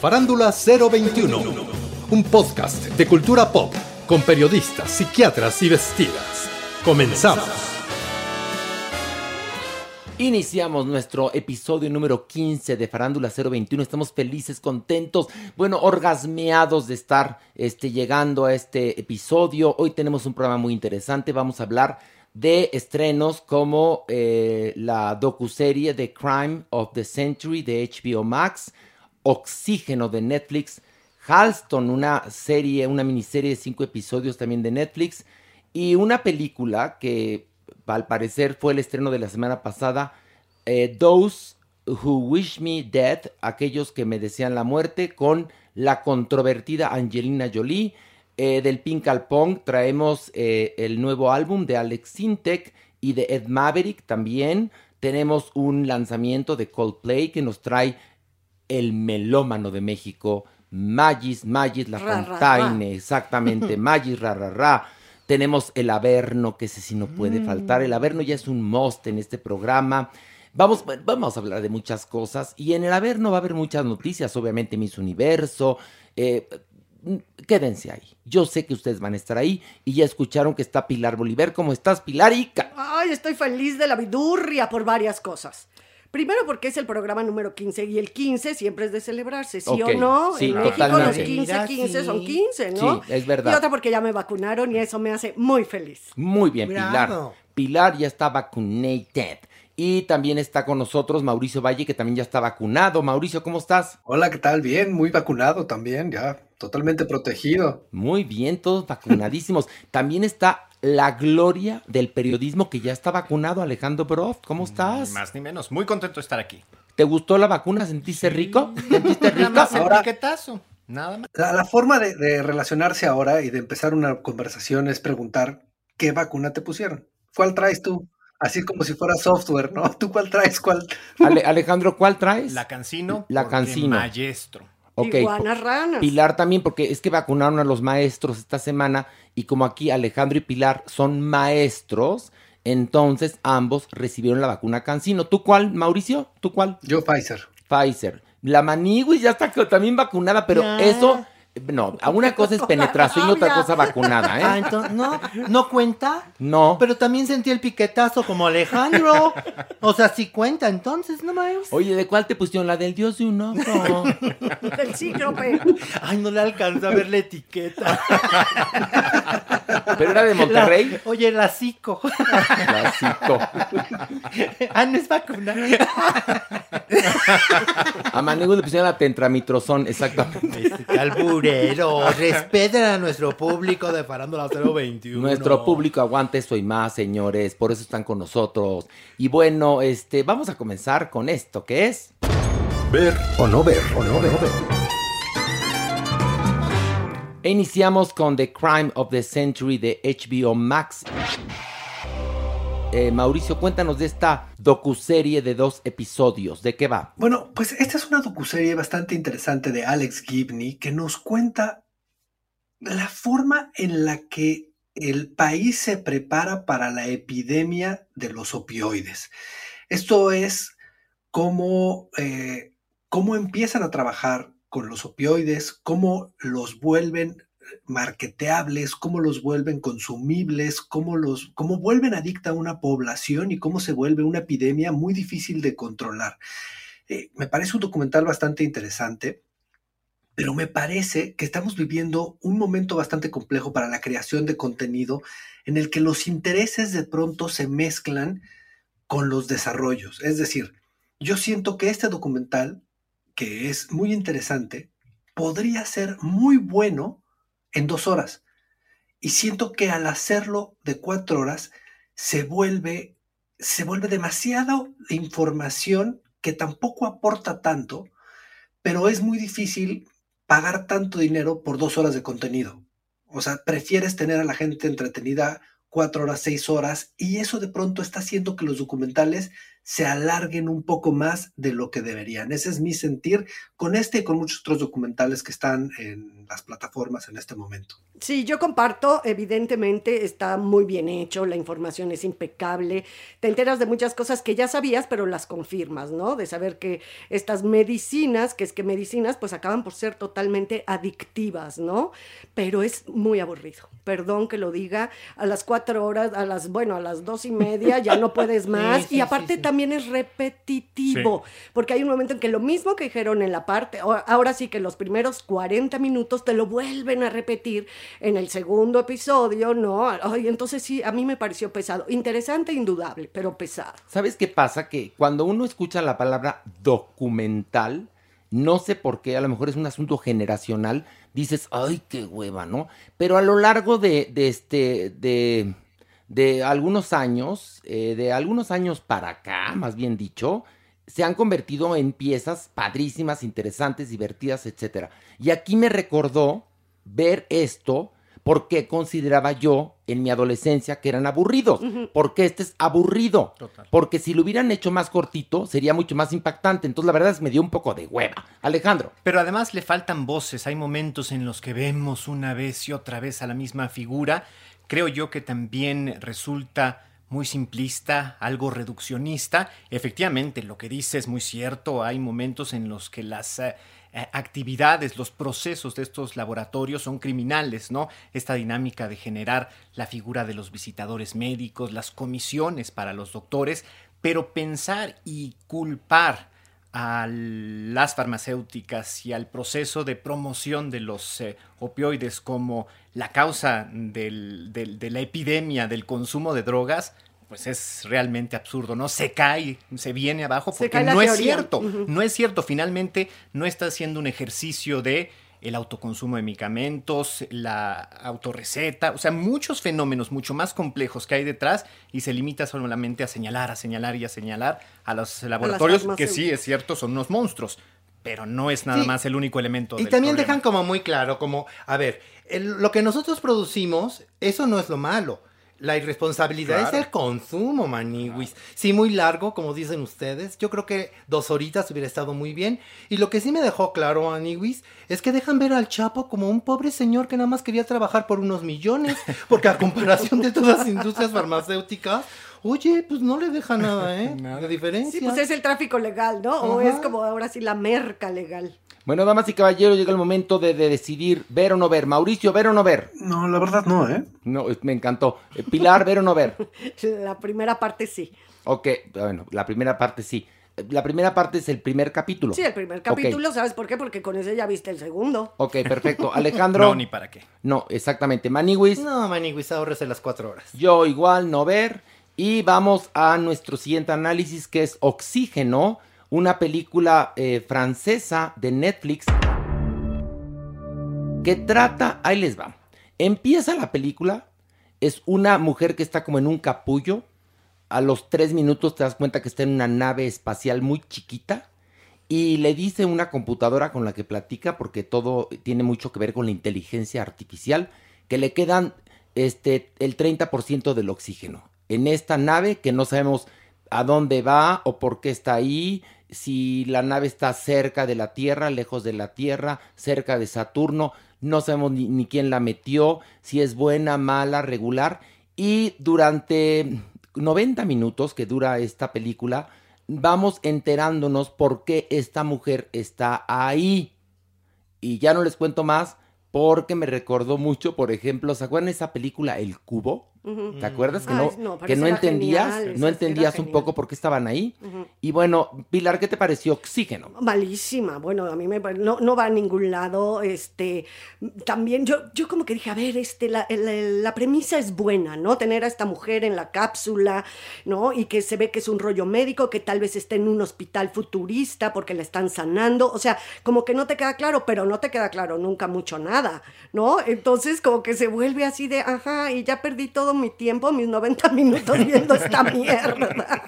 Farándula 021, un podcast de cultura pop con periodistas, psiquiatras y vestidas. Comenzamos. Iniciamos nuestro episodio número 15 de Farándula 021. Estamos felices, contentos, bueno, orgasmeados de estar este, llegando a este episodio. Hoy tenemos un programa muy interesante. Vamos a hablar de estrenos como eh, la docuserie The Crime of the Century de HBO Max, Oxígeno de Netflix, Halston, una serie, una miniserie de cinco episodios también de Netflix, y una película que al parecer fue el estreno de la semana pasada, eh, Those Who Wish Me Dead, aquellos que me desean la muerte, con la controvertida Angelina Jolie. Eh, del Pink al Pong traemos eh, el nuevo álbum de Alex Sintek y de Ed Maverick también. Tenemos un lanzamiento de Coldplay que nos trae el melómano de México, Magis, Magis La Ra, ra, Fontaine, exactamente, Magis ra, ra, ra. Tenemos el Averno, que ese sí no puede faltar. El Averno ya es un must en este programa. Vamos, vamos a hablar de muchas cosas. Y en el Averno va a haber muchas noticias, obviamente Miss Universo. eh, quédense ahí. Yo sé que ustedes van a estar ahí. Y ya escucharon que está Pilar Bolívar. ¿Cómo estás, Pilar? Ica? Ay, estoy feliz de la vidurria por varias cosas. Primero porque es el programa número 15 y el 15 siempre es de celebrarse, ¿sí o no? sí, en México los totalmente. 15, Mira, 15 son sí. 15, ¿no? Sí, es verdad. Y otra porque ya me vacunaron y eso me hace muy feliz. Muy bien, Pilar. Pilar ya está vacunated. Y también está con nosotros Mauricio Valle, que también ya está vacunado. Mauricio, ¿cómo estás? Hola, ¿qué tal? Bien, muy vacunado también, ya totalmente protegido. Muy bien, todos vacunadísimos. también está la gloria del periodismo que ya está vacunado, Alejandro Broft. ¿Cómo estás? Ni más ni menos. Muy contento de estar aquí. ¿Te gustó la vacuna? ¿Sentiste rico? ¿Sentiste Nada rico? más el Ahora- piquetazo. Nada más. La, la forma de, de relacionarse ahora y de empezar una conversación es preguntar qué vacuna te pusieron. ¿Cuál traes tú? Así como si fuera software, ¿no? ¿Tú cuál traes? ¿Cuál? Ale- Alejandro, ¿cuál traes? La cancino. La Cancino. Maestro. Ok, Iguanas ranas. Pilar también, porque es que vacunaron a los maestros esta semana y como aquí Alejandro y Pilar son maestros, entonces ambos recibieron la vacuna Cancino. ¿Tú cuál, Mauricio? ¿Tú cuál? Yo Pfizer. Pfizer. La Manigui ya está también vacunada, pero eso, no, a una cosa es penetración y otra cosa vacunada, Ah, ¿eh? entonces, no, no cuenta. No. Pero también sentí el piquetazo como Alejandro. O sea, sí cuenta, entonces, no más. Oye, ¿de cuál te pusieron? La del dios de un ojo. Del cíclope. Ay, no le alcanza a ver la etiqueta. ¿Pero era de Monterrey? La- oye, la cico. La cito. Ah, no es vacuna. A Manigui le pusieron la tentramitrozón, exactamente. Este alburero. Respeten a nuestro público de Farándula 021. Nuestro público aguanta eso y más, señores. Por eso están con nosotros. Y bueno, este, vamos a comenzar con esto, que es. Ver o no ver, o no ver. E iniciamos con The Crime of the Century de HBO Max. Eh, Mauricio, cuéntanos de esta docuserie de dos episodios. ¿De qué va? Bueno, pues esta es una docuserie bastante interesante de Alex Gibney que nos cuenta la forma en la que el país se prepara para la epidemia de los opioides. Esto es cómo, eh, cómo empiezan a trabajar con los opioides, cómo los vuelven marketeables, cómo los vuelven consumibles, cómo los, cómo vuelven adicta a una población y cómo se vuelve una epidemia muy difícil de controlar. Eh, me parece un documental bastante interesante, pero me parece que estamos viviendo un momento bastante complejo para la creación de contenido en el que los intereses de pronto se mezclan con los desarrollos. Es decir, yo siento que este documental, que es muy interesante, podría ser muy bueno en dos horas. Y siento que al hacerlo de cuatro horas se vuelve, se vuelve demasiada información que tampoco aporta tanto, pero es muy difícil pagar tanto dinero por dos horas de contenido. O sea, prefieres tener a la gente entretenida cuatro horas, seis horas, y eso de pronto está haciendo que los documentales se alarguen un poco más de lo que deberían. Ese es mi sentir con este y con muchos otros documentales que están en las plataformas en este momento. Sí, yo comparto, evidentemente está muy bien hecho, la información es impecable, te enteras de muchas cosas que ya sabías, pero las confirmas, ¿no? De saber que estas medicinas, que es que medicinas, pues acaban por ser totalmente adictivas, ¿no? Pero es muy aburrido, perdón que lo diga, a las cuatro horas, a las, bueno, a las dos y media ya no puedes más, Sí, sí, y aparte sí, sí. También es repetitivo, porque hay un momento en que lo mismo que dijeron en la parte, ahora sí que los primeros 40 minutos te lo vuelven a repetir en el segundo episodio, ¿no? Ay, entonces sí, a mí me pareció pesado. Interesante, indudable, pero pesado. ¿Sabes qué pasa? Que cuando uno escucha la palabra documental, no sé por qué, a lo mejor es un asunto generacional, dices, ay, qué hueva, ¿no? Pero a lo largo de, de este, de, de algunos años, eh, de algunos años para acá, más bien dicho, se han convertido en piezas padrísimas, interesantes, divertidas, etcétera. Y aquí me recordó ver esto porque consideraba yo en mi adolescencia que eran aburridos, porque este es aburrido, porque si lo hubieran hecho más cortito sería mucho más impactante, entonces la verdad es que me dio un poco de hueva. Alejandro. Pero además le faltan voces, hay momentos en los que vemos una vez y otra vez a la misma figura. Creo yo que también resulta muy simplista, algo reduccionista. Efectivamente, lo que dice es muy cierto, hay momentos en los que las... eh, actividades, los procesos de estos laboratorios son criminales, ¿no? Esta dinámica de generar la figura de los visitadores médicos, las comisiones para los doctores, pero pensar y culpar a las farmacéuticas y al proceso de promoción de los eh, opioides como la causa del- del- de la epidemia del consumo de drogas, pues es realmente absurdo, ¿no? Se cae, se viene abajo porque no es cierto, no es cierto, finalmente no está haciendo un ejercicio de el autoconsumo de medicamentos, la autorreceta, o sea, muchos fenómenos mucho más complejos que hay detrás y se limita solamente a señalar, a señalar y a señalar a los laboratorios que sí es cierto, son unos monstruos, pero no es nada Sí. más el único elemento. Y del también problema. dejan como muy claro, como, a ver, el- lo que nosotros producimos, eso no es lo malo. La irresponsabilidad Claro. es el consumo, maniwis. Sí, muy largo, como dicen ustedes. Yo creo que dos horitas hubiera estado muy bien. Y lo que sí me dejó claro, maniwis, es que dejan ver al Chapo como un pobre señor que nada más quería trabajar por unos millones. Porque a comparación de todas las industrias farmacéuticas, oye, pues no le deja nada, ¿eh? De diferencia. Sí, pues es el tráfico legal, ¿no? O es como ahora sí la merca legal. Bueno, damas y caballeros, llega el momento de, de decidir ver o no ver. Mauricio, ver o no ver. No, la verdad no, ¿eh? No, me encantó. Eh, Pilar, ver o no ver. La primera parte sí. Ok, bueno, la primera parte sí. La primera parte es el primer capítulo. Sí, el primer capítulo, ¿sabes por qué? Porque con ese ya viste el segundo. Ok, perfecto. Alejandro. No, ni para qué. No, exactamente. Maniwis. No, maniwis, ahorrese las cuatro horas. Yo igual no ver. Y vamos a nuestro siguiente análisis que es Oxígeno, una película eh, francesa de Netflix que trata, ahí les va. Empieza la película, es una mujer que está como en un capullo. A los tres minutos te das cuenta que está en una nave espacial muy chiquita y le dice una computadora con la que platica, porque todo tiene mucho que ver con la inteligencia artificial, que le quedan este, el 30% del oxígeno. En esta nave que no sabemos a dónde va o por qué está ahí, si la nave está cerca de la Tierra, lejos de la Tierra, cerca de Saturno, no sabemos ni, quién la metió, si es buena, mala, regular. Y durante 90 minutos que dura esta película, vamos enterándonos por qué esta mujer está ahí. Y ya no les cuento más porque me recordó mucho, por ejemplo, ¿se acuerdan esa película El Cubo? ¿Te acuerdas que Ay, no, que no entendías, genial, no entendías un genial. poco por qué estaban ahí? Y bueno, Pilar, ¿qué te pareció Oxígeno? Malísima, bueno, a mí me no, no va a ningún lado, este, también yo, yo como que dije, a ver, este, la, el- la premisa es buena, ¿no? Tener a esta mujer en la cápsula, ¿no? Y que se ve que es un rollo médico, que tal vez esté en un hospital futurista porque la están sanando, o sea, como que no te queda claro, pero no te queda claro nunca mucho nada, ¿no? Entonces como que se vuelve así de, ajá, y ya perdí todo mi tiempo, mis 90 minutos viendo esta mierda.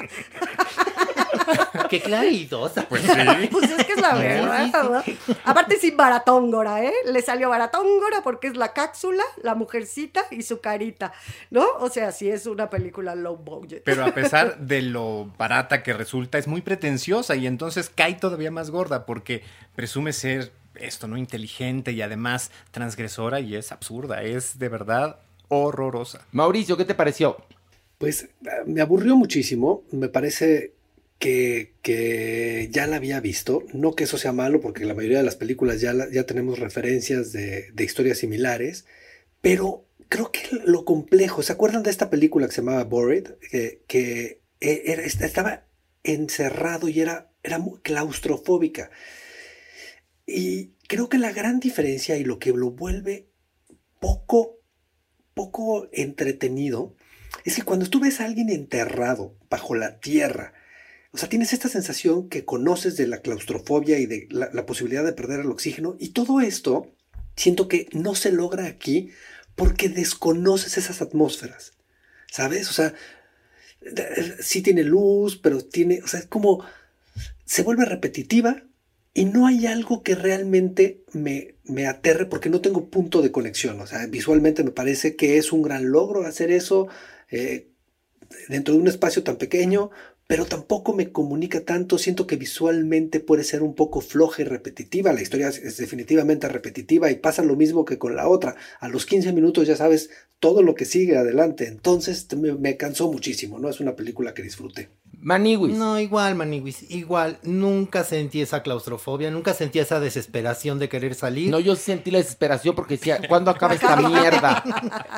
Qué claridosa. Pues sí. Pues es que es la Sí, verdad. sí, sí. Aparte sin baratóngora, ¿eh? Le salió baratóngora porque es la cápsula, la mujercita y su carita, ¿no? O sea, sí es una película low budget. Pero a pesar de lo barata que resulta, es muy pretenciosa y entonces cae todavía más gorda porque presume ser esto, ¿no? Inteligente y además transgresora y es absurda, es de verdad horrorosa. Mauricio, ¿qué te pareció? Pues ah, me aburrió muchísimo. Me parece que, que ya la había visto. No que eso sea malo, porque la mayoría de las películas ya, la- ya tenemos referencias de, de historias similares. Pero creo que lo complejo. ¿Se acuerdan de esta película que se llamaba Bored? Que, que e- era- estaba encerrado y era, era muy claustrofóbica. Y creo que la gran diferencia y lo que lo vuelve poco, poco entretenido es que cuando tú ves a alguien enterrado bajo la tierra, o sea, tienes esta sensación que conoces de la claustrofobia y de la, posibilidad de perder el oxígeno, y todo esto siento que no se logra aquí porque desconoces esas atmósferas, ¿sabes? O sea, sí tiene luz, pero tiene, o sea, es como se vuelve repetitiva y no hay algo que realmente me, me aterre porque no tengo punto de conexión. O sea, visualmente me parece que es un gran logro hacer eso eh, dentro de un espacio tan pequeño, pero tampoco me comunica tanto. Siento que visualmente puede ser un poco floja y repetitiva. La historia es, definitivamente repetitiva y pasa lo mismo que con la otra. A los 15 minutos ya sabes todo lo que sigue adelante. Entonces me, me cansó muchísimo, ¿no? Es una película que disfruté. Maniwis. No, igual, Maniwis. Igual, nunca sentí esa claustrofobia, nunca sentí esa desesperación de querer salir. No, yo sentí la desesperación porque decía, ¿cuándo acaba esta mierda?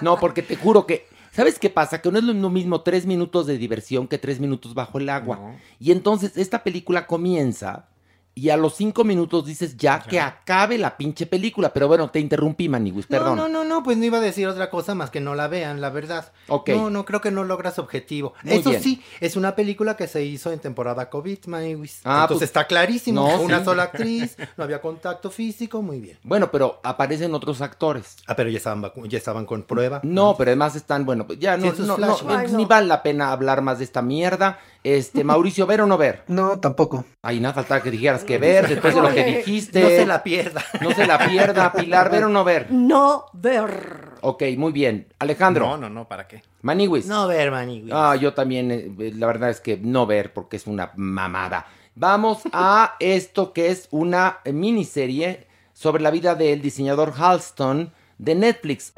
No, porque te juro que, ¿sabes qué pasa? Que no es lo mismo tres minutos de diversión que tres minutos bajo el agua. Y entonces esta película comienza y a los cinco minutos dices ya, que acabe la pinche película. Pero bueno, te interrumpí, Maniwis, perdón. No, no, no, no, pues no iba a decir otra cosa más que no la vean, la verdad. Ok. No, no, creo que no logras objetivo. Muy Eso bien. sí, es una película que se hizo en temporada COVID, Maniwis. Ah, Entonces pues- está clarísimo. No, una sí. sola actriz, no había contacto físico, muy bien. Bueno, pero aparecen otros actores. Ah, pero ya estaban, ya estaban con prueba. No, pero además están, bueno, pues ya Sí, no, esos no, no, ni vale la pena hablar más de esta mierda. Este, Mauricio, ¿ver o no ver? No, tampoco. Ay, nada, faltaba que dijeras que ver, después de lo que dijiste. No se la pierda. No se la pierda, Pilar, ¿ver o no ver? No ver. Ok, muy bien. Alejandro. No, no, no, ¿para qué? Maniwis. No ver, Maniwis. Ah, yo también, eh, la verdad es que no ver porque es una mamada. Vamos a esto que es una miniserie sobre la vida del diseñador Halston de Netflix.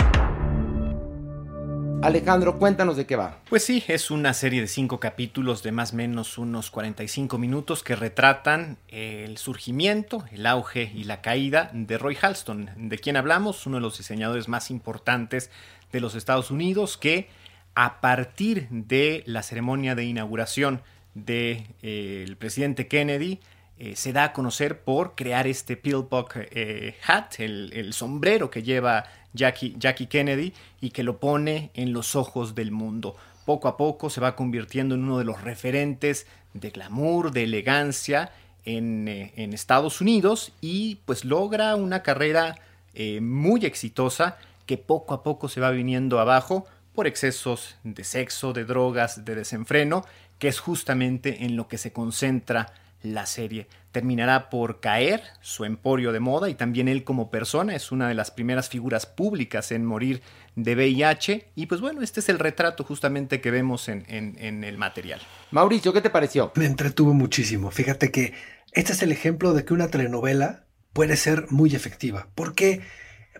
Alejandro, cuéntanos de qué va. Pues sí, es una serie de cinco capítulos de más o menos unos 45 minutos que retratan el surgimiento, el auge y la caída de Roy Halston. ¿De quién hablamos? Uno de los diseñadores más importantes de los Estados Unidos que a partir de la ceremonia de inauguración del de, eh, presidente Kennedy eh, se da a conocer por crear este pillbox eh, hat, el, sombrero que lleva Jackie, Kennedy y que lo pone en los ojos del mundo. Poco a poco se va convirtiendo en uno de los referentes de glamour, de elegancia en, eh, Estados Unidos y pues logra una carrera eh, muy exitosa que poco a poco se va viniendo abajo por excesos de sexo, de drogas, de desenfreno, que es justamente en lo que se concentra la serie. Terminará por caer su emporio de moda y también él como persona es una de las primeras figuras públicas en morir de VIH. Y pues bueno, este es el retrato justamente que vemos en, en el material. Mauricio, ¿qué te pareció? Me entretuvo muchísimo. Fíjate que este es el ejemplo de que una telenovela puede ser muy efectiva. Porque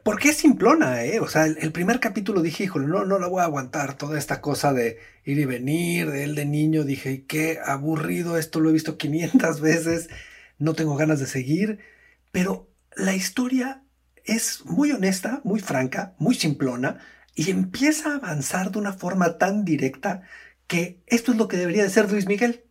porque es simplona, ¿eh? O sea, el, primer capítulo dije, híjole, no, no la voy a aguantar. Toda esta cosa de ir y venir, de él de niño, dije, qué aburrido, esto lo he visto 500 veces, no tengo ganas de seguir. Pero la historia es muy honesta, muy franca, muy simplona, y empieza a avanzar de una forma tan directa que esto es lo que debería de ser Luis Miguel.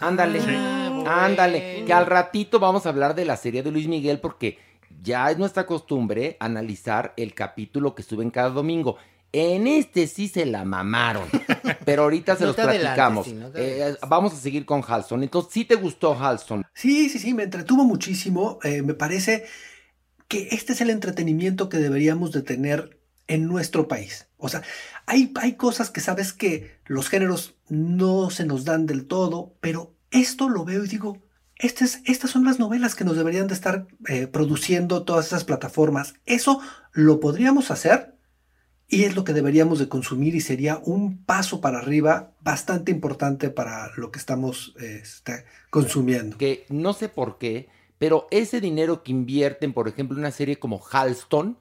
Ándale, ah, ándale, que al ratito vamos a hablar de la serie de Luis Miguel porque ya es nuestra costumbre analizar el capítulo que suben cada domingo. En este sí se la mamaron, pero ahorita se los platicamos. Eh, vamos a seguir con Halston. Entonces, ¿sí te gustó Halston? Sí, sí, sí, me entretuvo muchísimo. Eh, me parece que este es el entretenimiento que deberíamos de tener en nuestro país. O sea, hay, hay cosas que sabes que los géneros no se nos dan del todo, pero esto lo veo y digo, estas, estas son las novelas que nos deberían de estar eh, produciendo todas esas plataformas. Eso lo podríamos hacer y es lo que deberíamos de consumir y sería un paso para arriba bastante importante para lo que estamos este, consumiendo. Que no sé por qué, pero ese dinero que invierten, por ejemplo, en una serie como Halston,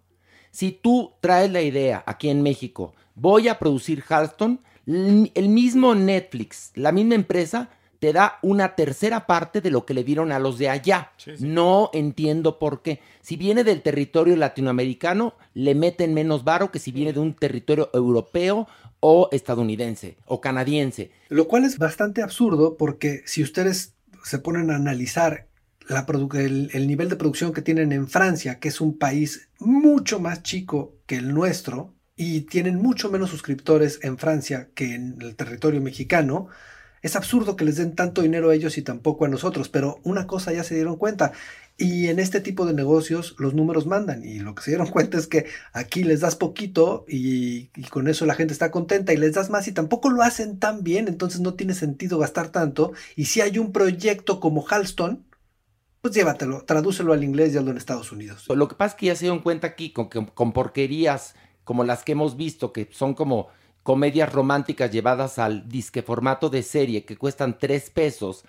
si tú traes la idea aquí en México, voy a producir Halston, el mismo Netflix, la misma empresa, te da una tercera parte de lo que le dieron a los de allá. No entiendo por qué. Si viene del territorio latinoamericano, le meten menos varo que si viene de un territorio europeo o estadounidense o canadiense. Lo cual es bastante absurdo porque si ustedes se ponen a analizar la el, el nivel de producción que tienen en Francia, que es un país mucho más chico que el nuestro, y tienen mucho menos suscriptores en Francia que en el territorio mexicano, es absurdo que les den tanto dinero a ellos y tampoco a nosotros, pero una cosa ya se dieron cuenta. Y en este tipo de negocios los números mandan. Y lo que se dieron cuenta es que aquí les das poquito y, con eso la gente está contenta y les das más y tampoco lo hacen tan bien. Entonces no tiene sentido gastar tanto. Y si hay un proyecto como Halston, pues llévatelo, tradúcelo al inglés y hazlo en Estados Unidos. Lo que pasa es que ya se dieron cuenta aquí con, con porquerías como las que hemos visto, que son como comedias románticas llevadas al disque formato de serie que cuestan tres pesos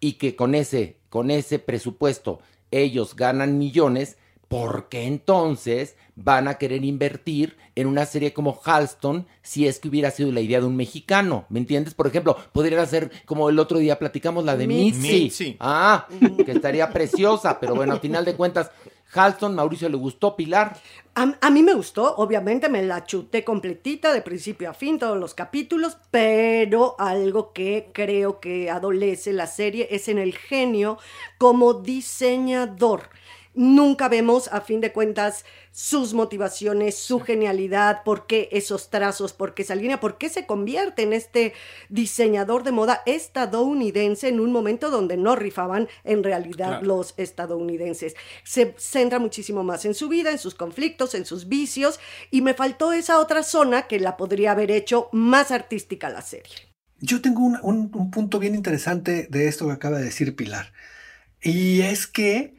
y que con ese, con ese presupuesto ellos ganan millones, ¿por qué entonces van a querer invertir en una serie como Halston si es que hubiera sido la idea de un mexicano? ¿Me entiendes? Por ejemplo, podrían hacer como el otro día platicamos la de Mitzi. Ah, que estaría preciosa, pero bueno, al final de cuentas Halston, Mauricio le gustó, Pilar. A, mí me gustó, obviamente me la chuté completita de principio a fin, todos los capítulos, pero algo que creo que adolece la serie es en el genio como diseñador nunca vemos, a fin de cuentas, sus motivaciones, su genialidad, por qué esos trazos, por qué esa línea, por qué se convierte en este diseñador de moda estadounidense en un momento donde no rifaban en realidad los estadounidenses. Se centra muchísimo más en su vida, en sus conflictos, en sus vicios, y me faltó esa otra zona que la podría haber hecho más artística la serie. Yo tengo un, un punto bien interesante de esto que acaba de decir Pilar. Y es que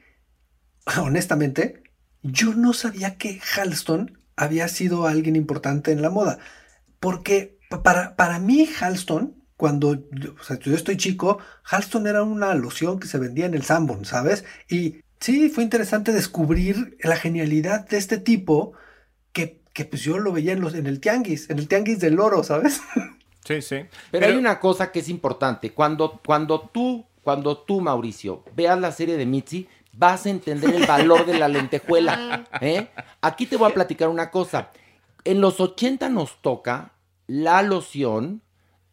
honestamente, yo no sabía que Halston había sido alguien importante en la moda. Porque para, para mí, Halston, cuando yo estoy chico, Halston era una loción que se vendía en el Sanborn, ¿sabes? Y sí, fue interesante descubrir la genialidad de este tipo que, que pues yo lo veía en, los, en el tianguis, en el tianguis del oro, ¿sabes? Sí, sí. Pero, hay una cosa que es importante. Cuando, cuando tú, cuando tú, Mauricio, veas la serie de Mitzi, vas a entender el valor de la lentejuela. ¿eh? Aquí te voy a platicar una cosa. En los 80 nos toca la loción.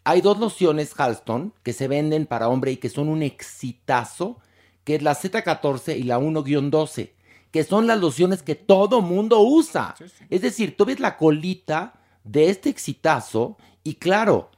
Hay dos lociones Halston que se venden para hombre y que son un exitazo, que es la Z14 y la 1-12, que son las lociones que todo mundo usa. Es decir, tú ves la colita de este exitazo y claro,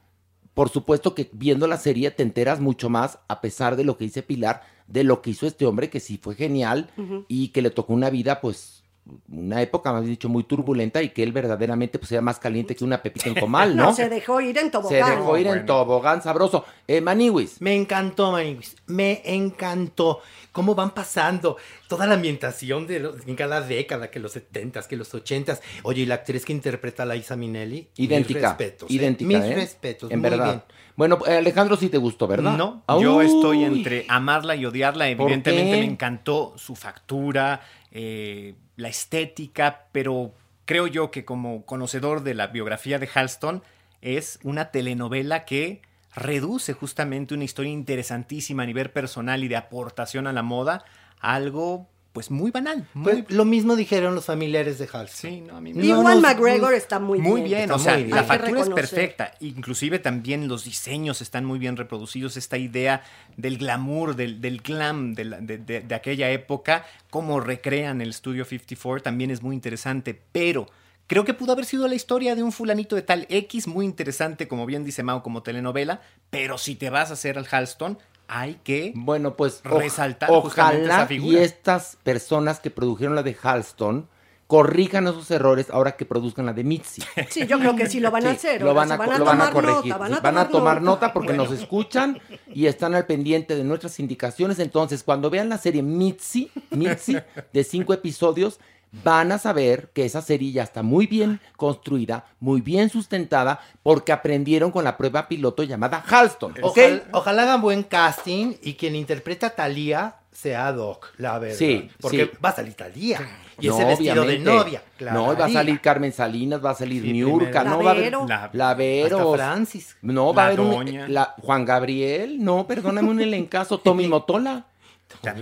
por supuesto que viendo la serie te enteras mucho más, a pesar de lo que dice Pilar, de lo que hizo este hombre, que sí fue genial y que le tocó una vida, pues, una época, más dicho, muy turbulenta y que él verdaderamente pues era más caliente que una pepita en comal, ¿no? No, se dejó ir en Se tobogán. dejó ir en tobogán sabroso. Eh, Maniwis. Me encantó, Maniwis. Me encantó. Cómo van pasando toda la ambientación de los- en cada década, que los 70s, que los 80s. Oye, y la actriz que interpreta a la Isa Minelli. Idéntica. Mis respetos. ¿eh? idéntica, Mis ¿eh? respetos. En muy verdad. bien. Bueno, eh, Alejandro sí te gustó, ¿verdad? No, Ah, yo uy. estoy entre amarla y odiarla. ¿Por Evidentemente me encantó su factura, eh, la estética, pero creo yo que como conocedor de la biografía de Halston es una telenovela que reduce justamente una historia interesantísima a nivel personal y de aportación a la moda a algo pues muy banal. Muy, Pues, lo mismo dijeron los familiares de Halston. Sí, no, a mí Y Juan McGregor está muy bien. muy bien, Está o sea, muy bien. la factura es perfecta. Inclusive también los diseños están muy bien reproducidos. Esta idea del glamour, del, del glam de, la- de- de- de aquella época, cómo recrean el Studio 54, también es muy interesante. Pero creo que pudo haber sido la historia de un fulanito de tal X, muy interesante, como bien dice Mao, como telenovela. Pero si te vas a hacer al Halston, hay que Bueno, pues resaltar justamente ojalá esa figura. y estas personas que produjeron la de Halston corrijan esos errores ahora que produzcan la de Mitzi. Sí, yo creo que sí lo van a Sí, hacer. Lo van a, se van a lo van a tomar corregir. nota, sí, Van a tomar nota porque nos escuchan y están al pendiente de nuestras indicaciones. Entonces, cuando vean la serie Mitzi, Mitzi, de cinco episodios, van a saber que esa serie ya está muy bien construida, muy bien sustentada, porque aprendieron con la prueba piloto llamada Halston. ¿Ok? Ojalá, ojalá hagan buen casting y quien interpreta a Talía sea Doc, la verdad. Sí, Porque sí. va a salir Talía. Y No, ese vestido de novia. No, va a salir Carmen Salinas, va a salir Sí, Niurka, primero. no va a haber Lavero. La- Lavero. Hasta Francis. No, va a haber un la- Juan Gabriel, no, perdóname un elencazo, Tommy Motola.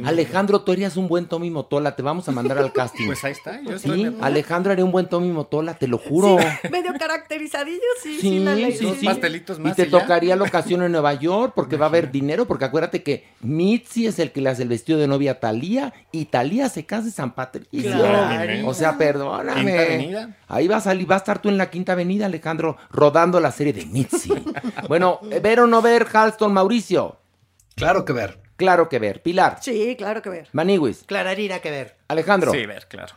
Alejandro, tú harías un buen Tommy Motola, te vamos a mandar al casting. Pues ahí está, yo estoy Sí. Alejandro haría un buen Tommy Motola, te lo juro. Medio caracterizadillo, sí, sí, Sí, la ley. sí, Dos sí. pastelitos Y te y tocaría la ocasión en Nueva York porque va a haber dinero, porque acuérdate que Mitzi es el que le hace el vestido de novia a Talía y Talía se casa en San Patricio. Claro. O sea, perdóname. Quinta Avenida. Ahí va a salir, va a estar tú en la Quinta Avenida, Alejandro, rodando la serie de Mitzi. bueno, ver o no ver, Halston, Mauricio. Claro que ver. Claro que ver. Pilar, Sí, claro que ver. Maniwis, Clararira que ver. Alejandro. Sí, ver, claro.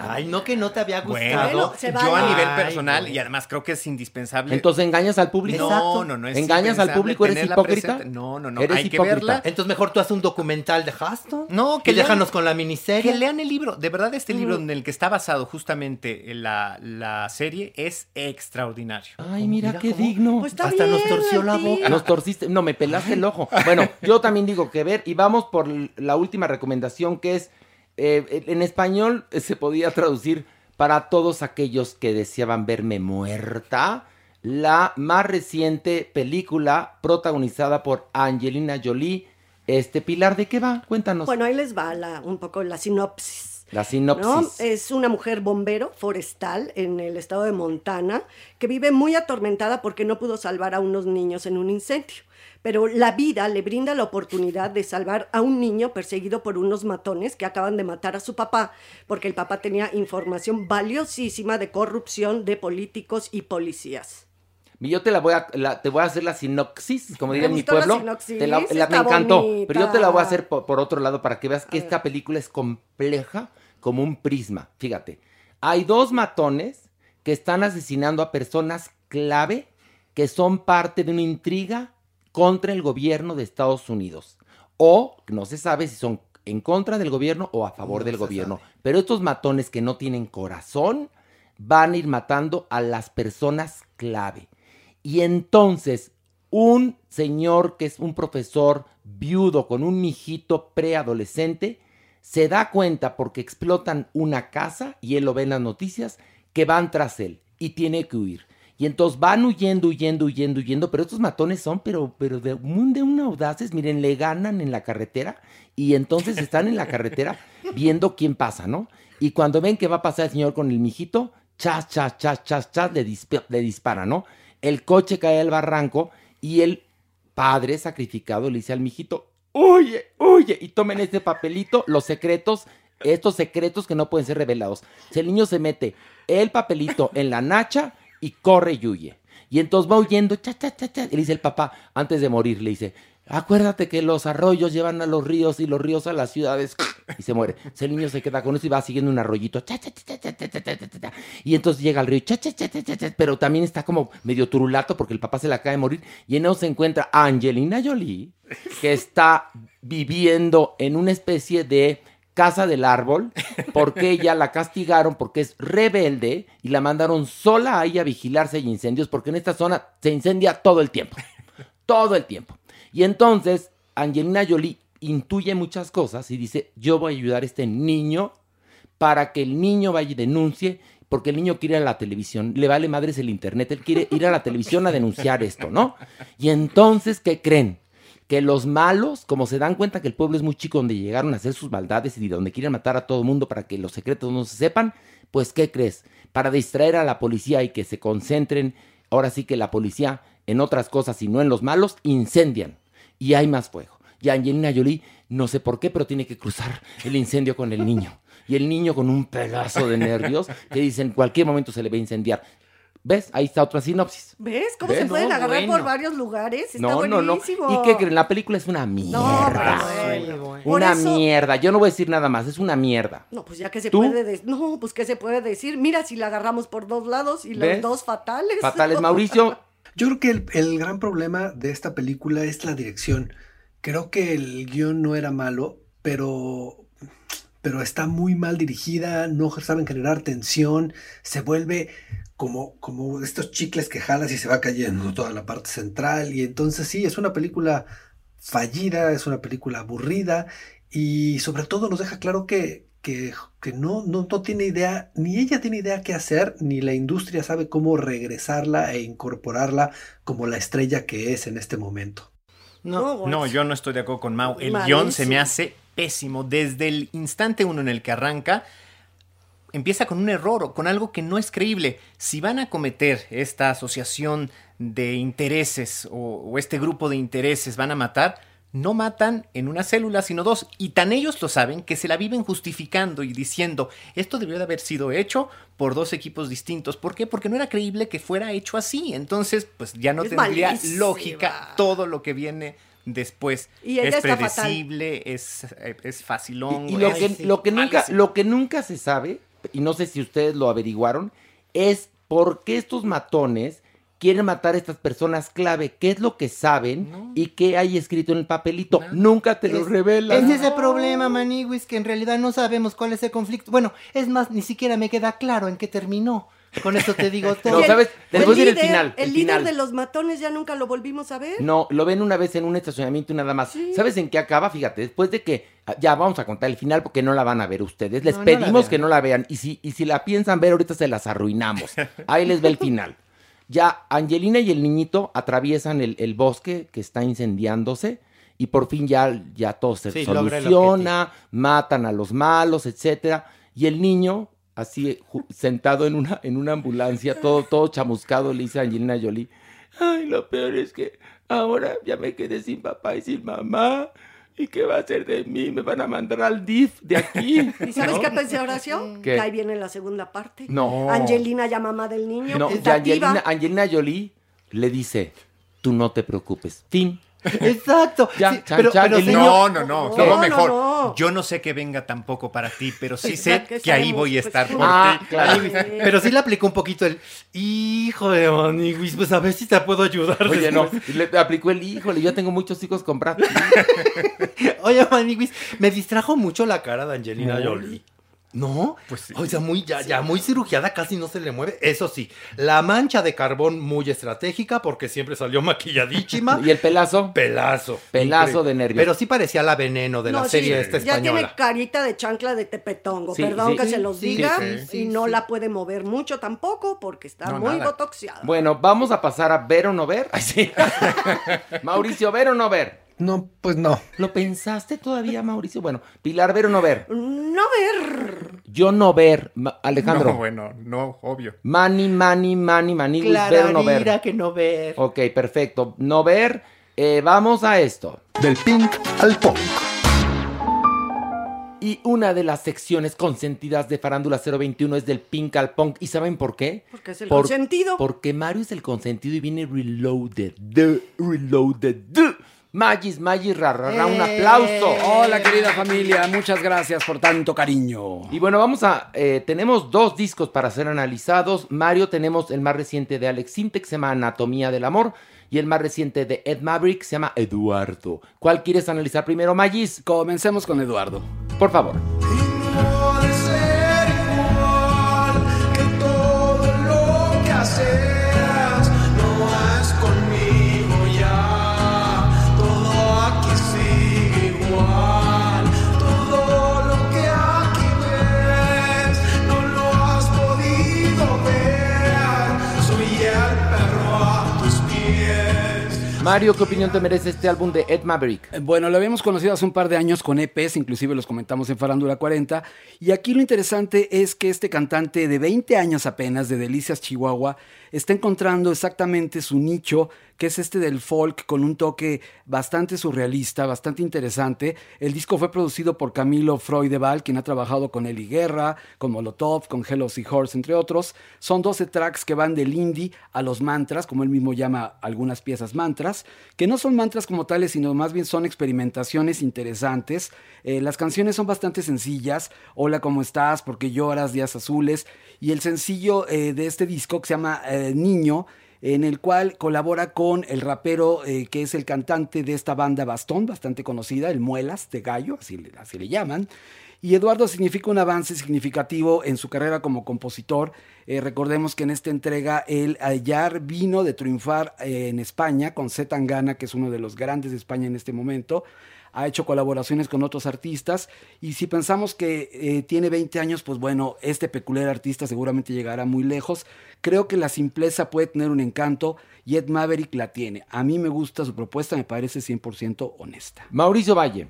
Ay, no que no te había gustado. Bueno, yo a nivel personal, y además creo que es indispensable. Entonces engañas al público. no, no, no es ¿Engañas al público? ¿Eres hipócrita? presente. No, no, no. ¿Eres hay que hipócrita? verla. Entonces mejor tú haces un documental de Haston. No, que y déjanos con la miniserie. Que lean el libro. De verdad, este libro en el que está basado justamente la, la serie es extraordinario. Ay, mira, Mira qué cómo- digno. Pues está Hasta nos torció la boca. Nos torciste, no, me pelaste el ojo. Bueno, yo también digo que ver, y vamos por la última recomendación que es, eh, en español eh, se podía traducir para todos aquellos que deseaban verme muerta, la más reciente película protagonizada por Angelina Jolie. Este, Pilar, ¿de qué va? Cuéntanos. Bueno, ahí les va la, un poco la sinopsis. la ¿no? sinopsis. Es una mujer bombero forestal en el estado de Montana que vive muy atormentada porque no pudo salvar a unos niños en un incendio. Pero la vida le brinda la oportunidad de salvar a un niño perseguido por unos matones que acaban de matar a su papá, porque el papá tenía información valiosísima de corrupción de políticos y policías. Y Yo te la voy a, la- te voy a hacer la sinopsis, como diría en mi la pueblo. sinopsis, Te la- la- me encantó. bonita. Pero yo te la voy a hacer por, por otro lado para que veas que esta película es compleja como un prisma. Fíjate, hay dos matones que están asesinando a personas clave que son parte de una intriga contra el gobierno de Estados Unidos. O no se sabe si son en contra del gobierno o a favor No del gobierno. sabe. Pero estos matones que no tienen corazón van a ir matando a las personas clave. Y entonces un señor que es un profesor viudo con un mijito preadolescente se da cuenta porque explotan una casa y él lo ve en las noticias que van tras él y tiene que huir. Y entonces van huyendo, huyendo, huyendo, huyendo, pero estos matones son, pero, pero de, un- de una audaces, miren, le ganan en la carretera y entonces están en la carretera viendo quién pasa, ¿no? Y cuando ven que va a pasar el señor con el mijito, chas, chas, chas, chas, chas, le, disp- le dispara, ¿no? El coche cae al barranco y el padre sacrificado le dice al mijito, huye, huye, y tomen este papelito, los secretos, estos secretos que no pueden ser revelados. Si el niño se mete el papelito en la nacha y corre y huye. Y entonces va huyendo, cha, cha. Y le dice el papá, antes de morir, le dice, acuérdate que los arroyos llevan a los ríos y los ríos a las ciudades. Y se muere. Entonces el niño se queda con eso y va siguiendo un arroyito. Cha, y entonces llega al río, pero también está como medio turulato porque el papá se le acaba de morir. Y en eso se encuentra Angelina Jolie, que está viviendo en una especie de casa del árbol porque ella la castigaron porque es rebelde y la mandaron sola ahí a vigilarse y incendios porque en esta zona se incendia todo el tiempo. Todo el tiempo. Y entonces Angelina Jolie intuye muchas cosas y dice, yo voy a ayudar a este niño para que el niño vaya y denuncie, porque el niño quiere ir a la televisión, le vale madres el internet, él quiere ir a la televisión a denunciar esto, ¿no? Y entonces, ¿qué creen? Que los malos, como se dan cuenta que el pueblo es muy chico donde llegaron a hacer sus maldades y donde quieren matar a todo el mundo para que los secretos no se sepan, pues ¿qué crees? Para distraer a la policía y que se concentren, ahora sí que la policía en otras cosas y no en los malos, incendian y hay más fuego. Y Angelina Jolie, no sé por qué, pero tiene que cruzar el incendio con el niño. Y el niño con un pedazo de nervios que dice en cualquier momento se le va a incendiar. ¿Ves? Ahí está otra sinopsis. ¿Ves cómo ¿Ves? se pueden No, agarrar bueno. por varios lugares? Está No, no, no. buenísimo. ¿Y qué creen? La película es una mierda. bueno. Una eso- mierda. Yo no voy a decir nada más. Es una mierda. No, pues ya que se ¿Tú? puede decir. No, pues qué se puede decir. Mira, si la agarramos por dos lados y los dos fatales. Fatales, Mauricio. Yo creo que el, el gran problema de esta película es la dirección. Creo que el guion no era malo, pero, pero está muy mal dirigida, no saben generar tensión, se vuelve como, como estos chicles que jalas y se va cayendo toda la parte central. Y entonces sí, es una película fallida, es una película aburrida y sobre todo nos deja claro que, que, que no, no, no tiene idea, ni ella tiene idea qué hacer, ni la industria sabe cómo regresarla e incorporarla como la estrella que es en este momento. No, no, yo no estoy de acuerdo con Mau. El guion se me hace pésimo. Desde el instante uno en el que arranca, empieza con un error o con algo que no es creíble. Si van a cometer esta asociación de intereses o, o este grupo de intereses, van a matar, no matan en una célula, sino dos. Y tan ellos lo saben que se la viven justificando y diciendo, esto debió de haber sido hecho por dos equipos distintos. ¿Por qué? Porque no era creíble que fuera hecho así. Entonces, pues ya no Es tendría malísima. lógica todo lo que viene después. Y ella es está fatal. predecible, es, eh, es facilón. Y lo que, lo, que nunca, lo que nunca se sabe, y no sé si ustedes lo averiguaron, es por qué estos matones quieren matar a estas personas clave, qué es lo que saben y qué hay escrito en el papelito. Nunca te lo Es- revelan. Es ese problema, Maniwis, que en realidad no sabemos cuál es el conflicto. Bueno, es más, ni siquiera me queda claro en qué terminó. Con eso te digo todo. No, ¿sabes? Les voy a decir el final. El el líder final. de los matones ya nunca lo volvimos a ver. No, lo ven una vez en un estacionamiento y nada más. ¿Sabes en qué acaba? Fíjate, después de que ah, ya vamos a contar el final porque no la van a ver ustedes. Les No, pedimos que no la vean y si, y si la piensan ver ahorita se las arruinamos. Ahí les ve el final. Ya Angelina y el niñito atraviesan el, el bosque que está incendiándose y por fin ya, ya todo se Sí, soluciona, matan a los malos, etcétera. Y el niño, así sentado en una, en una ambulancia, todo, todo chamuscado, le dice a Angelina Jolie, Ay, lo peor es que ahora ya me quedé sin papá y sin mamá. ¿Y qué va a hacer de mí? Me van a mandar al DIF de aquí. ¿Y sabes ¿No? qué pensé, Horacio? ¿Qué? Que ahí viene la segunda parte. No. Angelina ya mamá del niño. No. Angelina, Angelina Jolie le dice, tú no te preocupes. Fin. Exacto. Ya, Sí, chan, pero- chan, pero el señor- niño- No, no, no, No, mejor. no. Yo no sé que venga tampoco para ti, pero sí sé que que ahí voy a pues, estar por Ah, ti. claro. Pero sí le aplicó un poquito el hijo de Maniwis, pues a ver si te puedo ayudar. Oye, no, después". y le aplicó el híjole, yo tengo muchos hijos Pitt. Oye, Maniwis, me distrajo mucho la cara de Angelina. Jolie. ¿No? Pues sí. O sea, muy, ya, ya muy cirugiada, casi no se le mueve. Eso sí, la mancha de carbón muy estratégica porque siempre salió maquilladísima. ¿Y el pelazo? Pelazo. Pelazo Increíble. de nervios. Pero sí parecía la veneno de No, la sí, serie esta Ya española. tiene carita de chancla de tepetongo. Sí, Perdón sí. que Sí, se los sí, diga. sí, sí, y no sí. la puede mover mucho tampoco porque está No, muy nada. botoxiada. Bueno, vamos a pasar a ver o no ver. Ay, sí. Mauricio, ver o no ver. No, pues no. ¿Lo pensaste todavía, Mauricio? Bueno, Pilar, ver o no ver. No ver. Yo no ver. Ma- Alejandro. No, bueno, no, obvio. Mani, mani, mani, mani, ver o no ver. Clararira que no ver. Ok, perfecto. No ver. Eh, vamos a esto. Del pink al punk. Y una de las secciones consentidas de Farándula 021 es del Pink al Punk. ¿Y saben por qué? Porque es el Por- consentido. Porque Mario es el consentido y viene reloaded. The reloaded. the. Magis, Magis, rarra, un aplauso. Hola querida familia, muchas gracias por tanto cariño. Y bueno, vamos a, eh, tenemos dos discos para ser analizados. Mario, tenemos el más reciente de Alex Sintek, se llama Anatomía del Amor. Y el más reciente de Ed Maverick se llama Eduardo. ¿Cuál quieres analizar primero, Magis? Comencemos con Eduardo. Por favor. Mario, ¿qué opinión te merece este álbum de Ed Maverick? Eh, bueno, lo habíamos conocido hace un par de años con EPs, inclusive los comentamos en Farándula 40. Y aquí lo interesante es que este cantante de 20 años apenas, de Delicias, Chihuahua, está encontrando exactamente su nicho, que es este del folk con un toque bastante surrealista, bastante interesante. El disco fue producido por Camilo Freudeval, quien ha trabajado con Eli Guerra, con Molotov, con Hello Horse, entre otros. Son 12 tracks que van del indie a los mantras, como él mismo llama algunas piezas mantras, que no son mantras como tales, sino más bien son experimentaciones interesantes. Eh, las canciones son bastante sencillas. Hola, ¿cómo estás? Porque lloras? Días azules. Y el sencillo eh, de este disco que se llama eh, Niño, en el cual colabora con el rapero eh, que es el cantante de esta banda Bastón, bastante conocida, el Muelas de Gallo, así, así le llaman. Y Eduardo significa un avance significativo en su carrera como compositor. Eh, recordemos que en esta entrega él ayer vino de triunfar en España con Z Tangana, que es uno de los grandes de España en este momento ha hecho colaboraciones con otros artistas y si pensamos que eh, tiene 20 años, pues bueno, este peculiar artista seguramente llegará muy lejos. Creo que la simpleza puede tener un encanto y Ed Maverick la tiene. A mí me gusta su propuesta, me parece 100% honesta. Mauricio Valle.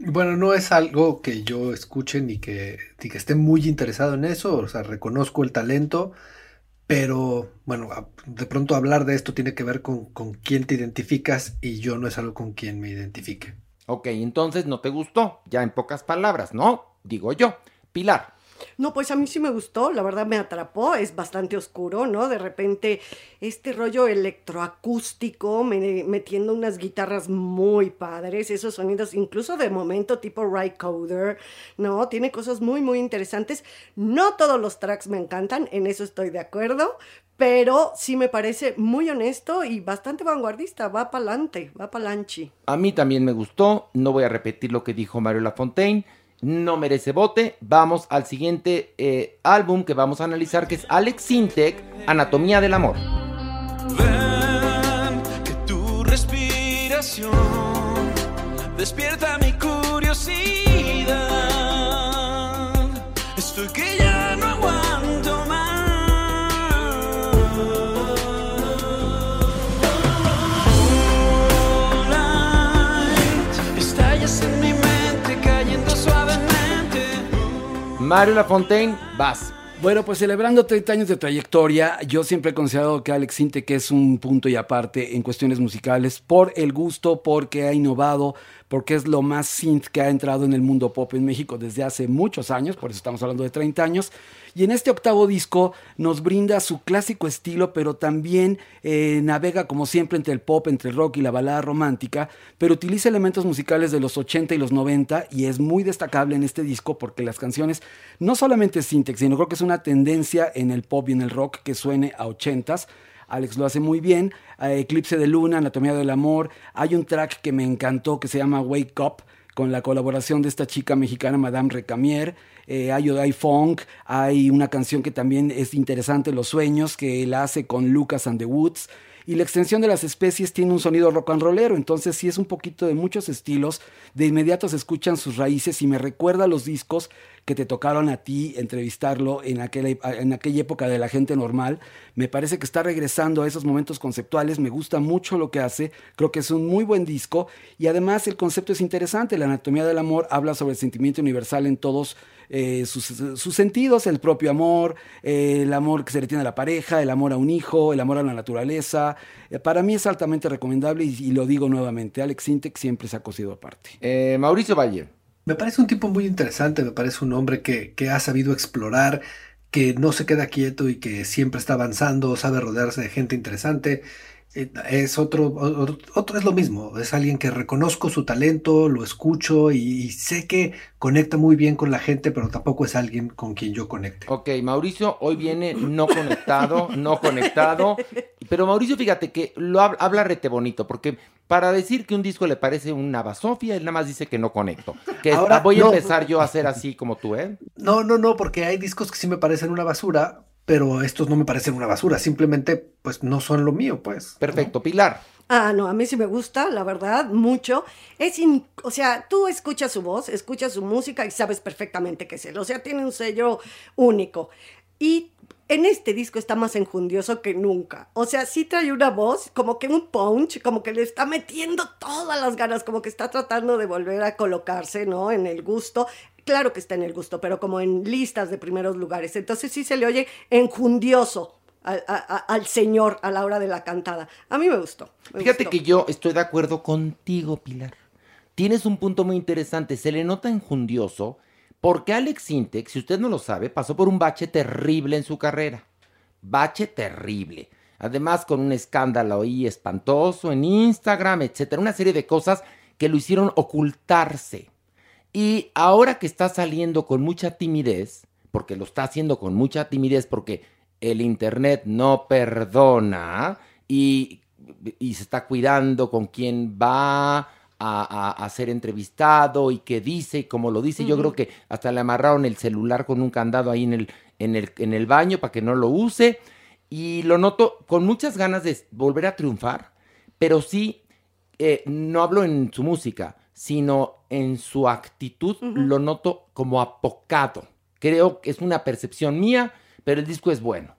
Bueno, no es algo que yo escuche ni que, ni que esté muy interesado en eso, o sea, reconozco el talento, pero bueno, de pronto hablar de esto tiene que ver con, con quién te identificas y yo no es algo con quien me identifique. Ok, entonces no te gustó, ya en pocas palabras, ¿no? Digo yo. Pilar. No, pues a mí sí me gustó, la verdad me atrapó, es bastante oscuro, ¿no? De repente este rollo electroacústico metiendo unas guitarras muy padres, esos sonidos incluso de momento tipo Right Coder, ¿no? Tiene cosas muy, muy interesantes. No todos los tracks me encantan, en eso estoy de acuerdo, pero sí me parece muy honesto y bastante vanguardista, va para adelante, va para lanchi. A mí también me gustó, no voy a repetir lo que dijo Mario Lafontaine, no merece bote. Vamos al siguiente eh, álbum que vamos a analizar, que es Alex Sintek, Anatomía del Amor. Ven, que tu respiración despierta Mario Lafontaine, vas. Bueno, pues celebrando 30 años de trayectoria, yo siempre he considerado que Alex Sinte que es un punto y aparte en cuestiones musicales por el gusto, porque ha innovado, porque es lo más synth que ha entrado en el mundo pop en México desde hace muchos años, por eso estamos hablando de 30 años. Y en este octavo disco nos brinda su clásico estilo, pero también eh, navega como siempre entre el pop, entre el rock y la balada romántica, pero utiliza elementos musicales de los 80 y los 90 y es muy destacable en este disco porque las canciones no solamente es syntax, sino creo que es una tendencia en el pop y en el rock que suene a 80s Alex lo hace muy bien. Eclipse de Luna, Anatomía del Amor. Hay un track que me encantó que se llama Wake Up con la colaboración de esta chica mexicana, Madame Recamier. Eh, hay Odai Funk, hay una canción que también es interesante, Los Sueños, que él hace con Lucas and the Woods y la extensión de las especies tiene un sonido rock and rollero, entonces sí es un poquito de muchos estilos, de inmediato se escuchan sus raíces y me recuerda a los discos que te tocaron a ti entrevistarlo en aquella, en aquella época de la gente normal. Me parece que está regresando a esos momentos conceptuales, me gusta mucho lo que hace, creo que es un muy buen disco y además el concepto es interesante, la anatomía del amor habla sobre el sentimiento universal en todos eh, sus, sentidos, el propio amor, eh, el amor que se le tiene a la pareja, el amor a un hijo, el amor a la naturaleza. Eh, para mí es altamente recomendable y, lo digo nuevamente, Alex Sintek siempre se ha cosido aparte. Mauricio Valle. Me parece un tipo muy interesante, me parece un hombre que, que ha sabido explorar, que no se queda quieto y que siempre está avanzando, sabe rodearse de gente interesante. Eh, Es otro, otro, otro- es lo mismo, es alguien que reconozco su talento, lo escucho y, y sé que conecta muy bien con la gente, pero tampoco es alguien con quien yo conecte. Ok, Mauricio hoy viene no conectado, no conectado. Pero Mauricio, fíjate que lo hab- habla rete bonito, porque para decir que un disco le parece una basofia, él nada más dice que no conecto. Que Ahora, voy a no. empezar yo a hacer así como tú, ¿eh? No, no, no, porque hay discos que sí me parecen una basura, pero estos no me parecen una basura, simplemente pues no son lo mío, pues. Perfecto, Pilar. Ah, no, a mí sí me gusta, la verdad, mucho. Es, in- o sea, tú escuchas su voz, escuchas su música y sabes perfectamente que es él. O sea, tiene un sello único. Y en este disco está más enjundioso que nunca. O sea, sí trae una voz, como que un punch, como que le está metiendo todas las ganas, como que está tratando de volver a colocarse, ¿no? En el gusto. Claro que está en el gusto, pero como en listas de primeros lugares. Entonces sí se le oye enjundioso al, a- al señor a la hora de la cantada. A mí me gustó. me Fíjate gustó. que yo estoy de acuerdo contigo, Pilar. Tienes un punto muy interesante. Se le nota enjundioso porque Alex Sintek, si usted no lo sabe, pasó por un bache terrible en su carrera. Bache terrible. Además, con un escándalo ahí espantoso en Instagram, etcétera. Una serie de cosas que lo hicieron ocultarse. Y ahora que está saliendo con mucha timidez, porque lo está haciendo con mucha timidez, porque el Internet no perdona y, y se está cuidando con quién va a, ser entrevistado y qué dice y cómo lo dice. Yo creo que hasta le amarraron el celular con un candado ahí en el, en el, en el baño para que no lo use. Y lo noto con muchas ganas de volver a triunfar, pero sí eh, no hablo en su música, sino en su actitud, lo noto como apocado. Creo que es una percepción mía, pero el disco es bueno.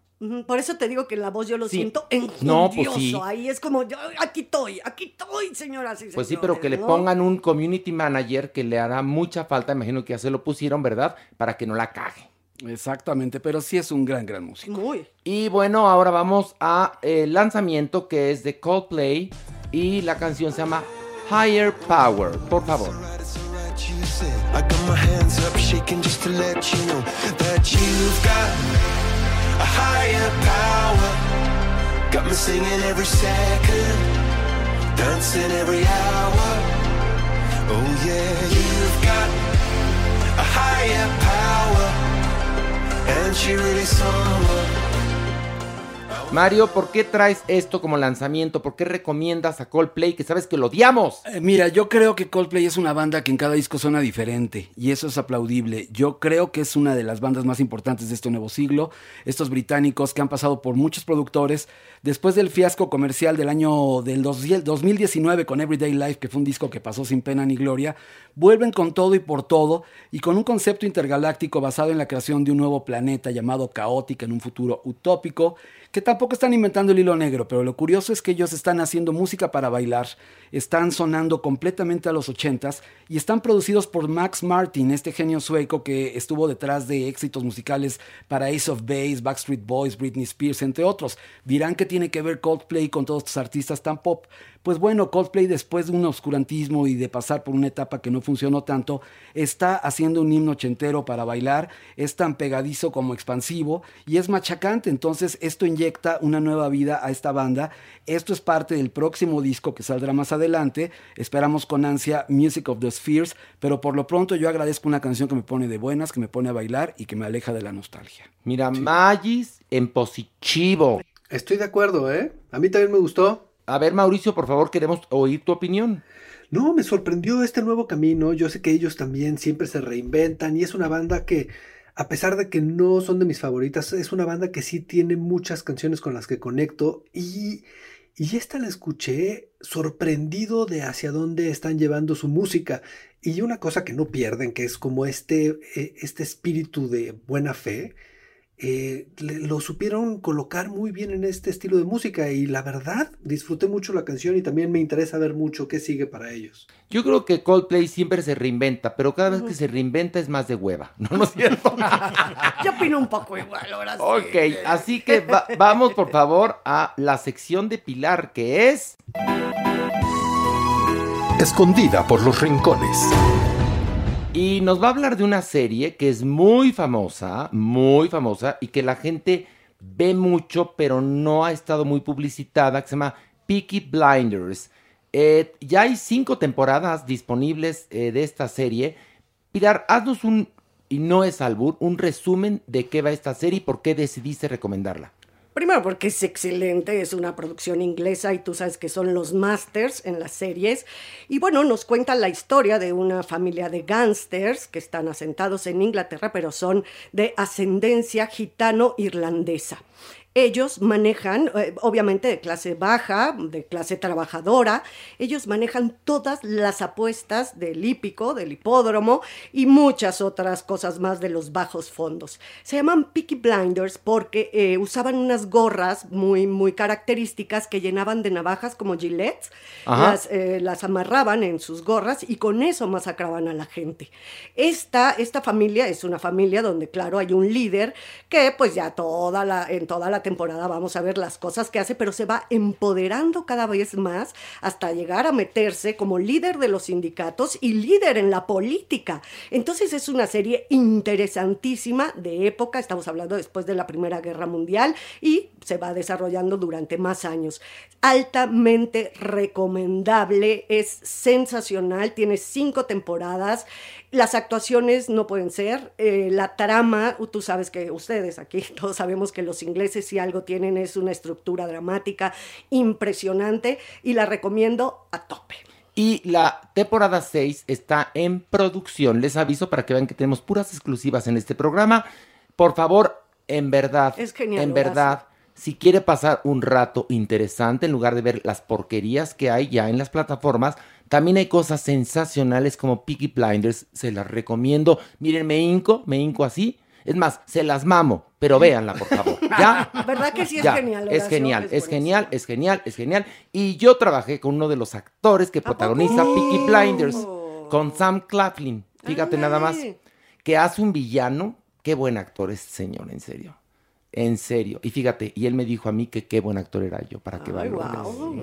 Por eso te digo que la voz yo lo Sí. siento enjundioso. No, pues sí. Ahí es como, yo, aquí estoy, aquí estoy, señoras y Pues sí, señores, pero que le pongan un community manager que le hará mucha falta, imagino que ya se lo pusieron, ¿verdad? Para que no la cague. Exactamente, pero sí es un gran, gran músico. Muy. Y bueno, ahora vamos a el lanzamiento que es de Coldplay y la canción se llama Higher Power, por favor. Got me singing every second, dancing every hour. Oh yeah, you've got a higher power, and she really someone. Mario, ¿por qué traes esto como lanzamiento? ¿Por qué recomiendas a Coldplay que sabes que lo odiamos? Eh, Mira, yo creo que Coldplay es una banda que en cada disco suena diferente y eso es aplaudible. Yo creo que es una de las bandas más importantes de este nuevo siglo. Estos británicos que han pasado por muchos productores, después del fiasco comercial del año del 2000 2019 con Everyday Life, que fue un disco que pasó sin pena ni gloria, vuelven con todo y por todo y con un concepto intergaláctico basado en la creación de un nuevo planeta llamado Caótica en un futuro utópico que tampoco están inventando el hilo negro, pero lo curioso es que ellos están haciendo música para bailar, están sonando completamente a los ochentas y están producidos por Max Martin, este genio sueco que estuvo detrás de éxitos musicales para Ace of Base, Backstreet Boys, Britney Spears, entre otros. Dirán que tiene que ver Coldplay con todos estos artistas tan pop. Pues bueno, Coldplay después de un oscurantismo y de pasar por una etapa que no funcionó tanto, está haciendo un himno ochentero para bailar, es tan pegadizo como expansivo y es machacante, entonces esto inyecta una nueva vida a esta banda. Esto es parte del próximo disco que saldrá más adelante, esperamos con ansia Music of the Spheres, pero por lo pronto yo agradezco una canción que me pone de buenas, que me pone a bailar y que me aleja de la nostalgia. Mira, Magis en positivo. Estoy de acuerdo, ¿eh? A mí también me gustó. A ver, Mauricio, por favor, queremos oír tu opinión. No, me sorprendió este nuevo camino. Yo sé que ellos también siempre se reinventan y es una banda que, a pesar de que no son de mis favoritas, es una banda que sí tiene muchas canciones con las que conecto y, y esta la escuché sorprendido de hacia dónde están llevando su música. Y una cosa que no pierden, que es como este, eh, este espíritu de buena fe, eh, le- lo supieron colocar muy bien en este estilo de música y la verdad disfruté mucho la canción y también me interesa ver mucho qué sigue para ellos. Yo creo que Coldplay siempre se reinventa, pero cada vez que se reinventa es más de hueva, ¿no, ¿No es cierto? Yo opino un poco igual, ahora sí. ok, así que va- vamos por favor a la sección de Pilar, que es... Escondida por los rincones. Y nos va a hablar de una serie que es muy famosa, muy famosa, y que la gente ve mucho, pero no ha estado muy publicitada, que se llama Peaky Blinders. Eh, ya hay cinco temporadas disponibles eh, de esta serie. Pilar, haznos un, y no es albur, un resumen de qué va esta serie y por qué decidiste recomendarla. Primero porque es excelente, es una producción inglesa y tú sabes que son los masters en las series. Y bueno, nos cuenta la historia de una familia de gángsters que están asentados en Inglaterra, pero son de ascendencia gitano-irlandesa. Ellos manejan, eh, obviamente de clase baja, de clase trabajadora, ellos manejan todas las apuestas del hípico, del hipódromo y muchas otras cosas más de los bajos fondos. Se llaman Peaky Blinders porque eh, usaban unas gorras muy, muy características que llenaban de navajas como gilets, las, eh, las amarraban en sus gorras y con eso masacraban a la gente. Esta, esta familia es una familia donde, claro, hay un líder que pues ya toda la, en toda la temporada vamos a ver las cosas que hace, pero se va empoderando cada vez más hasta llegar a meterse como líder de los sindicatos y líder en la política. Entonces es una serie interesantísima de época, estamos hablando después de la Primera Guerra Mundial y se va desarrollando durante más años. Altamente recomendable, es sensacional, tiene cinco temporadas. Las actuaciones no pueden ser, eh, la trama, tú sabes que ustedes aquí todos sabemos que los ingleses si algo tienen es una estructura dramática impresionante y la recomiendo a tope. Y la temporada 6 está en producción. Les aviso para que vean que tenemos puras exclusivas en este programa. Por favor, en verdad, Es genial, en verdad, si quiere pasar un rato interesante en lugar de ver las porquerías que hay ya en las plataformas, también hay cosas sensacionales como Peaky Blinders. Se las recomiendo. Miren, me hinco, me hinco así. Es más, se las mamo, pero véanla, por favor. ¿Ya? ¿Verdad que sí es Ya, genial? Es genial, es, genial, es genial, es genial. Y yo trabajé con uno de los actores que protagoniza Peaky Blinders, con Sam Claflin. Fíjate nada más, que hace un villano. Qué buen actor es, señor, en serio. En serio. Y fíjate, y él me dijo a mí que qué buen actor era yo, para que valores.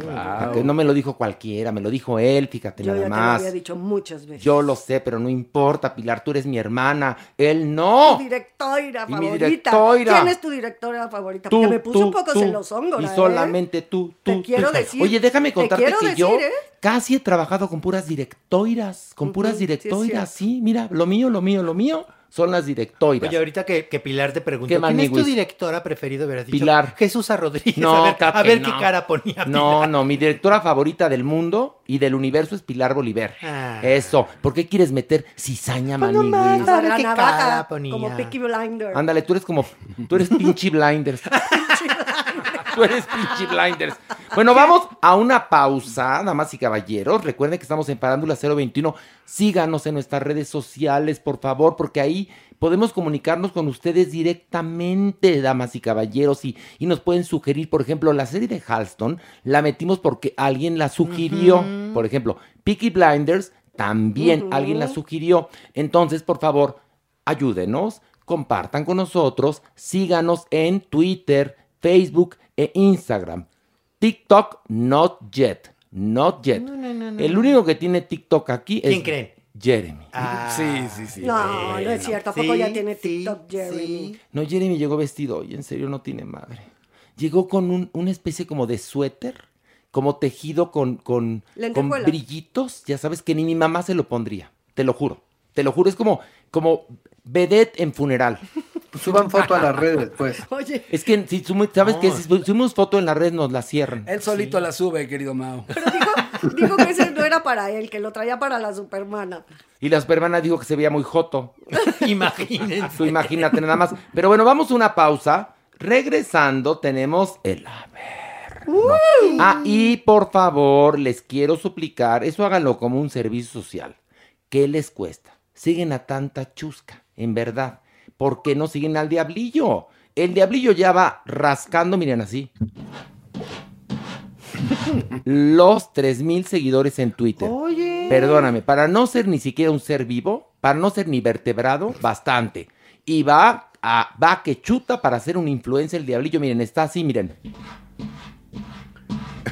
Para que no me lo dijo cualquiera, me lo dijo él, fíjate Yo ya nada te lo más. había dicho muchas veces. Yo lo sé, pero no importa, Pilar, tú eres mi hermana. Él no. Tu directora Y mi favorita. directora. ¿Quién es tu directora favorita? Tú, Porque me puso tú, un poco tú. celosón, Y ¿eh? solamente tú, tú. Te quiero tú. decir- Oye, déjame te contarte quiero que yo ¿eh? casi he trabajado con puras directoras, con puras directoras, sí, mira, lo mío, lo mío, lo mío son las directoras. Oye, ahorita que, que Pilar te preguntó, ¿Qué ¿quién es tu directora preferida? Hubieras dicho, Pilar. Jesús Rodríguez. No, a ver, a que ver no. qué cara ponía No, Pilar. no, mi directora favorita del mundo y del universo es Pilar Bolívar. Ah. Eso. ¿Por qué quieres meter cizaña, Pues maniguis? Agarra qué navaja, cara ponía. como Peaky Blinder. Ándale, tú eres como, tú eres pinche blinders. tú eres pinche blinders. Bueno, vamos a una pausa, damas y caballeros. Recuerden que estamos en Parándula 021. Síganos en nuestras redes sociales, por favor, porque ahí podemos comunicarnos con ustedes directamente, damas y caballeros, y, y nos pueden sugerir, por ejemplo, la serie de Halston la metimos porque alguien la sugirió. Por ejemplo, Peaky Blinders también alguien la sugirió. Entonces, por favor, ayúdenos, compartan con nosotros, síganos en Twitter, Facebook e Instagram. TikTok, not yet. Not yet. No, no, no, no, El único que tiene TikTok aquí es ¿Quién creen? Jeremy. sí, sí, sí. No, no es cierto. ¿A poco Sí, ya tiene sí, TikTok, Jeremy? No, Jeremy llegó vestido hoy, en serio no tiene madre. Llegó con un- una especie como de suéter, como tejido con, con, con brillitos, ya sabes que ni mi mamá se lo pondría, te lo juro. Te lo juro, es como, como vedette en funeral. Suban foto a las redes, pues. Oye. Es que si sumo- sabes que si subimos foto en la red nos la cierran. Él solito la sube, querido Mao. Dijo que ese no era para él, que lo traía para la supermana. Y la supermana dijo que se veía muy joto. Imagínense. Tú imagínate nada más. Pero bueno, vamos a una pausa. Regresando tenemos el Ah, y por favor, les quiero suplicar, eso háganlo como un servicio social. ¿Qué les cuesta? Siguen a tanta chusca, en verdad. ¿Por qué no siguen al diablillo? El diablillo ya va rascando, miren así. Los 3000 seguidores en Twitter. Oye. Perdóname, para no ser ni siquiera un ser vivo, para no ser ni vertebrado, bastante. Y va a, va que chuta para ser un influencer el diablillo. Miren, está así, miren.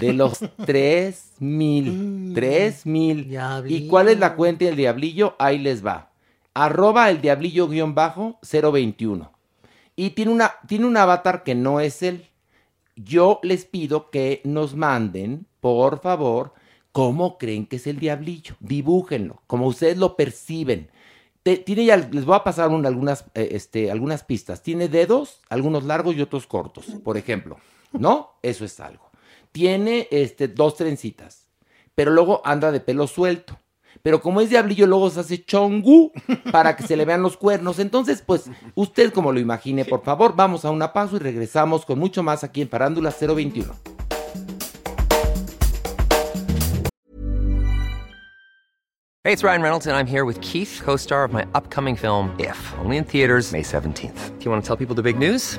De los 3000. 3000. ¿Y cuál es la cuenta del diablillo? Ahí les va. Arroba el diablillo guion bajo 021. Y tiene, una, tiene un avatar que no es él. yo les pido que nos manden, por favor, cómo creen que es el diablillo. Dibújenlo, como ustedes lo perciben. Tiene ya, les voy a pasar un- algunas, eh, este, algunas pistas. Tiene dedos, algunos largos y otros cortos, por ejemplo. ¿No? Eso es algo. Tiene este, dos trencitas, pero luego anda de pelo suelto. Pero como es diablillo, luego se hace chongú para que se le vean los cuernos. Entonces, pues, usted como lo imagine, por favor, vamos a una pausa y regresamos con mucho más aquí en Parándula 021. Hey, it's Ryan Reynolds, and I'm here with Keith, co star of my upcoming film, If, only in theaters, May 17th. Do you want to tell people the big news?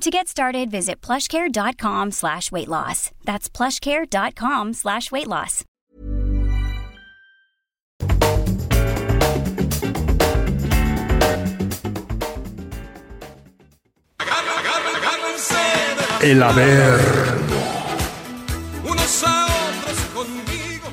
To get started, visit plushcare.com slash weight loss. That's plushcare.com slash weight loss. El haber. Unos a otros conmigo.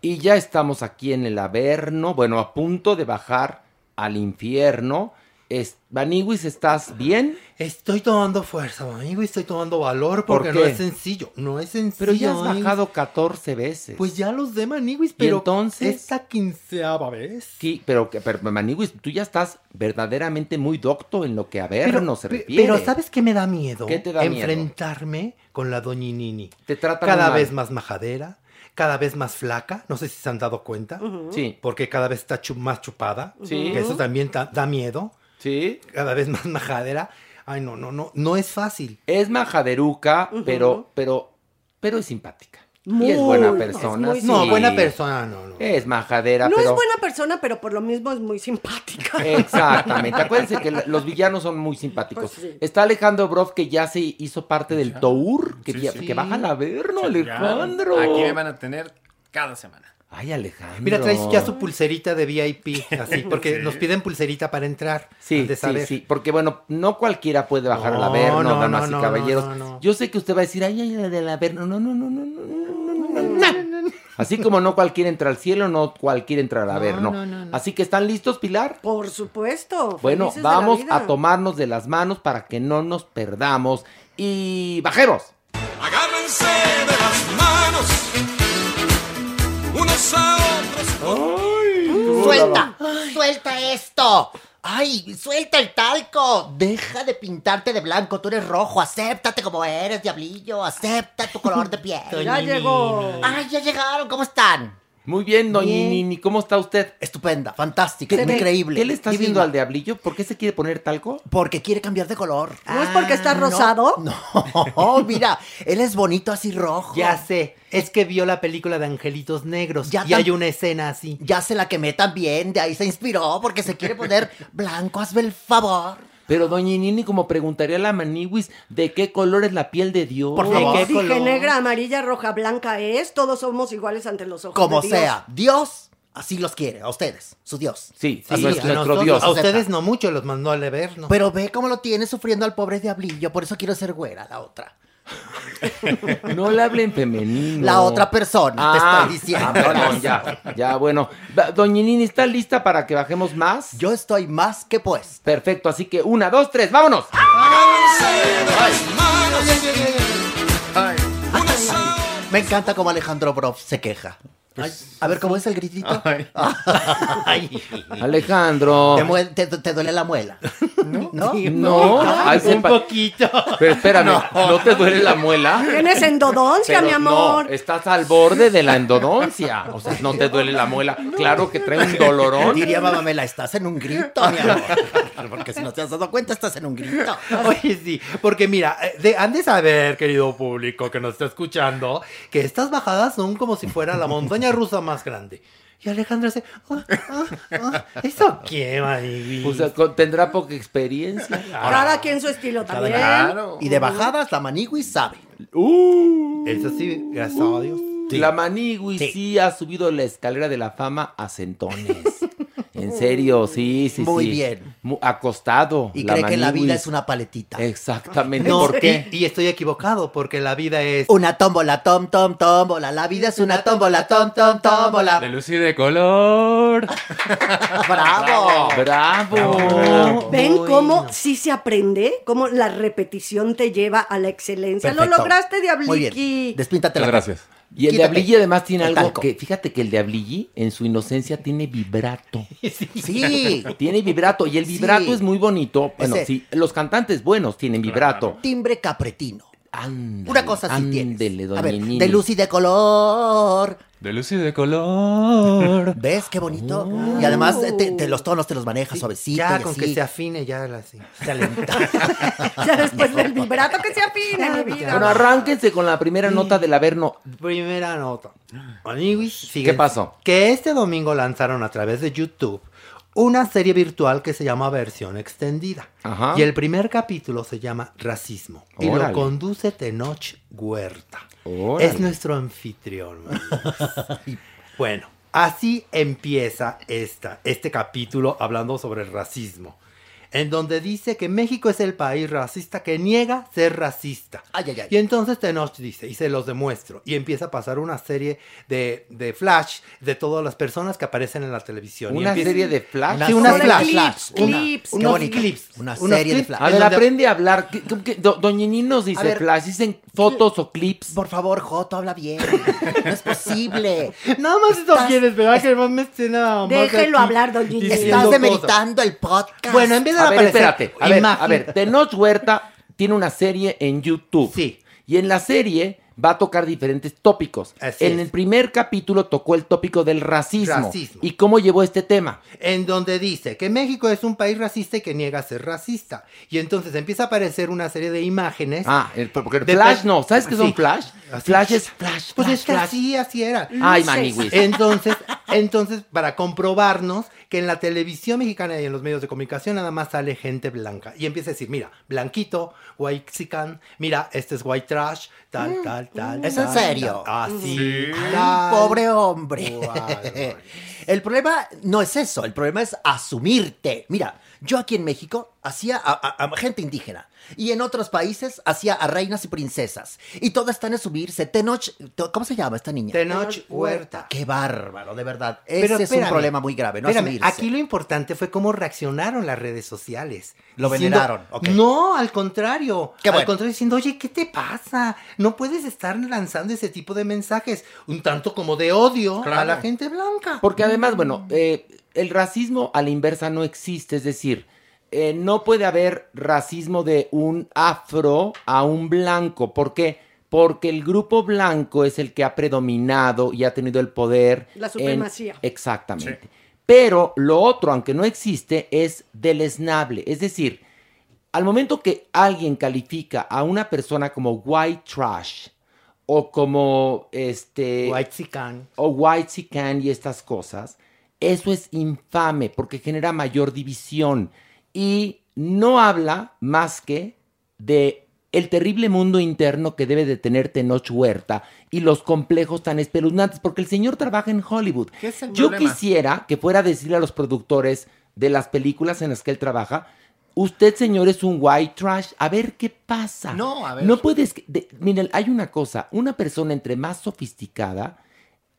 Y ya estamos aquí en el Averno, bueno, a punto de bajar al infierno. Es, Maniwis, ¿estás bien? Estoy tomando fuerza, y estoy tomando valor ¿Por porque qué? no es sencillo. No es sencillo. Pero ya has bajado 14 veces. Pues ya los de Maniguis, ¿Y pero entonces? esta quinceava vez. Sí, pero, que- pero Maniwis, tú ya estás verdaderamente muy docto en lo que Averno se pe- refiere. pero ¿sabes qué me da miedo? ¿Qué te da miedo? Enfrentarme con la doñinini. Te trata cada vez más majadera, cada vez más flaca. No sé si se han dado cuenta. Sí. Porque cada vez está más chupada. Sí. Que eso también ta- da miedo. Sí. Cada vez más majadera. Ay, no, no, no. No es fácil. Es majaderuca, pero, pero, pero es simpática. y es buena Muy, persona. es muy No, buena persona, no, no. Es majadera, No pero... es buena persona, pero por lo mismo es muy simpática. Exactamente. Acuérdense que los villanos son muy simpáticos. Pues sí. Está Alejandro Broff, que ya se hizo parte del tour, que, Sí, sí. que baja al Averno, Ya, Alejandro. Aquí me van a tener cada semana. Ay, Alejandro. Mira, traes ya su pulserita de VIP, así, porque nos piden pulserita para entrar. Sí, sí, sí, porque bueno, no cualquiera puede bajar no, al Averno, no, damas no, y caballeros. Yo sé que usted va a decir, ay, ay, del Averno, no, no, no, no, no, no, no. Así como no cualquiera entra al cielo, no cualquiera entra al Averno. Así que, ¿están listos, Pilar? Por supuesto. Bueno, vamos a tomarnos de las manos para que no nos perdamos. Y, bajeros. Agárrense de las manos ¡Ay! ¡Suelta el talco! Deja de pintarte de blanco, tú eres rojo, acéptate como eres, diablillo, acepta tu color de piel. Ya llegó. ¡Ay, ya llegaron! ¿Cómo están? Muy bien, doña Bien. Nini, ¿cómo está usted? Estupenda, fantástica, ¿Qué- increíble. ¿Qué le está haciendo al diablillo? ¿Por qué se quiere poner talco? Porque quiere cambiar de color. ¿No es porque está Ah, no, rosado? No, mira, él es bonito así rojo. Ya sé, es que vio la película de Angelitos Negros Ya y hay una escena así. Ya se la quemé también, de ahí se inspiró, porque se quiere poner blanco, hazme el favor. Pero doña Nini, como preguntaría la maniwis, ¿de qué color es la piel de Dios? Por ¿De favor. qué Dije color? negra, amarilla, roja, blanca es. Todos somos iguales ante los ojos Como de Dios. sea, Dios así los quiere, a ustedes, su Dios. Sí, sí, Así nuestro, es. nuestro nosotros- Dios. A ustedes no mucho, los mandó al Averno. Pero ve cómo lo tiene sufriendo al pobre diablillo, por eso quiero ser güera la otra. No le hablen femenino. La otra persona, te estoy diciendo. ah, perdón, ya, ya, bueno. Va- Doña Nini, ¿está lista para que bajemos más? Yo estoy más que pues. Perfecto, así que una, dos, tres, vámonos. Me encanta como Alejandro Broff se queja. A ver, ¿cómo es el gritito? Ay. Alejandro. ¿Te, mue- te- te duele la muela? ¿No? No, ay, un sepa- poquito. Pero espérame, ¿no, te duele la muela? Tienes endodoncia, Pero mi amor. No, estás al borde de la endodoncia. O sea, no te duele la muela. Claro que trae un dolorón. Diría Mamamela, estás en un grito, mi amor. Porque si no te has dado cuenta, estás en un grito. Oye, sí, porque mira, eh, de- han de saber, querido público que nos está escuchando, que estas bajadas son como si fuera la montaña rusa más grande. Y Alejandra dice, ah, ah, ah, ¿eso qué, Maniguis? O sea, con- tendrá poca experiencia. Cada quien su estilo también. Y de bajadas, la manigui sabe. Eso sí, gracias a Dios. La Manigui sí. ha subido la escalera de la fama a centones. En serio, sí, sí, Muy sí. bien. Mu- acostado. Y cree que la vida es una paletita. Exactamente. No, ¿Por qué? Y, y estoy equivocado, porque la vida es... Una tómbola, tom, tom, tómbola. La vida es una tómbola, tom, tom, tómbola. De luz y de color. ¡Bravo! ¡Bravo! ¿Ven cómo sí se aprende? Cómo la repetición te lleva a la excelencia. Lo Perfecto. lograste, Diabliki. Muy bien. Despíntate la gracias. Y el Quítate Diablilli además tiene el algo talco. que, fíjate que el Diablilli en su inocencia tiene vibrato. Sí. Tiene vibrato y el Sí. vibrato es muy bonito. Bueno, Ese- sí, los cantantes buenos tienen vibrato. Timbre capretino. Ándale, Una cosa sí tienes. ándele, doña A ver, Nini. de luz y de color. De luz y de color. ¿Ves qué bonito? Y además eh, te, te los tonos te los manejas suavecito. Ya, y con así. que se afine, ya sí. Se alenta. Ya después del vibrato que se afine, mi vida. Bueno, arránquense con la primera nota del Averno. Primera nota. ¿Qué pasó? Que este domingo lanzaron a través de YouTube una serie virtual que se llama Versión Extendida. Ajá. Y el primer capítulo se llama Racismo. Y lo conduce Tenoch Huerta. Órale. Es nuestro anfitrión. Bueno, así empieza esta, este capítulo hablando sobre el racismo. En donde dice que México es el país racista que niega ser racista. Ay, ay, ay. Y entonces Tenoch dice, y se los demuestro, y empieza a pasar una serie de, de flash de todas las personas que aparecen en la televisión. ¿Una serie de flash? Sí, una Sobre flash. clips, Una- clips. unos Qué bonito. clips. Una unos serie de flash. A ver, aprende a hablar. Doña Nini nos dice ver. flash, dicen fotos o clips. Por favor, Joto, habla bien. No es posible. Nada más Estás- quieres, ¿verdad? Que más me esté nada más Déjelo aquí hablar, Gigi. diciendo Estás cosas. demeritando el podcast. Bueno, en vez de A ver, aparecer espérate. A ver, a ver, Tenoch Huerta tiene una serie en YouTube. Sí. Y en la serie va a tocar diferentes tópicos. Así en es. el primer capítulo tocó el tópico del racismo. Racismo. ¿Y cómo llevó este tema? en donde dice que México es un país racista y que niega ser racista. Y entonces empieza a aparecer una serie de imágenes. Ah, el- porque el De flash no. ¿Sabes qué son Sí. flash? Así. Flash es flash, Pues flash, es que flash. así, así era. Ay, maniwis. Entonces, entonces, para comprobarnos que en la televisión mexicana y en los medios de comunicación nada más sale gente blanca. Y empieza a decir, mira, blanquito, white mira, este es white trash, tal, tal, tal. ¿Es tal, en serio? tal. Así. Tal. pobre hombre. El problema no es eso, el problema es asumirte. Mira, yo aquí en México hacía a, a- a gente indígena y en otros países hacía a reinas y princesas. Y todas están en subirse. Tenoch, ¿cómo se llama esta niña? Tenoch Huerta. Qué bárbaro, de verdad. Ese Pero es un problema muy grave, no espérame. Aquí lo importante fue cómo reaccionaron las redes sociales. Lo Diciendo, veneraron, ok. No, al contrario. Qué Al contrario, diciendo, oye, ¿qué te pasa? No puedes estar lanzando ese tipo de mensajes, un tanto como de odio a la gente blanca. Porque además, bueno, eh, el racismo a la inversa no existe, es decir, eh, no puede haber racismo de un afro a un blanco. ¿Por qué? Porque el grupo blanco es el que ha predominado y ha tenido el poder. La en- supremacía. Exactamente. Pero lo otro, aunque no existe, es deleznable. Es decir, al momento que alguien califica a una persona como white trash o como este White Sican. o white sican y estas cosas, eso es infame porque genera mayor división y no habla más que de el terrible mundo interno que debe de tener Tenoch Huerta y los complejos tan espeluznantes, porque el señor trabaja en Hollywood. ¿Qué es el Yo problema? quisiera que fuera a decirle a los productores de las películas en las que él trabaja, Usted, señor, es un white trash. A ver qué pasa. No, a ver. No puedes. de- miren, hay una cosa. Una persona entre más sofisticada,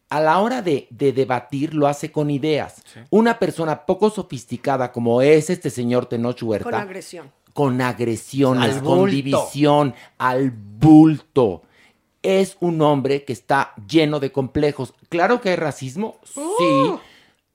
a la hora de, de debatir, lo hace con ideas. Una persona poco sofisticada, como es este señor Tenoch Huerta, Con agresión. con agresiones, Al con división, al bulto. Es un hombre que está lleno de complejos. Claro que hay racismo, sí.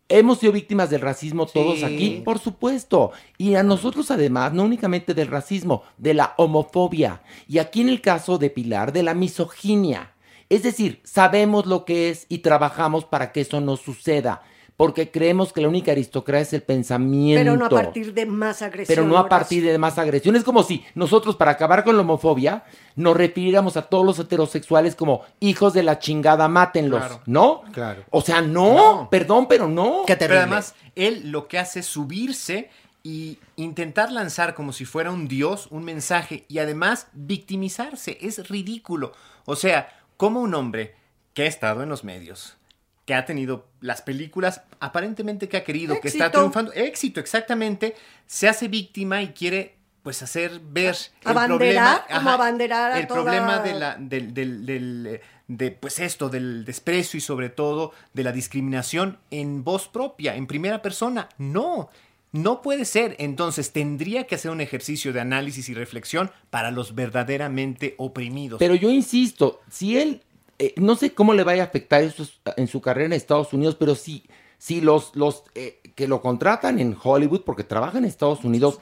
Hemos sido víctimas del racismo todos Sí. aquí, por supuesto. Y a nosotros además, no únicamente del racismo, de la homofobia. Y aquí en el caso de Pilar, de la misoginia. Es decir, sabemos lo que es y trabajamos para que eso no suceda. Porque creemos que la única aristocracia es el pensamiento. Pero no a partir de más agresión. Pero no a partir de más agresión. Es como si nosotros, para acabar con la homofobia, nos refiriéramos a todos los heterosexuales como hijos de la chingada, mátenlos. Claro. ¿No? Claro. O sea, no, perdón, pero no. Pero además, él lo que hace es subirse y intentar lanzar como si fuera un dios un mensaje y además victimizarse. Es ridículo. O sea, como un hombre que ha estado en los medios, que ha tenido las películas aparentemente que ha querido, que está triunfando, éxito exactamente, se hace víctima y quiere pues hacer ver el Abanderar, problema, como abanderar a el toda- problema de la, del, del- del, de pues esto, del desprecio y sobre todo de la discriminación en voz propia, en primera persona. No, no puede ser. Entonces tendría que hacer un ejercicio de análisis y reflexión para los verdaderamente oprimidos. Pero yo insisto, si él, eh, no sé cómo le vaya a afectar eso en su carrera en Estados Unidos, pero si, si los, los eh, que lo contratan en Hollywood, porque trabaja en Estados Unidos,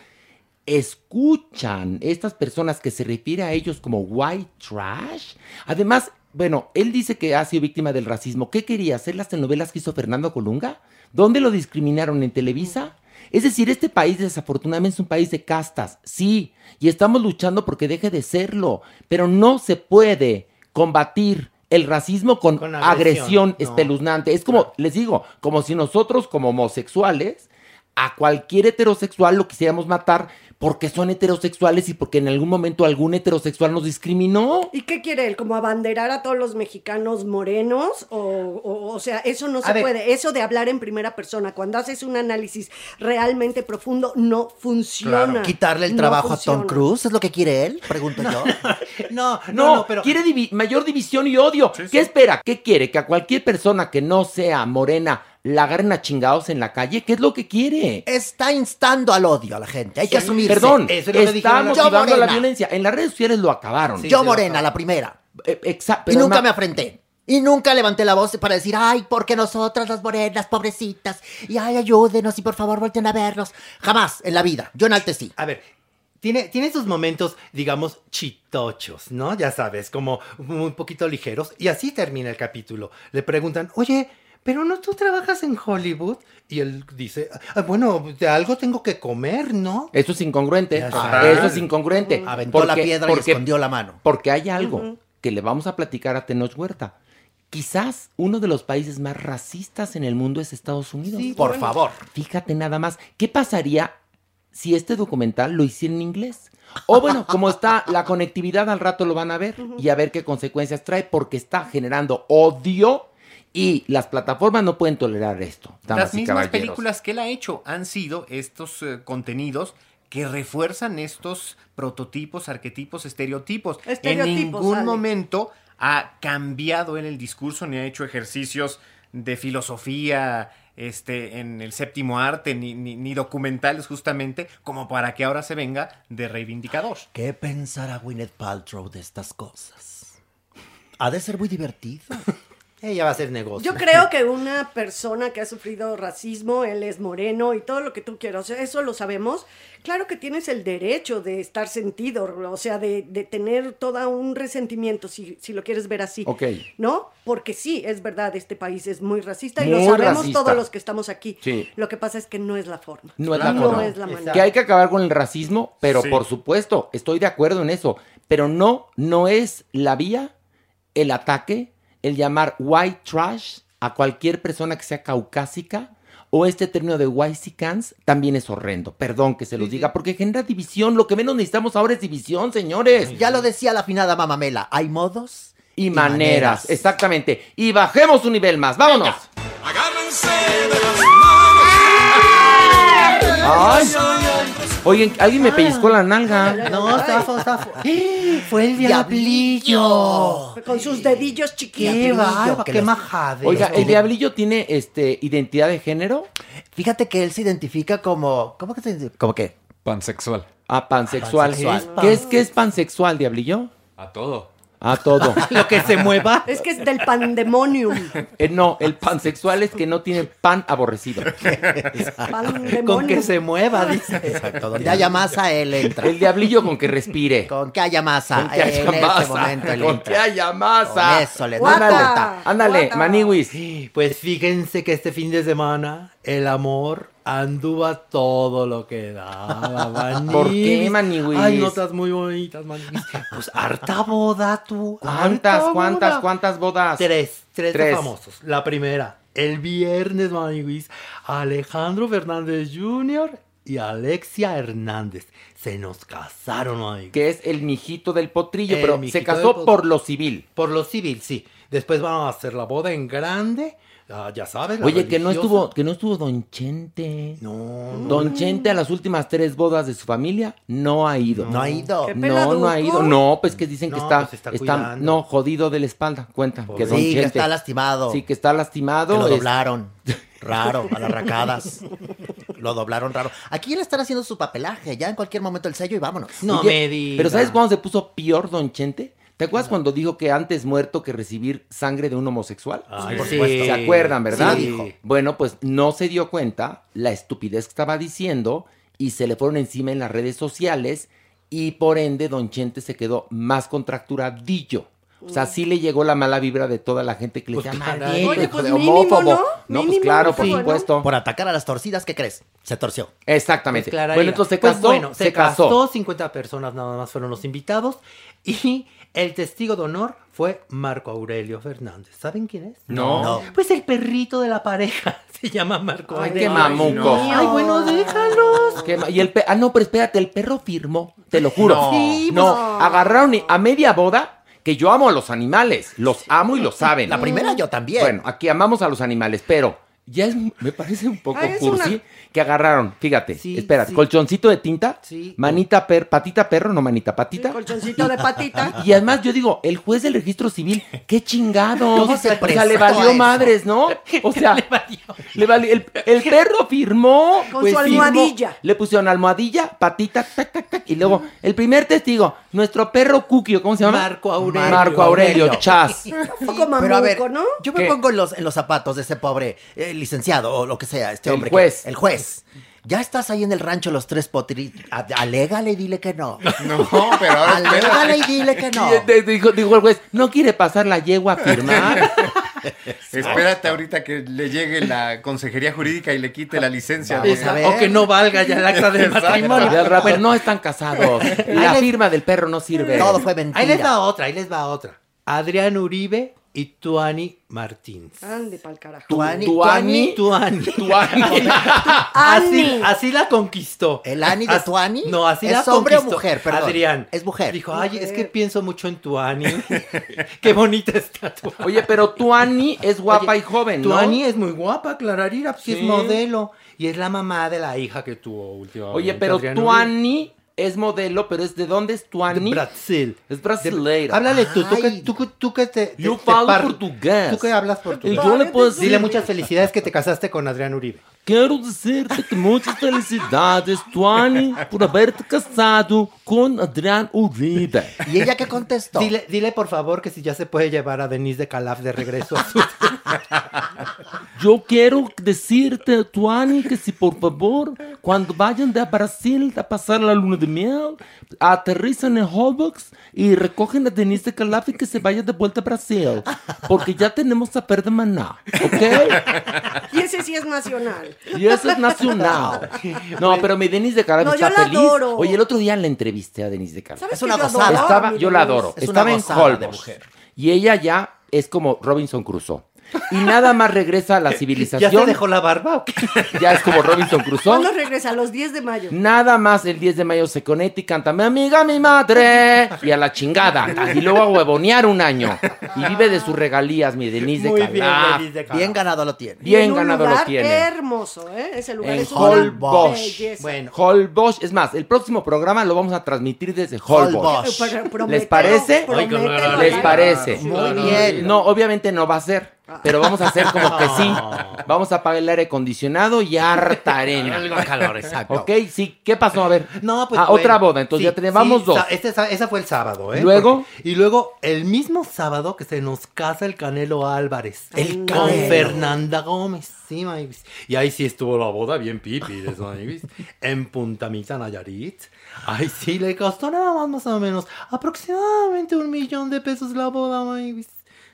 escuchan estas personas que se refiere a ellos como white trash. Además, bueno, él dice que ha sido víctima del racismo. ¿Qué quería? ¿Hacer las telenovelas que hizo Fernando Colunga? ¿Dónde lo discriminaron? ¿En Televisa? Es decir, este país desafortunadamente es un país de castas, sí, y estamos luchando porque deje de serlo, pero no se puede combatir el racismo con, Con agresión, agresión, no. espeluznante. Es como, les digo, como si nosotros como homosexuales a cualquier heterosexual lo quisiéramos matar porque son heterosexuales y porque en algún momento algún heterosexual nos discriminó. ¿Y qué quiere él? ¿Como abanderar a todos los mexicanos morenos? O, o, o sea, eso no A se ver. puede. Eso de hablar en primera persona, cuando haces un análisis realmente profundo, no funciona. Quitarle el No trabajo a. Tom Cruise, ¿es lo que quiere él? Pregunto yo. No, No, quiere divi- mayor división y odio. ¿Qué espera? ¿Qué quiere? ¿Que a cualquier persona que no sea morena la agarren a chingados en la calle? ¿Qué es lo que quiere? Está instando al odio a la gente. Hay que Sí, asumirse. Perdón, Eso es lo que está Yo motivando la morena. violencia. En las redes sociales lo acabaron. yo morena, la primera. Exacto. y nunca me afrenté. Y nunca levanté la voz para decir, ay, porque nosotras las morenas, pobrecitas, y ay, ayúdenos y por favor volteen a vernos. Jamás en la vida. Yo enaltecí. A ver, tiene, tiene sus momentos, digamos, chitochos, ¿no? Ya sabes, como un poquito ligeros. Y así termina el capítulo. Le preguntan, oye, pero no tú trabajas en Hollywood. Y él dice, "Ah, bueno, de algo tengo que comer, ¿no? Eso es incongruente. Eso es incongruente. Aventó la piedra y escondió la mano. Porque hay algo que le vamos a platicar a Tenoch Huerta. Quizás uno de los países más racistas en el mundo es Estados Unidos. Sí, Por bueno. favor. Fíjate nada más. ¿Qué pasaría si este documental lo hiciera en inglés? O bueno, como está la conectividad, al rato lo van a ver y a ver qué consecuencias trae, porque está generando odio y las plataformas no pueden tolerar esto. Las y mismas caballeros. películas que él ha hecho han sido estos eh, contenidos que refuerzan estos prototipos, arquetipos, estereotipos. Estereotipos, en ningún momento ha cambiado en el discurso ni ha hecho ejercicios de filosofía este, en el séptimo arte, ni, ni- ni documentales justamente, como para que ahora se venga de reivindicador. ¿Qué pensará Gwyneth Paltrow de estas cosas? Ha de ser muy divertido. Ella va a hacer negocio. Yo creo que una persona que ha sufrido racismo, él es moreno y todo lo que tú quieras, o sea, eso lo sabemos. Claro que tienes el derecho de estar sentido, o sea, de, de tener todo un resentimiento, si, si lo quieres ver así. Ok. ¿No? Porque sí, es verdad, este país es muy racista y Muy lo sabemos racista. todos los que estamos aquí. Sí. Lo que pasa es que no es la forma. No es la No forma. es la manera. Que hay que acabar con el racismo, pero Sí. por supuesto, estoy de acuerdo en eso. Pero no, no es la vía, el ataque, el llamar white trash a cualquier persona que sea caucásica. O este término de Cans también es horrendo. Perdón que se los diga, porque genera división. Lo que menos necesitamos ahora es división, señores. Ya lo decía la afinada Mamamela. Hay modos Y maneras, exactamente. Y bajemos un nivel más. ¡Vámonos! Agárrense de las manos. ¡Ay! Oye, alguien me pellizcó la nalga. No, Zafo, Zafo. Fue el diablillo. Con sus dedillos chiquitos. Qué barba, qué majade. Oiga, ¿el diablillo tiene este identidad de género? Fíjate que él se identifica como. ¿Cómo que se identifica? ¿Cómo qué? Pansexual. Ah, pansexual. Pansexual. ¿Qué es, qué es pansexual, diablillo? A todo. A todo. Lo que se mueva. Es que es del pandemonium. Eh, no, el pansexual es que no tiene pan aborrecido. Pandemonium. Con que se mueva, dice. Exacto. Donde haya masa, él entra. El diablillo con que respire. Con que haya masa. Con que haya en masa. este momento él Con entra. que haya masa. Con eso le da Guata. vuelta. Ándale, Guata. maniwis. Pues fíjense que este fin de semana el amor anduvo a todo lo que daba, Maniwis. ¿Por qué, Maniwis? Ay, notas muy bonitas, Maniwis. Pues harta boda, tú. ¿Cuántas, harta cuántas, boda. cuántas bodas? Tres, tres, Tres. famosos. La primera, el viernes, Maniwis, Alejandro Fernández Jr. y Alexia Hernández. Se nos casaron, Maniwis. Que es el mijito del potrillo, El pero se casó por lo civil. Por lo civil, sí. Después vamos a hacer la boda en grande. Ah, ya sabes, la Oye, que no estuvo, que no estuvo Don Chente. No. Don Chente a las últimas tres bodas de su familia no ha ido. No ha ido. ¿Qué No, no ha ido. No, pues que dicen que No, está, pues está está- cuidando. no, jodido de la espalda. Cuenta que Don Sí, que Chente. está lastimado. Sí, que está lastimado. Que lo es- doblaron. Raro, a las racadas. Lo doblaron raro. Aquí él estará haciendo su papelaje. Ya en cualquier momento el sello y vámonos. No Oye, me digas. Pero ¿sabes cuándo se puso peor Don Chente? ¿Te acuerdas cuando dijo que antes muerto que recibir sangre de un homosexual? Ay, por sí. supuesto. ¿Se acuerdan, verdad? Sí, dijo. Bueno, pues no se dio cuenta la estupidez que estaba diciendo y se le fueron encima en las redes sociales y por ende Don Chente se quedó más contracturadillo. O sea, sí le llegó la mala vibra de toda la gente que le Pues, decía maldito, pues, de mínimo, homófobo. ¿no? pues claro, por sí, ¿no? supuesto. Por atacar a las torcidas, ¿qué crees? Se torció. Exactamente. Pues, bueno, entonces se Pues casó, bueno, se, casó. 50 personas nada más fueron los invitados. Y el testigo de honor fue Marco Aurelio Fernández. ¿Saben quién es? No. No. Pues el perrito de la pareja. Se llama Marco Ay, Aurelio. qué mamuco. Ay, bueno, déjalos. Qué ma- Y el pe- ah, no, pero espérate, el perro firmó, te lo juro. No. Sí, no, pues- agarraron y- a media boda, que yo amo a los animales, los amo y lo saben. La primera yo también. Bueno, aquí amamos a los animales, pero ya es, me parece un poco Ah, cursi una- que agarraron, fíjate, Sí, espera, sí. colchoncito de tinta, Sí. manita per, patita perro, no manita, patita. Colchoncito de patita. Y además yo digo, el juez del registro civil, qué chingado. ¿Cómo se o sea, le valió eso? madres, ¿no? O sea, le valió. El, el perro firmó. Con pues, su firmó. almohadilla. Le pusieron almohadilla, patita, tac, tac, tac. Y luego, el primer testigo, nuestro perro Kukio, ¿cómo se llama? Marco Aurelio. Marco Aurelio, Chas. Un poco mamuco, Pero a ver, ¿no? yo me ¿Qué? pongo en los, en los zapatos de ese pobre eh, licenciado o lo que sea, este El hombre. que- juez. el juez. Ya estás ahí en el rancho los tres potri... a- Alégale y dile que no. No, pero ahora Alégale y dile que no. Eh, dijo, dijo el juez, ¿no quiere pasar la yegua a firmar? Espérate ahorita que le llegue la consejería jurídica y le quite la licencia. Vamos de- a ver. O que no valga ya el acta de matrimonio. Al rato, no están casados. La firma del perro no sirve. Todo fue mentira. Ahí les va otra, ahí les va otra. Adrián Uribe y Tuani Martínez. Ande pa'l carajo. Tuani. Tuani. Tuani. Tuani. Así, así la conquistó. ¿El Ani de As- Tuani? No, así ¿Es la hombre o conquistó. mujer? Perdón. Adrián. Es mujer. Dijo, ay, es que pienso mucho en Tuani. Qué bonita está Tuani. Oye, pero Tuani es guapa Oye, y joven, ¿no? Tuani es muy guapa, Clararira, pues sí. es modelo. Y es la mamá de la hija que tuvo últimamente. Oye, pero Adrián Uribe. Tuani es modelo, pero es de dónde es De Tuani? Brasil. Es brasileira. Háblale tú, tú que, tú, que- tú que te, Yo te- falo portugués. Tú que hablas portugués. yo le puedo decir, Dile muchas felicidades que te casaste con Adrián Uribe. Quero decirte que muchas felicidades, Tuani, por haberte casado con Adrián Uribe. ¿Y ella qué contestó? Dile, dile por favor que si ya se puede llevar a Denise de Calaf de regreso a su... Yo quiero decirte, Tuani, que si por favor, cuando vayan de Brasil a pasar la luna de miel, aterrizan en Holbox y recogen a Denise de Calaf y que se vaya de vuelta a Brasil. Porque ya tenemos a Per de Maná, ¿ok? Y ese sí es nacional. Y eso es nacional. No, pero mi Denise de Calaf No, está yo la feliz. adoro. Oye, el otro día la entrevisté a Denise de Calaf. ¿Sabes Es una yo gozada. Estaba, yo la adoro. Es una Estaba en gozada de Holbox. mujer. Y ella ya es como Robinson Crusoe. Y nada más regresa a la ¿Ya civilización. se dejó la barba o qué? Ya es como Robinson Crusoe. ¿Cuándo regresa? A los 10 de mayo. Nada más el 10 de mayo se conecta y canta Mi amiga, mi madre. Y a la chingada. Y luego a huevonear un año. Y vive de sus regalías, mi Denise Muy de bien, Calaf. Denise de Calaf. Bien ganado lo tiene. Bien En un ganado lo tiene. hermoso, ¿eh? Ese lugar En es belleza. Bueno, Holbox. Es más, el próximo programa lo vamos a transmitir desde promételo, ¿Les parece? promételo, ¿Les parece? Muy bien. No, obviamente no va a ser. Pero vamos a hacer como que sí. Vamos a apagar el aire acondicionado y harta arena. Algo calor, exacto. ¿Ok? Sí. ¿Qué pasó? A ver. No, pues Ah, bueno. otra boda. Entonces Sí, ya tenemos sí, dos. este sa- esa fue el sábado, ¿eh? ¿Luego? Porque- y luego, el mismo sábado que se nos casa el Canelo Álvarez. El Con Canelo. Fernanda Gómez. Sí, Mavis. Y ahí sí estuvo la boda bien pipi de eso, Mavis. En Punta Mita, Nayarit. Ay, sí, le costó nada más, más o menos, aproximadamente un millón de pesos la boda, Mavis.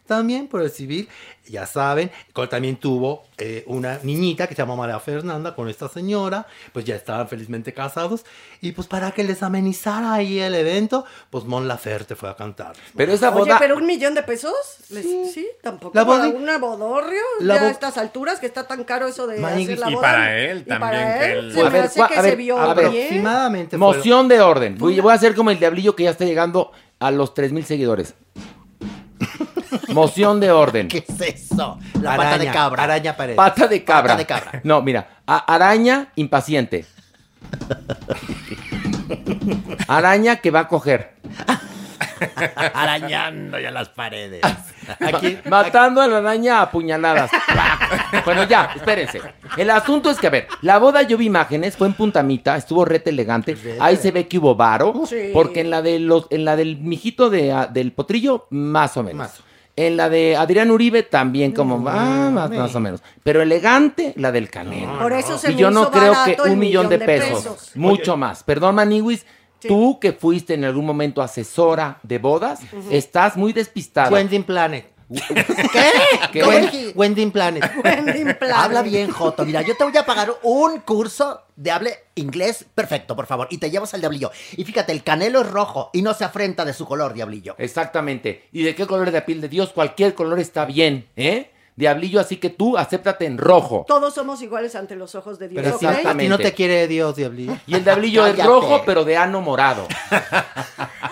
También por el civil, ya saben, también tuvo eh, una niñita que se llama María Fernanda con esta señora, pues ya estaban felizmente casados, y pues para que les amenizara ahí el evento, pues Mon Laferte fue a cantar. Pero esa Oye, boda. pero un millón de pesos, Les- sí, tampoco. La para boda- una bodorrio, la ya bo- a estas alturas que está tan caro eso de Maíz, hacer la y boda. para él Y para también, que él, él- se A me ver, hace que a se ver, vio a ver. bien. Aproximadamente Moción de orden. Voy, voy a hacer como el diablillo que ya está llegando a los 3000 seguidores. Moción de orden. ¿Qué es eso? La pata de cabra. Araña Paredes. Pata de cabra. Pata de cabra. No, mira. araña impaciente. Araña que va a coger. Arañando ya las paredes. Aquí, Matando a la araña a puñaladas. bueno, ya, espérense. El asunto es que, a ver, la boda yo vi imágenes, fue en Puntamita, estuvo rete elegante. Ahí se ve que hubo varo. Sí. Porque en la de los, en la del mijito de, ah, del potrillo, más o menos. Más. En la de Adrián Uribe también como ah, más, más o menos. Pero elegante, la del Canelo. Por eso se y yo no creo que un millón de pesos. Mucho más. Perdón, Maniwis. Tú que fuiste en algún momento asesora de bodas, estás muy despistada. Wedding Planet. ¿Qué? ¿Qué? Wendy, Wedding Planet. Wedding Planet. Habla bien, Joto. Mira, yo te voy a pagar un curso de hable inglés perfecto, por favor. Y te llevas al diablillo. Y fíjate, el canelo es rojo y no se afrenta de su color, diablillo. Exactamente. ¿Y de qué color es la piel de Dios? Cualquier color está bien, ¿eh? Diablillo, así que tú acéptate en rojo. Todos somos iguales ante los ojos de Dios. Pero ¿ok? si a ti Exactamente. no te quiere Dios, diablillo. Y el diablillo es rojo, pero de ano morado.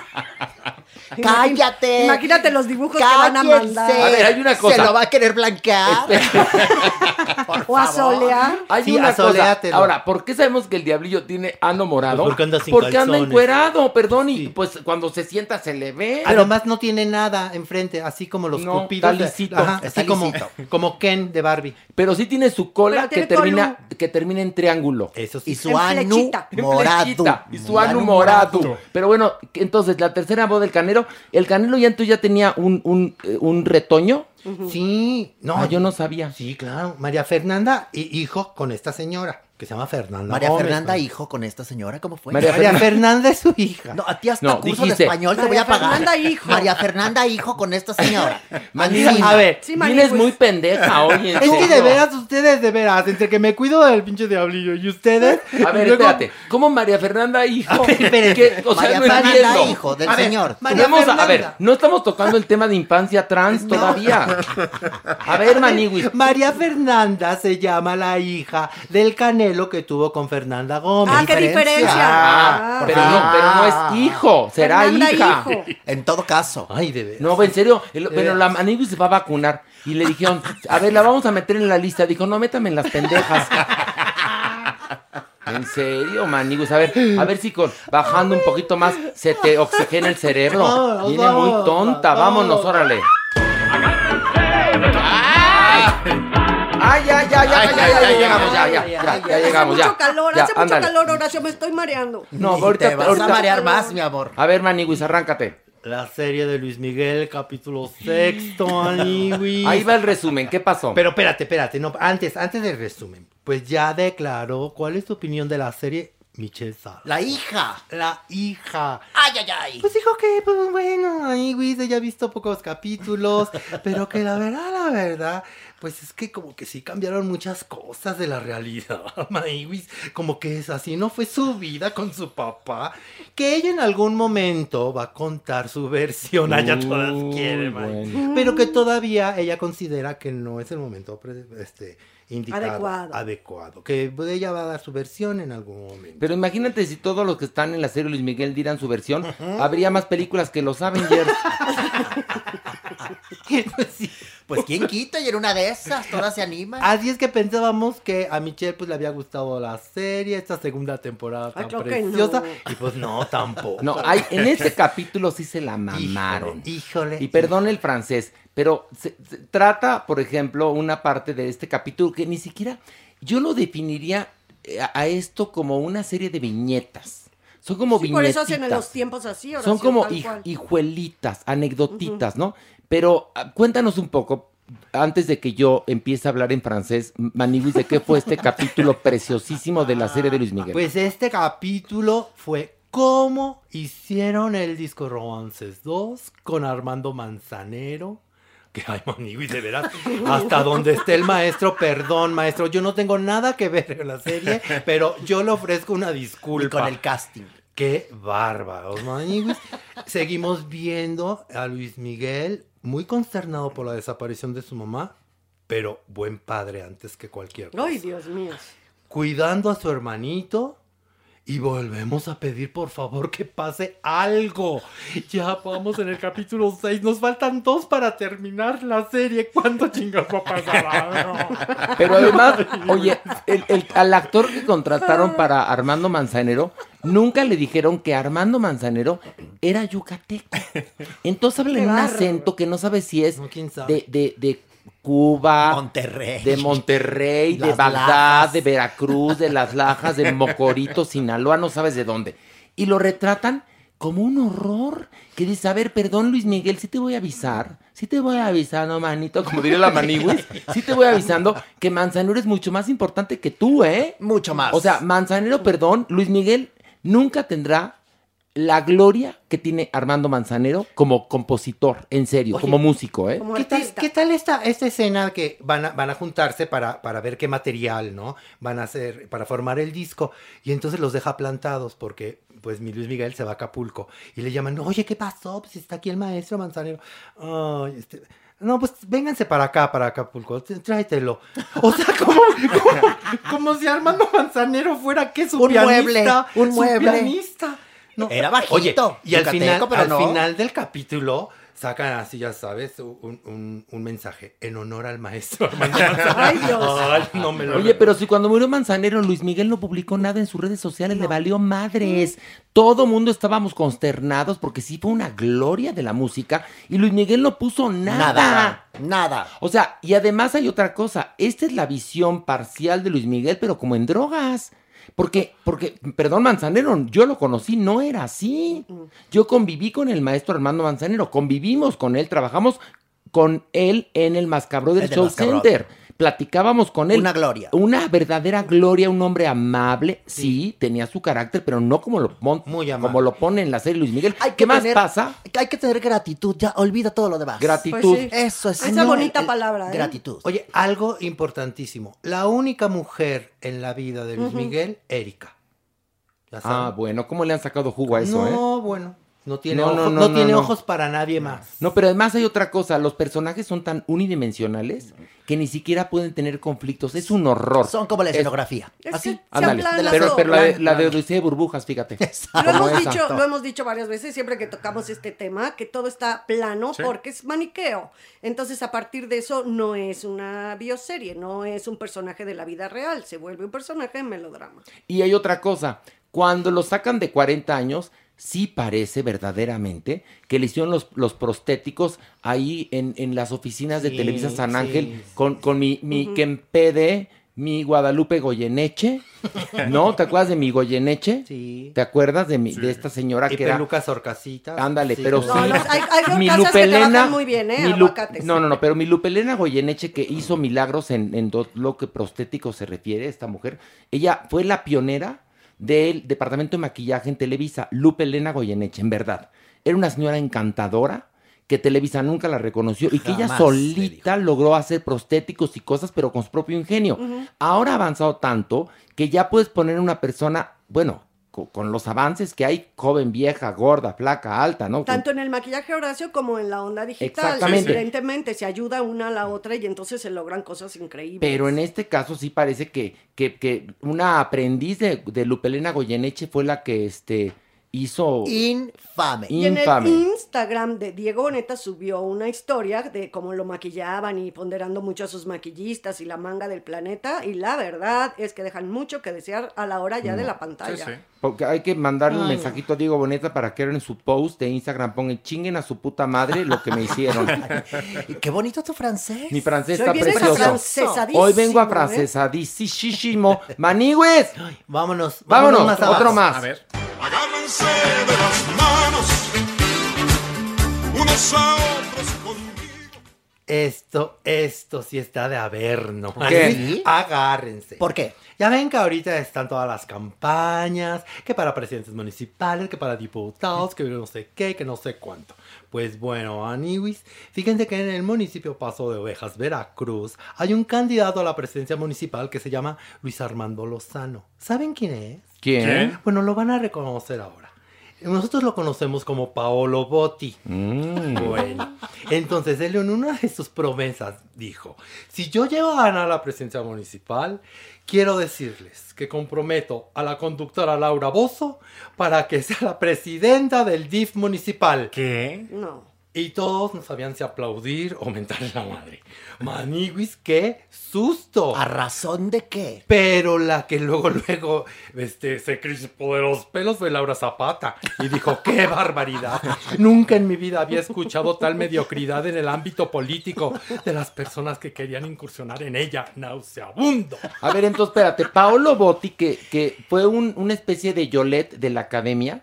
¡Cállate! Imagínate los dibujos que van a mandar. A ver, hay una cosa. ¿Se lo va a querer blanquear? Por O a favor. solear. Hay Sí, una cosa. Ahora, ¿por qué sabemos que el diablillo tiene ano morado? Pues porque anda sin Porque anda encuerado, perdón, y Sí. pues cuando se sienta se le ve. Además no tiene nada enfrente, así como los No, cupidos. está de- lisito. Ajá, Está así como, lisito. como Ken de Barbie. Pero sí tiene su cola Pero que termina, que termina en triángulo. Eso sí. Y su. En morado. Y su anu morado. Pero bueno, entonces la tercera boda del canelo. El canelo ya entonces ya tenía un, un, eh, un retoño. Sí, no, Ah, yo no sabía. Sí, claro. María Fernanda y hijo con esta señora, que se llama Fernanda. María Gómez, Fernanda, ¿no? hijo con esta señora, ¿cómo fue? María María Fernanda es su hija. No, a ti hasta No, curso dijiste. de español te voy María a pagar. Fernanda, hijo. María Fernanda, hijo con esta señora. Manila, a ver, Sí, Mani, Vienes pues- muy pendeja hoy. en Es que de veras, ustedes de veras, entre que me cuido del pinche diablillo y ustedes. A ver, luego- espérate. ¿Cómo María Fernanda, hijo? A ver, espérense. ¿Qué? O sea, María no Fernanda, entiendo. hijo del A ver, señor. María Tenemos- a ver, no estamos tocando el tema de infancia trans todavía. A ver, Maniwis. María Fernanda se llama la hija del Canelo que tuvo con Fernanda Gómez. Ah, qué diferencia. Ah, Ah, pero no, pero no es hijo, será Fernanda, hija. hijo. En todo caso. Ay, de veras. No, en serio. el- veras. la Maniwis se va a vacunar. Y le dijeron, a ver, la vamos a meter en la lista. Dijo, no, métame en las pendejas. En serio, Maniwis. A ver, a ver si con bajando un poquito más se te oxigena el cerebro. Viene muy tonta. Vámonos, órale. ¡Ay, ya, ya, ya, ya, ya, ya, llegamos, ya, ya, ya, ya Hace llegamos, mucho ya. calor, Ya, hace mucho calor, Horacio, me estoy mareando. No, ahorita, te vas ahorita- a marear más, mi amor. A ver, Maniwis, arráncate. La serie de Luis Miguel, capítulo sexto, Aniwi. Ahí va el resumen, ¿qué pasó? Pero espérate, espérate, no, antes, antes del resumen, pues ya declaró cuál es tu opinión de la serie Michelle Sala. La hija. La hija. Ay, ay, ay. Pues dijo que, pues bueno, ahí Luis ella ha visto pocos capítulos, pero que la verdad, la verdad, Pues es que como que sí cambiaron muchas cosas de la realidad, Maywis. Como que es así, no fue su vida con su papá. Que ella en algún momento va a contar su versión. Allá todas quieren, May. bueno. Pero que todavía ella considera que no es el momento este, indicado. Adecuado. adecuado. Que ella va a dar su versión en algún momento. Pero imagínate si todos los que están en la serie Luis Miguel dieran su versión, habría más películas que los Avengers. Pues quién quita y en una de esas todas se animan. Así es que pensábamos que a Michelle pues le había gustado la serie, esta segunda temporada tan creo que preciosa. no. Y pues no, tampoco. No, hay, en este capítulo sí se la mamaron. Híjole. Y perdón el francés, pero se- se trata, por ejemplo, una parte de este capítulo que ni siquiera yo lo definiría eh, a, a esto como una serie de viñetas. Son como Sí, por eso viñetitas. hacen en los tiempos así, Son oración como tal hij- cual. hijuelitas, anecdotitas, ¿no? Pero ah, cuéntanos un poco, antes de que yo empiece a hablar en francés, Maniwis, de qué fue este capítulo preciosísimo de la serie de Luis Miguel. Pues este capítulo fue cómo hicieron el disco Romances 2 con Armando Manzanero. Que ay, Maniwis, de veras. Hasta donde esté el maestro, perdón, maestro. Yo no tengo nada que ver en la serie, pero yo le ofrezco una disculpa. Y con el casting. Qué bárbaros, Maniwis. Seguimos viendo a Luis Miguel muy consternado por la desaparición de su mamá, pero buen padre antes que cualquier cosa Ay, Dios mío. cuidando a su hermanito y volvemos a pedir por favor que pase algo. Ya vamos en el capítulo 6, nos faltan dos para terminar la serie. ¿Cuánto chingados va a pasar? Pero además, oye, el- el- al actor que contrataron para Armando Manzanero, nunca le dijeron que Armando Manzanero era yucateco. Entonces habla en un acento que no sabe si es sabe? de, de, de Cuba, Monterrey. de Monterrey, de Bagdad, Lajas. de Veracruz, de Las Lajas, de Mocorito, Sinaloa, no sabes de dónde. Y lo retratan como un horror. Que dice, a ver, perdón Luis Miguel, sí te voy a avisar, sí te voy avisando, manito, como diría la Maniwis, sí te voy avisando que Manzanero es mucho más importante que tú, ¿eh? Mucho más. O sea, Manzanero, perdón, Luis Miguel nunca tendrá la gloria que tiene Armando Manzanero como compositor, en serio, Oye, como músico, ¿eh? ¿Qué tal, qué tal esta, esta escena que van a, van a juntarse para, para ver qué material, ¿no? Van a hacer para formar el disco. Y entonces los deja plantados porque, pues, mi Luis Miguel se va a Acapulco. Y le llaman, oye, ¿qué pasó? Pues está aquí el maestro Manzanero. Ay, este... No, pues vénganse para acá, para Acapulco, tráetelo. O sea, como, como, como si Armando Manzanero fuera, ¿qué? Su Un pianista. mueble, un su mueble. pianista. No. Era bajito, Oye, y al final, pero al no. final del capítulo sacan así, ya sabes, un, un- un mensaje en honor al maestro. Ay, Dios. Ay, no me lo Oye, pero si cuando murió Manzanero, Luis Miguel no publicó nada en sus redes sociales, le valió madres. Todo mundo estábamos consternados porque sí fue una gloria de la música y Luis Miguel no puso nada. Nada, nada. O sea, y además hay otra cosa. Esta es la visión parcial de Luis Miguel, pero como en drogas. Porque, porque, perdón, Manzanero, yo lo conocí, no era así. Yo conviví con el maestro Armando Manzanero, convivimos con él, trabajamos con él en el Mascabro del El del Show. Center. Platicábamos con él. Una gloria. Una verdadera gloria, un hombre amable. Sí, tenía su carácter, pero no como lo, pon- como lo pone en la serie Luis Miguel. Hay ¿Qué más pasa? Hay que tener gratitud, ya olvida todo lo demás. Gratitud. Pues sí. Eso es. Esa no, bonita el- palabra, ¿eh? Gratitud. Oye, algo importantísimo. La única mujer en la vida de Luis. Miguel, Erika. Ah, bueno, ¿cómo le han sacado jugo a eso, eh? no, bueno. No tiene, No, ojos, no, no, no, no, tiene no. ojos para nadie más. No, pero además hay otra cosa. Los personajes son tan unidimensionales que ni siquiera pueden tener conflictos. Es un horror. Son como la Es- escenografía. Es Así. que se Ándale. Pero, la de, la de. Odisea de Burbujas, fíjate. Lo hemos, dicho, lo hemos dicho varias veces, siempre que tocamos este tema, que todo está plano Sí. porque es maniqueo. Entonces, a partir de eso, no es una bioserie, no es un personaje de la vida real, se vuelve un personaje en melodrama. Y hay otra cosa. Cuando lo sacan de 40 años, sí parece verdaderamente que le hicieron los, los prostéticos ahí en, en las oficinas de Televisa San sí, Ángel sí. con, con mi, mi Kempede, mi Guadalupe Goyeneche. ¿No? ¿Te acuerdas de mi Goyeneche? Sí. ¿Te acuerdas de, mi, de esta señora Y que era... pelucas horcasitas. Ándale, Sí, pero sí. No, hay- hay mi que Lupelena. trabajan muy bien, ¿eh? mi Lu- no, no, no, pero mi Lupelena Goyeneche, que hizo milagros en, en lo que prostético se refiere, esta mujer, ella fue la pionera del departamento de maquillaje en Televisa, Lupe Elena Goyeneche, en verdad. Era una señora encantadora que Televisa nunca la reconoció y que ella solita logró hacer prostéticos y cosas, pero con su propio ingenio. Ahora ha avanzado tanto que ya puedes poner una persona, bueno, con, los avances que hay, joven, vieja, gorda, flaca, alta, ¿no? Tanto en el maquillaje Horacio como en la onda digital. Exactamente. Evidentemente se ayuda una a la otra y entonces se logran cosas increíbles. Pero en este caso sí parece que, que, que una aprendiz de, de Lupelena Goyeneche fue la que este, hizo... Infame. Y en el. Instagram de Diego Boneta subió una historia de cómo lo maquillaban y ponderando mucho a sus maquillistas y la manga del planeta. Y la verdad es que dejan mucho que desear a la hora ya de la pantalla. Porque hay que mandarle un Ay, mensajito a Diego Boneta para que en su post de Instagram pongan chinguen a su puta madre lo que me hicieron. Qué bonito tu francés. Mi francés Hoy está precioso. Hoy vengo a ¿eh? francesadísimo. Manigües. Vámonos. Vámonos, vámonos más otro más. A ver. Agárrense de las manos, unos a otros con Esto, esto sí está de averno. ¿Qué? Agárrense. ¿Por qué? Ya ven que ahorita están todas las campañas, que para presidentes municipales, que para diputados, que no sé qué, que no sé cuánto. Pues bueno, Aniwis, fíjense que en el municipio Paso de Ovejas, Veracruz, hay un candidato a la presidencia municipal que se llama Luis Armando Lozano. ¿Saben quién es? ¿Quién? Bueno, lo van a reconocer ahora. Nosotros lo conocemos como Paolo Botti. Bueno, entonces él en una de sus promesas dijo, si yo llego a ganar la presidencia municipal, quiero decirles que comprometo a la conductora Laura Bozo para que sea la presidenta del DIF municipal. ¿Qué? No. Y todos no sabían si aplaudir o mentarle la madre. Maniguis, qué susto. ¿A razón de qué? Pero la que luego, luego, este, se crispó de los pelos fue Laura Zapata. Y dijo, qué barbaridad. Nunca en mi vida había escuchado tal mediocridad en el ámbito político de las personas que querían incursionar en ella. Nauseabundo. A ver, entonces, espérate. Paolo Botti, que, que fue un- una especie de Yolet de la academia,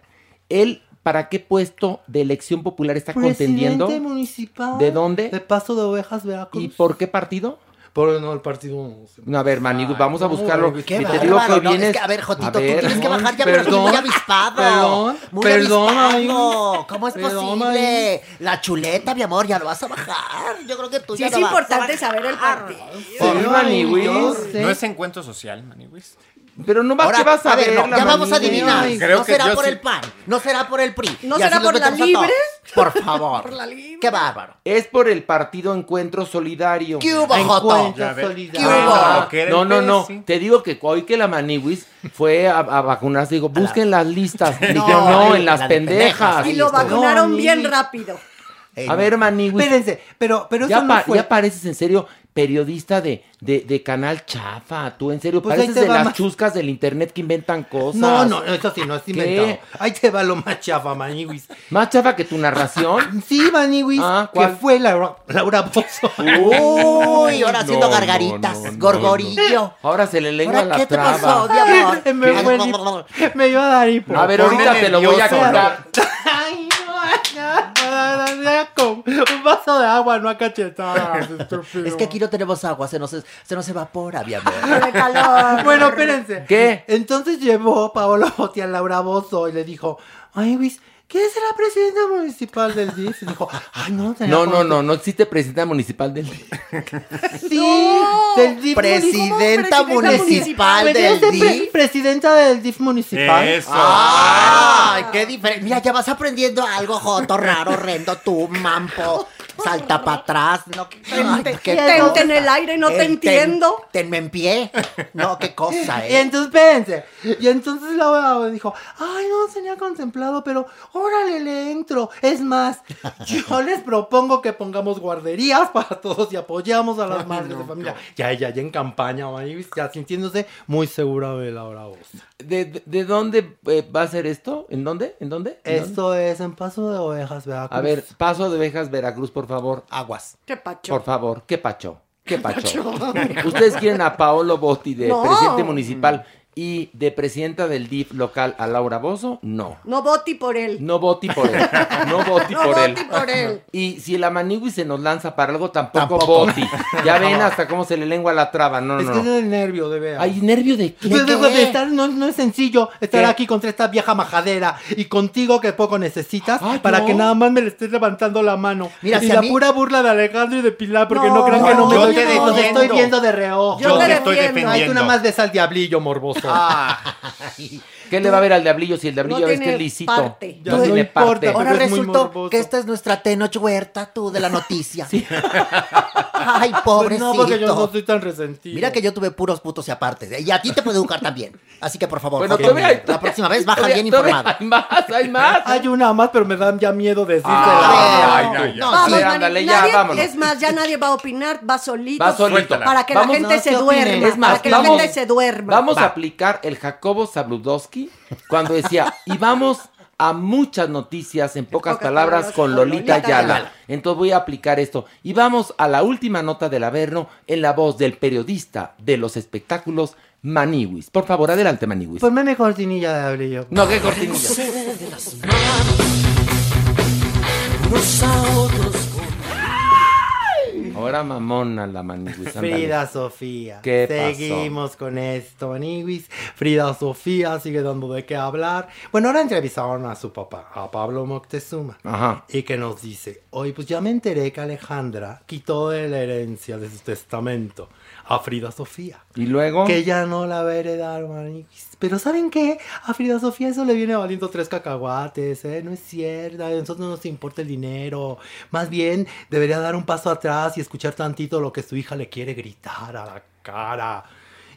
él, ¿para qué puesto de elección popular está contendiendo? Presidente municipal. ¿De dónde? De Paso de Ovejas, Veracruz. ¿Y por qué partido? Por no, el partido. no sé. No, a ver, Manigus, vamos a buscarlo. qué te digo que no, es vienes. que, a ver, Jotito, tú ver, tienes que bajar ya, pero perdón, muy avispado. perdón, muy perdón, avispado. ¿Cómo es Perdón, posible? La chuleta, mi amor, ya lo vas a bajar. Yo creo que tú Sí, ya es lo vas a importante bajar. saber el partido. Sí, Maniwis. ¿No es encuentro social, Maniwis? Pero no va, Ahora, ¿qué vas a, a ver, ver? no, la ya vamos a adivinar. Ay, creo no que será por sí- el PAN, no será por el PRI. ¿No será por la libre? Por favor. Por la libre. Qué bárbaro. Es por el partido Encuentro Solidario. ¿Qué hubo, Joto? Ya. ¿Qué hubo? Ah, que no, no, no. Te digo que hoy que la Maniwis fue a, a vacunarse, digo, busquen las listas. Dije, No, no, en la las de pendejas. Y lo vacunaron No, bien rápido. A ver, Maniwis. Espérense, pero, pero ya, eso no pa- fue. ya pareces en serio periodista de, de, de canal chafa. Tú en serio Pues ahí pareces te de las más- chuscas del internet que inventan cosas. No, no, eso sí, no es ¿Qué? inventado. Ahí te va lo más chafa, Maniwis. Más chafa que tu narración. Sí, Maniwis, Ah, que fue Laura, Laura Bozo. Uy, ahora haciendo No, gargaritas, no, no, gorgorillo. Ahora se le lengua ¿Ahora la qué te traba. pasó, mi amor? me, fue me iba a dar hipo. A ver, ahorita te lo voy a nervioso. Un vaso de agua, no a cachetadas. Es que aquí no tenemos agua, se nos, se nos evapora, mi. Bueno, espérense. ¿Qué? Entonces llevó Paolo Botti a Laura Bozo y le dijo, ay, Luis, ¿quieres ser la presidenta municipal del DIF? Y dijo, ay, no, tenía No, no, no, no existe presidenta municipal del Sí, del DIF Presidenta ¿Cómo presidenta municipal municipal. del ¿Quieres ser pre- DIF. presidenta del DIF municipal? Eso. ¡Ay, qué diferente! Mira, ya vas aprendiendo algo, Joto, raro, horrendo, tú, mampo. Salta para atrás. No, Ay, qué Tente cosa. en el aire, no te El entiendo. Tenme en pie. No, qué cosa, Y ¿eh? entonces, espérense. Y entonces Laura dijo, ay, no tenía contemplado, pero órale, le entro. Es más, yo les propongo que pongamos guarderías para todos y apoyamos a las madres de familia. Ya ella, ya en campaña, ya sintiéndose muy segura de Laura Voz. ¿De, de, de dónde eh, va a ser esto? ¿En dónde? ¿En dónde? ¿En dónde? Esto es en Paso de Ovejas, Veracruz. A ver, Paso de Ovejas, Veracruz, por favor. Aguas. Qué pacho. Por favor, ¿qué pacho? ¿Qué pacho? Ustedes quieren a Paolo Botti de No. presidente municipal. Y de presidenta del DIF local a Laura Bozo, no. No voti por él. No voti por él. No voti No por él. voti por él. Y si el Amanigui se nos lanza para algo, tampoco, Tampoco. voti. Ya ven hasta cómo se le lengua la traba. No, es no, que es no. el nervio de ver. Ay, nervio de qué. De- de estar- no, no es sencillo estar ¿Qué? aquí contra esta vieja majadera y contigo que poco necesitas para no. que nada más me le estés levantando la mano. Mira, y si la mí- pura burla de Alejandro y de Pilar, porque No, no, crean que no me yo estoy, estoy viendo de reojo. Yo te te estoy defiendo. Ay, tú defendiendo. nada más ves al diablillo morboso. ああ。¿Qué le va a ver al diablillo si el diablillo No ves que es lisito? parte. No Ya, no tiene importa, parte. Ahora resultó que esta es nuestra Tenoch Huerta, tú, de la noticia. Ay, Pues pobrecito. no, porque yo no soy tan resentido. Mira que yo tuve puros putos y aparte. Y a ti te puedo educar también. Así que por favor, Bueno, Javier, todavía hay- la próxima vez baja todavía- bien informado. Hay más, hay más. Hay una más, pero me dan ya miedo decírsela. Ay, Ay, ay, no. Vamos, Mani, ándale, ya, nadie- vámonos. Es más, ya nadie va a opinar, va solito. Va solito. Para que Vamos- la gente no, se ¿qué duerma. Es más, para que la gente se duerma. Vamos a aplicar el Jacobo Zabludowski cuando decía, y vamos a muchas noticias, en pocas, pocas palabras, palabras, con Lolita Lolita Ayala. Ayala. Entonces voy a aplicar esto. Y vamos a la última nota del Averno en la voz del periodista de los espectáculos, Maniwis. Por favor, adelante, Maniwis. Ponme mi cortinilla de abril. No, qué cortinilla. Ahora mamona la ándale. Frida Sofía. ¿Qué pasó? Seguimos con esto, Maniwis. Frida Sofía sigue dando de qué hablar. Bueno, ahora entrevistaron a su papá, a Pablo Moctezuma. Ajá. Y que nos dice, hoy pues ya me enteré que Alejandra quitó de la herencia de su testamento a Frida Sofía. Y luego... Que ya no la va a heredar. Pero ¿saben qué? A Frida Sofía eso le viene valiendo tres cacahuates, ¿eh? No es cierto, a nosotros no nos importa el dinero. Más bien, debería dar un paso atrás y escuchar tantito lo que su hija le quiere gritar a la cara.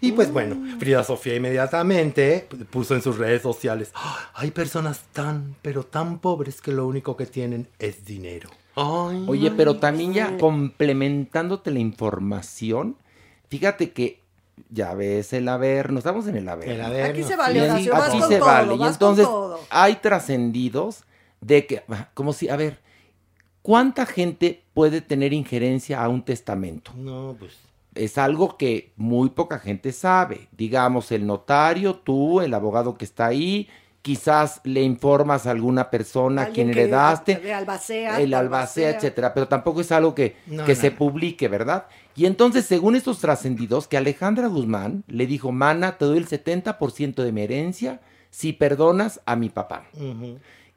Y pues bueno, Frida Sofía inmediatamente puso en sus redes sociales, "Ah, hay personas tan, pero tan pobres que lo único que tienen es dinero. Ay, Oye, pero también ya complementándote la información, fíjate que ya ves el Averno, estamos en el Averno, Aquí se vale, Horacio, aquí con se todo, vale. Y entonces hay trascendidos de que, como si, a ver, ¿cuánta gente puede tener injerencia a un testamento? No, pues Es algo que muy poca gente sabe. Digamos, el notario, tú, el abogado que está ahí, quizás le informas a alguna persona a quien heredaste de Albacea, el de albacea, Albacea. etcétera, pero tampoco es algo que, No, que no, se no. publique, ¿verdad? Y entonces, según estos trascendidos, que Alejandra Guzmán le dijo, Mana, te doy el 70% de mi herencia si perdonas a mi papá.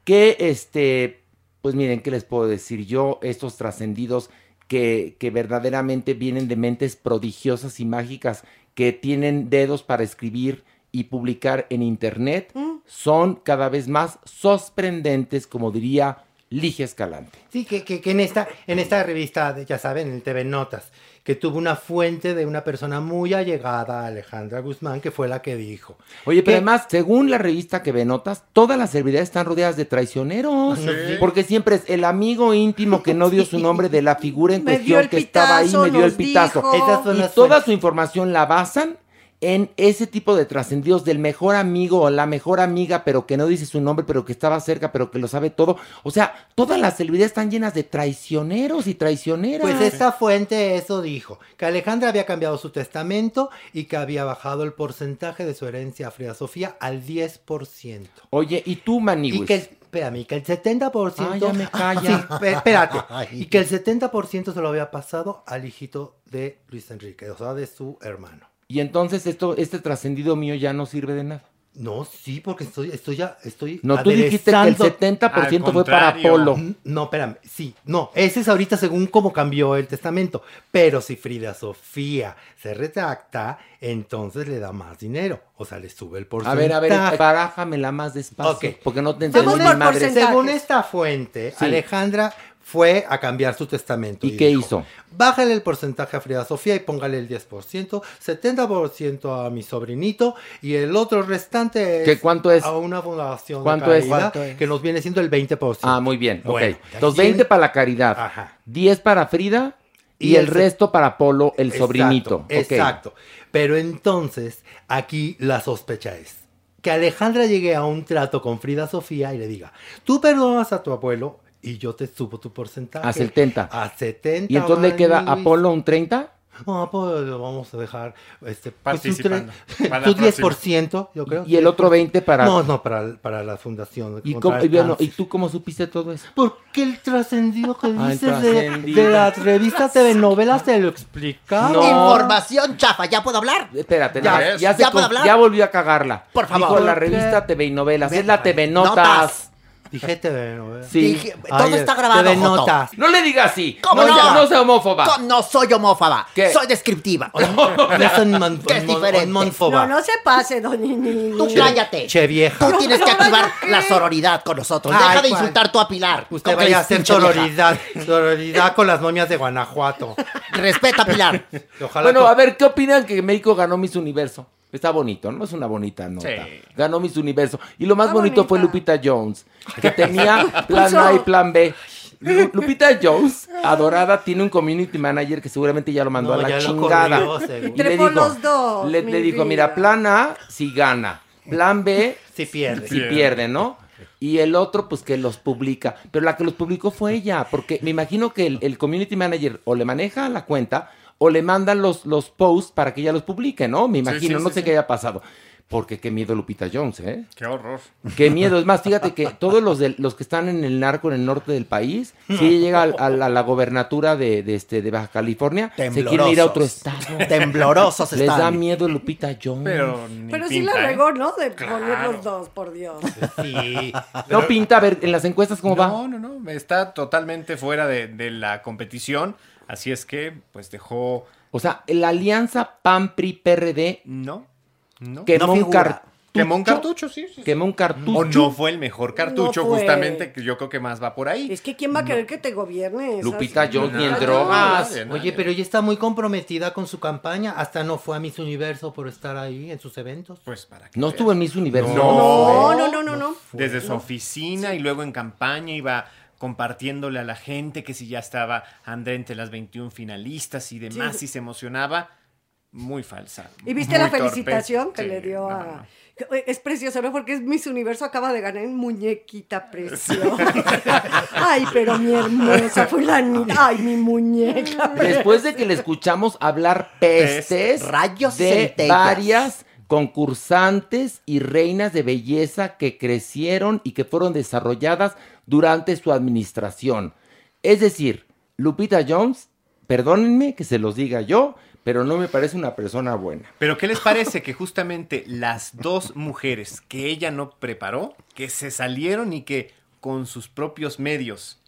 Que, este, pues miren, ¿qué les puedo decir yo? Estos trascendidos que, que verdaderamente vienen de mentes prodigiosas y mágicas que tienen dedos para escribir y publicar en internet, son cada vez más sorprendentes, como diría Ligia Escalante. Sí, que, que, que en, esta, en esta revista, ya saben, en el TV Notas, que tuvo una fuente de una persona muy allegada a Alejandra Guzmán, que fue la que dijo. Oye, pero que- además, según la revista que ve notas, todas las celebridades están rodeadas de traicioneros. Sí. Porque siempre es el amigo íntimo que no dio su nombre de la figura en Me cuestión que estaba ahí, me dio el pitazo. dijo. Esas son Y las toda fuentes. su información la basan en ese tipo de trascendidos del mejor amigo o la mejor amiga, pero que no dice su nombre, pero que estaba cerca, pero que lo sabe todo. O sea, todas las celebridades están llenas de traicioneros y traicioneras. Pues esta fuente eso dijo, que Alejandra había cambiado su testamento y que había bajado el porcentaje de su herencia a Frida Sofía al 10%. Oye, ¿y tú, Maniwis? Y que el, espérame, que el 70%... Ay, ya me calla. Sí, espérate. Ay. Y que el 70% se lo había pasado al hijito de Luis Enrique, o sea, de su hermano. Y entonces esto, este trascendido mío ya no sirve de nada. No, sí, porque estoy, estoy ya, estoy No, tú dijiste que el aderezando- 70% fue para contrario. Polo. N- No, espérame, sí, no, ese es ahorita según cómo cambió el testamento. Pero si Frida Sofía se retracta, entonces le da más dinero. O sea, le sube el A porcentaje. ver, a ver, parájamela más despacio, Ok. porque no te entendí por. Según esta fuente, Sí. Alejandra fue a cambiar su testamento. ¿Y qué dijo, hizo? Bájale el porcentaje a Frida Sofía y póngale el 10%, 70% a mi sobrinito y el otro restante es ¿Qué cuánto es? a una fundación ¿Cuánto de es? caridad ¿Cuánto es? que nos viene siendo el 20%. Ah, muy bien, Bueno, ok. Entonces, tiene- 20 para la caridad, Ajá. 10 para Frida y, Y el resto para Polo, el Exacto, sobrinito. Exacto. Pero entonces, aquí la sospecha es que Alejandra llegue a un trato con Frida Sofía y le diga, tú perdonas a tu abuelo y yo te subo tu porcentaje. A 70. A 70. Y entonces le queda a Maniguis. Polo un 30. No, pues lo vamos a dejar este, pues, un Participando. tu la próxima. 10%, yo creo. Y el otro 20 para- No, no, para, para la fundación. ¿Y, cómo- y bueno. ¿y tú cómo supiste todo eso? Porque el trascendido que Ah, dices de, de las revistas de novelas te lo explicaba. Información chafa, ¿ya puedo hablar? Espérate, Ya ya, ya, se ¿Ya puedo hablar? ya volvió a cagarla. Por favor. Dijo la revista TV y Novelas, es la TV Notas. Notas. Dije TV novelas. Sí. Dije- todo está grabado. Notas. No le digas así. ¿Cómo no, no? no sea homófoba. Co- No soy homófoba, ¿Qué? soy descriptiva. Son mon- Que es diferente. monfoba. No, no se pase, doña Nini. Tú cállate. Che vieja. Tú tienes que activar la sororidad con nosotros. Ay, Deja de insultar tú a Pilar. Usted vaya a hacer sororidad. Sororidad con las momias de Guanajuato. Respeta a Pilar. Ojalá Bueno, a ver, ¿qué opinan que México ganó Miss Universo? Está bonito, ¿no? Es una bonita nota. Sí. Ganó Miss Universo. Y lo más Está bonito fue bonita. Lupita Jones, que tenía plan A y plan B. Lu- Lupita Jones, adorada, tiene un community manager que seguramente ya lo mandó No, a la chingada. corrió, y le dijo, los dos, le, mi le dijo, mira, plan A, si gana. Plan B, Si pierde. si pierde, ¿no? Y el otro, pues que los publica. Pero la que los publicó fue ella, porque me imagino que el, el community manager o le maneja la cuenta o le mandan los, los posts para que ella los publique, ¿no? Me imagino, sí, no sí, sé sí. qué haya pasado. Porque qué miedo Lupita Jones, ¿eh? Qué horror. Qué miedo. Es más, fíjate que todos los, de, los que están en el narco en el norte del país, si ella llega al- a, la, a la gobernatura de, de, este, de Baja California, se quieren ir a otro estado. Temblorosos Les están. da miedo Lupita Jones. Pero, sí la ¿eh? regó, ¿no? De poner Claro. los dos, por Dios. Sí. No pinta, a ver, en las encuestas cómo va. No, no, no. Está totalmente fuera de, de la competición. Así es que, pues dejó. O sea, la alianza PAN-PRI-PRD No, no. quemó No un cartucho. Quemó un cartucho, sí. sí, sí. Quemó un cartucho. O no fue el mejor cartucho, No justamente, que yo creo que más va por ahí. Es que ¿quién va a querer que te gobierne? esas- Lupita Jones ni en drogas. nadie, nadie. Oye, pero ella está muy comprometida con su campaña. Hasta no fue a Miss Universo por estar ahí en sus eventos. Pues para que No estuvo en Miss Universo. No, no, no, no, no. Desde su oficina y luego en campaña iba compartiéndole a la gente que si ya estaba André entre las 21 finalistas y demás, Sí. y se emocionaba. Muy falsa. ¿Y viste la torpe. felicitación que Sí, le dio no, a... no. Es precioso, ¿no? Porque es Miss Universo, acaba de ganar en muñequita preciosa. Ay, pero mi hermosa fulanita. Ay, mi muñeca. Después de que le escuchamos hablar pestes Rayos de centellas. varias concursantes y reinas de belleza que crecieron y que fueron desarrolladas durante su administración. Es decir, Lupita Jones, perdónenme que se los diga yo, pero no me parece una persona buena. Pero ¿qué les parece que justamente las dos mujeres que ella no preparó, que se salieron y que con sus propios medios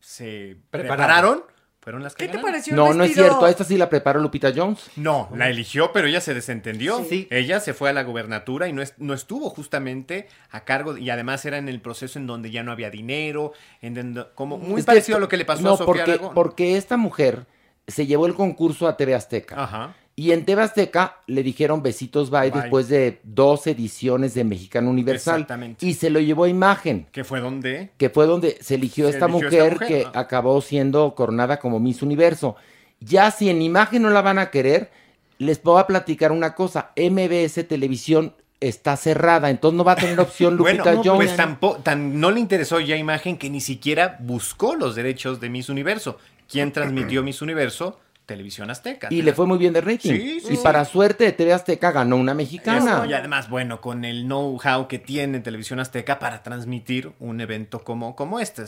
se Prepararon. prepararon, fueron las que ¿Qué te pareció el No, no es cierto, a esta sí la preparó Lupita Jones. No, la eligió, pero ella se desentendió. Sí. Ella se fue a la gubernatura y no, es- no estuvo justamente a cargo, y además era en el proceso en donde ya no había dinero, en donde- como muy Es parecido esto- a lo que le pasó no, a Sofía porque, Aragón. porque esta mujer se llevó el concurso a TV Azteca. Ajá. Y en TV Azteca le dijeron besitos bye, Bye. después de dos ediciones de Mexicano Universal. Exactamente. Y se lo llevó a imagen, Que fue donde que fue donde se eligió Se esta eligió mujer, esta mujer, que acabó siendo coronada como Miss Universo. Ya si en imagen no la van a querer, les puedo platicar una cosa. MBS Televisión está cerrada, entonces no va a tener opción Bueno, Lupita Jones. pues tampoco, tan, no le interesó ya imagen que ni siquiera buscó los derechos de Miss Universo. ¿Quién transmitió Miss Universo? Televisión Azteca. Y le fue muy bien de rating. Sí, sí, y sí. para suerte de TV Azteca ganó una mexicana. Eso, y además, bueno, con el know-how que tiene Televisión Azteca para transmitir un evento como, como este,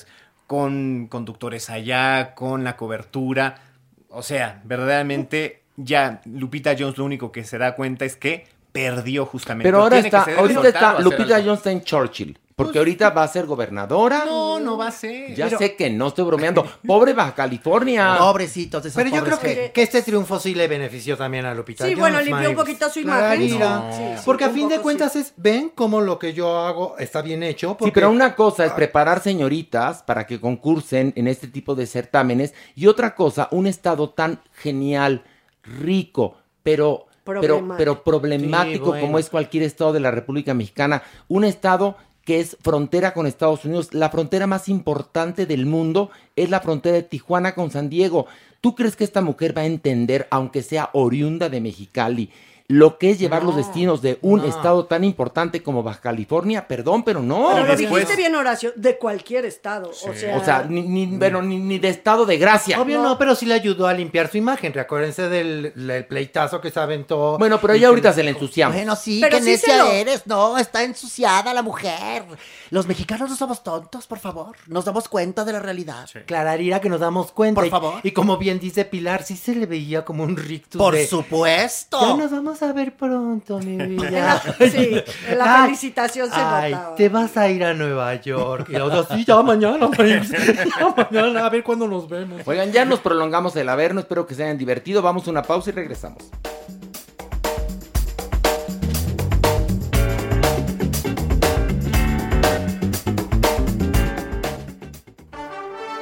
con conductores allá, con la cobertura. O sea, verdaderamente ya Lupita Jones lo único que se da cuenta es que perdió justamente. Pero ahora Tiene está, ahorita Lupita. Jones está en Churchill. Porque ahorita va a ser gobernadora. No, no va a ser. Ya Pero- sé que no estoy bromeando. Pobre Baja California. Pobrecitos de esos Pero yo creo que, que este triunfo sí le benefició también a Lupita Sí, Jones, bueno, limpió un poquito su imagen. mira. No. Sí, sí, porque a fin de cuentas es, ven cómo lo que yo hago está bien hecho. Sí, pero una cosa es preparar señoritas para que concursen en este tipo de certámenes y otra cosa, un estado tan genial, rico, pero pero, Problemático. pero problemático Sí, bueno. como es cualquier estado de la República Mexicana, un estado que es frontera con Estados Unidos, la frontera más importante del mundo es la frontera de Tijuana con San Diego. ¿Tú crees que esta mujer va a entender, aunque sea oriunda de Mexicali, lo que es llevar los No, destinos de un no. estado tan importante como Baja California, perdón, pero no. Pero lo dijiste bien, Horacio, de cualquier estado. O sea, O sea, ni, ni, bueno, ni, ni de estado de gracia. Obvio no. pero sí le ayudó a limpiar su imagen. Recuérdense del, del pleitazo que se aventó. Bueno, pero ella ahorita se le entusiasma. Bueno, sí, Pero qué sí necia lo- eres. No, está ensuciada la mujer. Los mexicanos no somos tontos, por favor. Nos damos cuenta de la realidad. Clararira que nos damos cuenta. Por Y- favor. Y, como bien dice Pilar, sí se le veía como un rictus Por de- supuesto. Ya nos vamos a ver pronto, mi vida. Sí, en la Ay, felicitación se ay, notaba. te vas a ir a Nueva York. Y sí, ya mañana. Ya mañana, a ver cuándo nos vemos. Oigan, ya nos prolongamos el averno, espero que se hayan divertido. Vamos a una pausa y regresamos.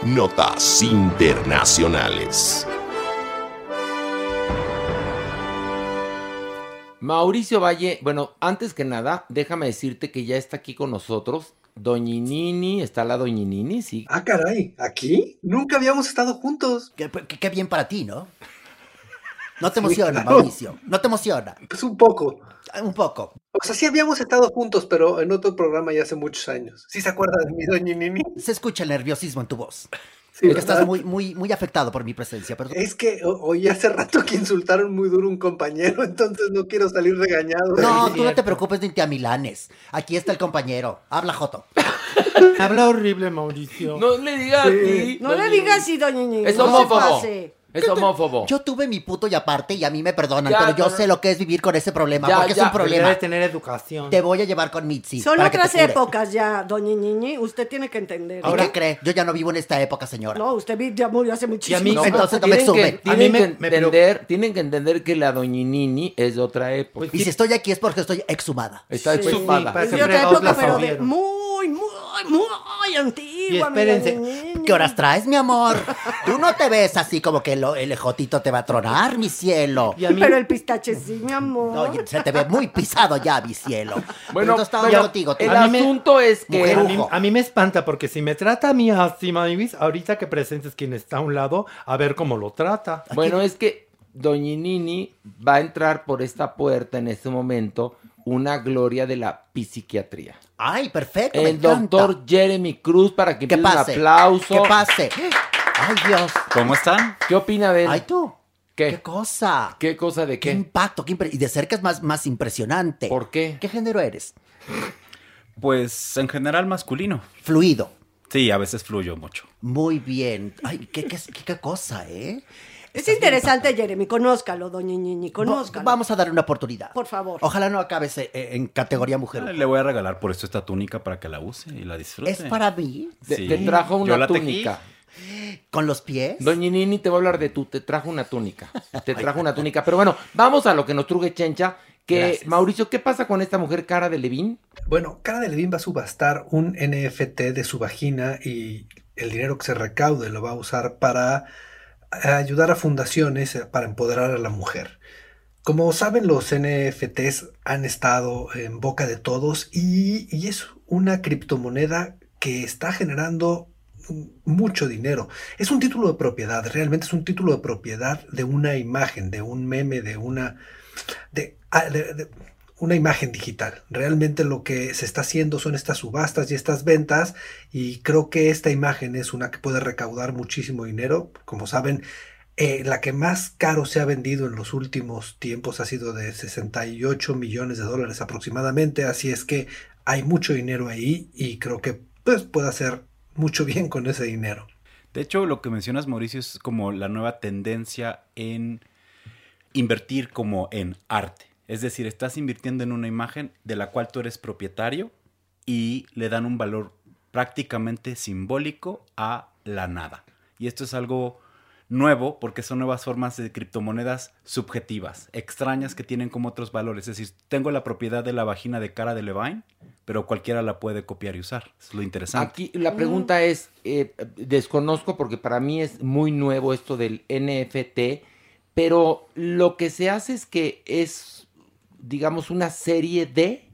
Notas internacionales. Mauricio Valle, bueno, antes que nada, déjame decirte que ya está aquí con nosotros. Doñinini, ¿está la Doñinini? Sí. Ah, caray, ¿aquí? Nunca habíamos estado juntos. Qué, qué- qué bien para ti, ¿no? No te Sí, emociona, claro. Mauricio. No te emociona. Pues un poco. Un poco. O sea, sí habíamos estado juntos, pero en otro programa ya hace muchos años. ¿Sí se acuerda de mi doña Nini? Se escucha el nerviosismo en tu voz. Sí, estás muy, muy, muy afectado por mi presencia. Perdón. Es que oí hace rato que insultaron muy duro a un compañero, entonces no quiero salir regañado. No, tú no te preocupes ni te amilanes. Aquí está el compañero. Habla, Joto. Habla horrible, Mauricio. No le digas así. No le digas así, doña Ñi, Es homófobo. Es homófobo. Yo tuve mi puto y aparte y a mí me perdonan, Ya, pero yo no, sé no. lo que es vivir con ese problema, Ya, porque ya, es un problema. Debe tener educación. Te voy a llevar con Mitzi. Son que otras épocas ya, doña Ñiñi. Usted tiene que entender. ¿Y qué cree? Yo ya no vivo en esta época, señora. No, usted ya murió hace muchísimo mí- tiempo. entonces no me tienen sume. que, A tienen mí que me- me entender, tienen que entender que la Doñinini es de otra época. y si estoy aquí es porque estoy exhumada. Está Sí, exhumada. para Es que de otra época, pero de muy, muy, muy antigua. Y espérense. ¿Qué horas traes, mi amor? Tú no te ves así como que lo- el ejotito te va a tronar, mi cielo. Y a mí, Pero el pistache sí, mi amor. Oye, se te ve muy pisado ya, mi cielo. Bueno, estaba pero contigo. tú. el A mí me- asunto es que... Mujer, a, mí, Ojo. a mí me espanta porque si me trata a mí así, Mavis, ahorita que presentes quien está a un lado, a ver cómo lo trata. Bueno, es que Doñinini va a entrar por esta puerta en este momento una gloria de la psiquiatría. Ay, perfecto. El doctor Jeremy Cruz para que Que empiece un pase. aplauso. Que pase. Ay, Dios. ¿Cómo están? ¿Qué opina de él? Ay, tú. ¿Qué ¿Qué? cosa? ¿Qué cosa de ¿Qué qué? impacto? qué impre- y de cerca es más, más impresionante. ¿Por qué? ¿Qué género eres? Pues en general masculino. Fluido. Sí, a veces fluyo mucho. Muy bien. Ay, qué, qué, qué- qué cosa, ¿eh? Es interesante, Jeremy. Conózcalo, doña Ñiñi. Conózcalo. Va- Vamos a darle una oportunidad. Por favor. Ojalá no acabes eh, en categoría mujer. Le voy a regalar por esto esta túnica para que la use y la disfrute. ¿Es para mí? Te, Sí. te trajo Yo una tejí. túnica. ¿Con los pies? Doñinini te va a hablar de tú, te trajo una túnica. Te trajo una túnica. Pero bueno, vamos a lo que nos truje Chencha. Que, Gracias. Mauricio, ¿qué pasa con esta mujer cara de Levín? Bueno, Cara de Levin va a subastar un NFT de su vagina y el dinero que se recaude lo va a usar para ayudar a fundaciones eh, para empoderar a la mujer. Como saben, los NFTs han estado en boca de todos y, y es una criptomoneda que está generando mucho dinero. Es un título de propiedad, realmente es un título de propiedad de una imagen, de un meme, de una... de- ah, una imagen digital. Realmente lo que se está haciendo son estas subastas y estas ventas y creo que esta imagen es una que puede recaudar muchísimo dinero. Como saben, eh, la que más caro se ha vendido en los últimos tiempos ha sido de 68 millones de dólares aproximadamente, así es que hay mucho dinero ahí y creo que pues, puede hacer mucho bien con ese dinero. De hecho, lo que mencionas, Mauricio, es como la nueva tendencia en invertir como en arte. Es decir, estás invirtiendo en una imagen de la cual tú eres propietario y le dan un valor prácticamente simbólico a la nada. Y esto es algo nuevo porque son nuevas formas de criptomonedas subjetivas, extrañas que tienen como otros valores. Es decir, tengo la propiedad de la vagina de cara de Levine, pero cualquiera la puede copiar y usar. Es lo interesante. Aquí la pregunta es, eh, desconozco porque para mí es muy nuevo esto del NFT, pero lo que se hace es que es, digamos, una serie de,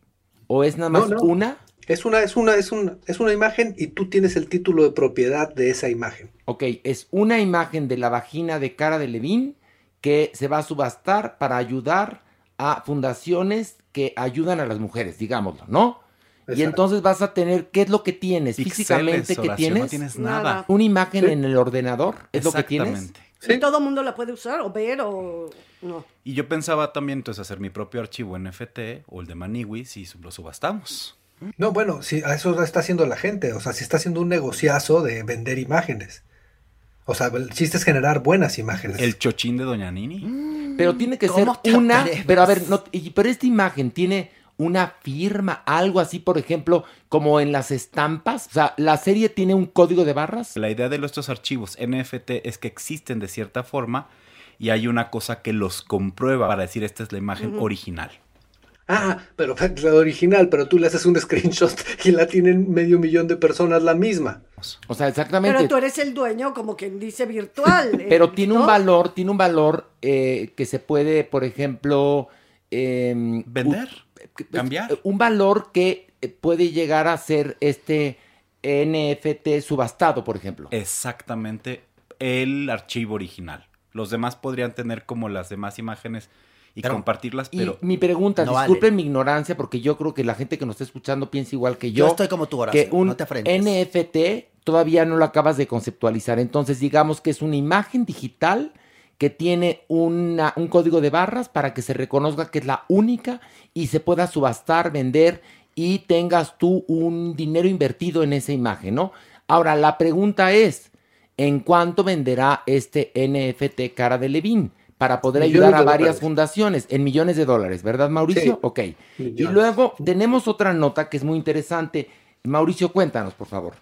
o es nada más No, no. una. Es una, es una, es una, es una imagen y tú tienes el título de propiedad de esa imagen. Ok, es una imagen de la vagina de cara de Levin que se va a subastar para ayudar a fundaciones que ayudan a las mujeres, digámoslo, ¿no? Y entonces vas a tener, ¿qué es lo que tienes físicamente que Horacio, tienes? no tienes nada. Una imagen Sí. en el ordenador, ¿es lo que tienes? Exactamente. Y todo el mundo la puede usar o ver o no. Y yo pensaba también entonces hacer mi propio archivo NFT o el de Maniwis y lo subastamos. No, bueno, si a eso está haciendo la gente. O sea, si está haciendo un negociazo de vender imágenes. O sea, el chiste es generar buenas imágenes. El chochín de Doña Nini. Pero tiene que ser ¿Cómo te una, atreves? pero a ver, no, y- pero esta imagen tiene una firma, algo así, por ejemplo, como en las estampas. O sea, la serie tiene un código de barras. La idea de los- estos archivos NFT es que existen de cierta forma y hay una cosa que los comprueba para decir esta es la imagen original. Ah, pero la original, pero tú le haces un screenshot y la tienen medio millón de personas la misma. O sea, exactamente. Pero tú eres el dueño, como quien dice, virtual. eh, Pero tiene un valor, tiene un valor eh, que se puede, por ejemplo, em, vender, cambiar. Un valor que eh, puede llegar a ser este NFT subastado, por ejemplo. Exactamente el archivo original. Los demás podrían tener como las demás imágenes y Pero- compartirlas, Y pero mi pregunta, No disculpen mi ignorancia, porque yo creo que la gente que nos está escuchando piensa igual que yo. Yo estoy como tú, Horacio, Que un no te afrentes. NFT todavía no lo acabas de conceptualizar. Entonces, digamos que es una imagen digital que tiene una- un código de barras para que se reconozca que es la única y se pueda subastar, vender y tengas tú un dinero invertido en esa imagen, ¿no? Ahora, la pregunta es, ¿en cuánto venderá este NFT cara de Levin? Para poder Millones ayudar a varias dólares. fundaciones, en millones de dólares, ¿verdad, Mauricio? Sí, ok. Y luego tenemos otra nota que es muy interesante. Mauricio, cuéntanos, por favor.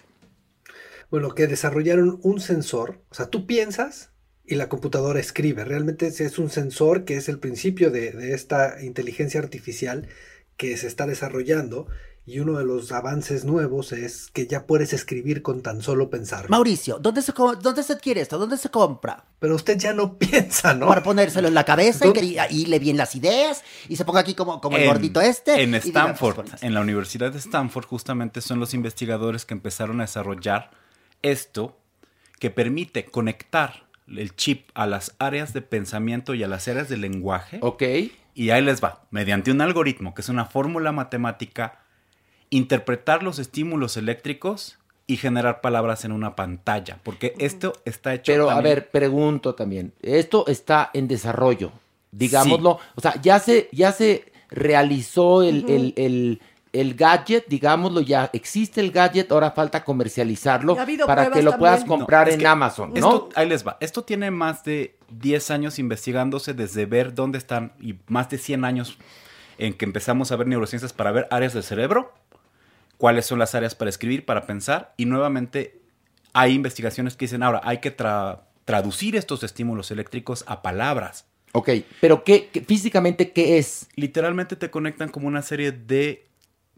Bueno, que desarrollaron un sensor. O sea, tú piensas y la computadora escribe. Realmente es un sensor que es el principio de, de esta inteligencia artificial que se está desarrollando. Y uno de los avances nuevos es que ya puedes escribir con tan solo pensar. Mauricio, ¿dónde se, ¿dónde se adquiere esto? ¿Dónde se compra? Pero usted ya no piensa, ¿no? Para ponérselo en la cabeza y, ¿Dónde- que, y ahí le bien las ideas y se ponga aquí como, como el gordito este. En diga, Stanford, pues, en la Universidad de Stanford, justamente son los investigadores que empezaron a desarrollar esto que permite conectar el chip a las áreas de pensamiento y a las áreas de lenguaje. Ok. Y ahí les va, mediante un algoritmo que es una fórmula matemática, interpretar los estímulos eléctricos y generar palabras en una pantalla, porque esto está hecho Pero a ver, pregunto también. Esto está en desarrollo, digámoslo. O sea, ya se, ya se realizó el- el- el gadget, digámoslo, ya existe el gadget, ahora falta comercializarlo ha para que lo puedas comprar No, en Amazon, ¿no? Esto, ahí les va. Esto tiene más de 10 años investigándose desde ver dónde están y más de 100 años en que empezamos a ver neurociencias para ver áreas del cerebro, cuáles son las áreas para escribir, para pensar y nuevamente hay investigaciones que dicen ahora hay que tra- traducir estos estímulos eléctricos a palabras. Ok, pero ¿qué, qué- físicamente qué es? Literalmente te conectan como una serie de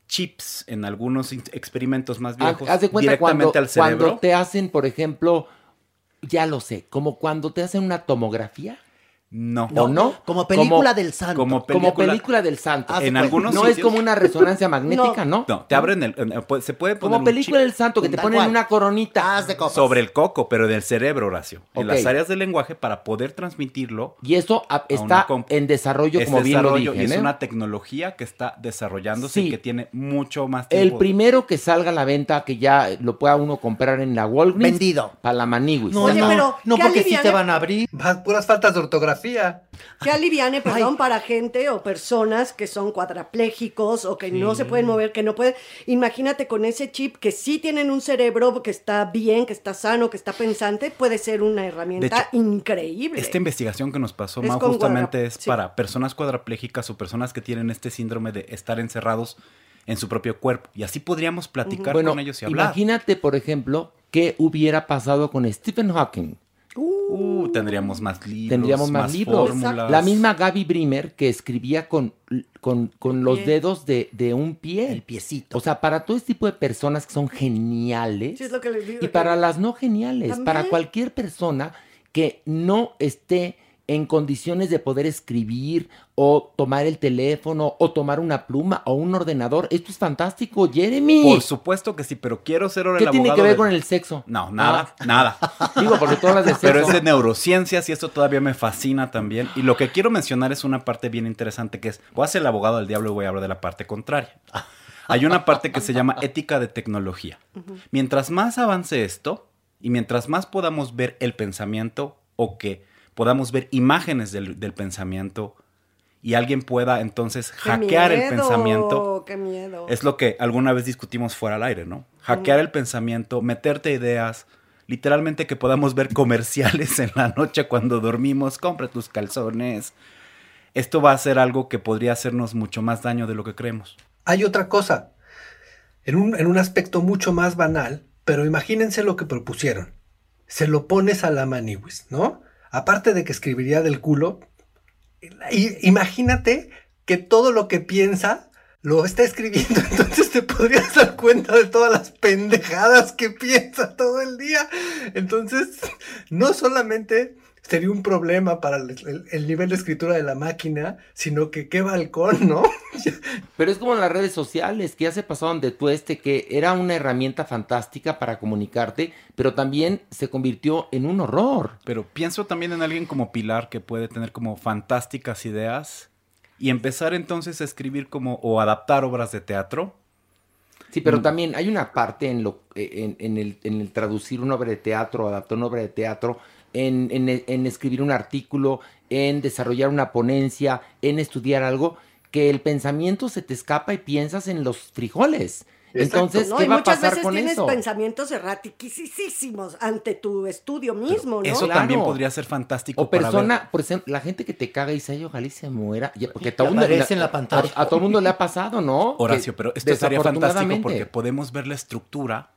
chips en algunos experimentos más Haz- viejos Haz de cuenta directamente cuando, al cerebro. cuando te hacen, por ejemplo, ya lo sé, como cuando te hacen una tomografía. No. ¿O no? Como película del santo. Como Como película, del santo. En Pues, algunos No es como una resonancia magnética, ¿no? No, te abren el. eh, pues, Se puede poner Como película del santo que te ponen cual. una coronita. Haz de copas. sobre el coco, pero del cerebro, Horacio. En las áreas del lenguaje para poder transmitirlo. Y eso a- está en desarrollo, Es como bien lo desarrollo dije. y es ¿eh? una tecnología que está desarrollándose Sí. y que tiene mucho más tiempo. El primero que salga a la venta, que ya lo pueda uno comprar en la Walgreens. Vendido. Para la Maniwis. No, Oye, pero no ¿qué porque sí te van a abrir. Puras faltas de ortografía. Que aliviane, perdón, para gente o personas que son cuadraplégicos o que no se pueden mover, que no pueden. Imagínate con ese chip que sí tienen un cerebro que está bien, que está sano, que está pensante, puede ser una herramienta hecho, increíble. Esta investigación que nos pasó, Es Mau, justamente es sí. para personas cuadraplégicas o personas que tienen este síndrome de estar encerrados en su propio cuerpo. Y así podríamos platicar Bueno, con ellos y hablar. imagínate, por ejemplo, qué hubiera pasado con Stephen Hawking. Uh, tendríamos más libros. Tendríamos más, libros. fórmulas. La misma Gaby Brimer que escribía con, con, con los Pie. dedos de, de un pie. El piecito. O sea, para todo este tipo de personas que son geniales Sí, es lo que les digo. y para las no geniales, También. para cualquier persona que no esté en condiciones de poder escribir o tomar el teléfono o tomar una pluma o un ordenador. Esto es fantástico, Jeremy. Por supuesto que sí, pero quiero ser ahora ¿Qué el tiene que ver de- con el sexo? No, nada, nada. Digo, porque todas las de Pero sexo. es de neurociencias y esto todavía me fascina también. Y lo que quiero mencionar es una parte bien interesante que es, voy a ser el abogado del diablo y voy a hablar de la parte contraria. Hay una parte que se llama ética de tecnología. Mientras más avance esto y mientras más podamos ver el pensamiento o que podamos ver imágenes del, del pensamiento y alguien pueda entonces ¡Qué hackear el pensamiento, ¡Qué miedo! es lo que alguna vez discutimos fuera al aire, ¿no? Hackear el pensamiento, meterte ideas, literalmente que podamos ver comerciales en la noche cuando dormimos, compra tus calzones. Esto va a ser algo que podría hacernos mucho más daño de lo que creemos. Hay otra cosa, en un, en un aspecto mucho más banal, pero imagínense lo que propusieron. Se lo pones a la maniwis, ¿no? Aparte de que escribiría del culo, imagínate que todo lo que piensa lo está escribiendo, entonces te podrías dar cuenta de todas las pendejadas que piensa todo el día. Entonces, no solamente sería un problema para el, el- el nivel de escritura de la máquina, sino que qué balcón, ¿no? Pero es como en las redes sociales, que ya se pasaron de tu este, que era una herramienta fantástica para comunicarte, pero también se convirtió en un horror. Pero pienso también en alguien como Pilar que puede tener como fantásticas ideas y empezar entonces a escribir como o adaptar obras de teatro. Sí, pero también hay una parte en, lo, eh, en, en el, en el traducir una obra de teatro, adaptar una obra de teatro, en, en- en escribir un artículo, en desarrollar una ponencia, en estudiar algo, que el pensamiento se te escapa y piensas en los frijoles. Entonces, No, ¿qué y va a muchas pasar veces con tienes eso? pensamientos erratiquísimos ante tu estudio mismo, ¿no? Eso también podría ser fantástico O para persona, ver. por ejemplo, la gente que te caga y dice, "Ay, ojalá y se muera. Porque todo mundo, aparece en la pantalla. A, a todo mundo le ha pasado, ¿no? Horacio, Que pero esto estaría fantástico porque podemos ver la estructura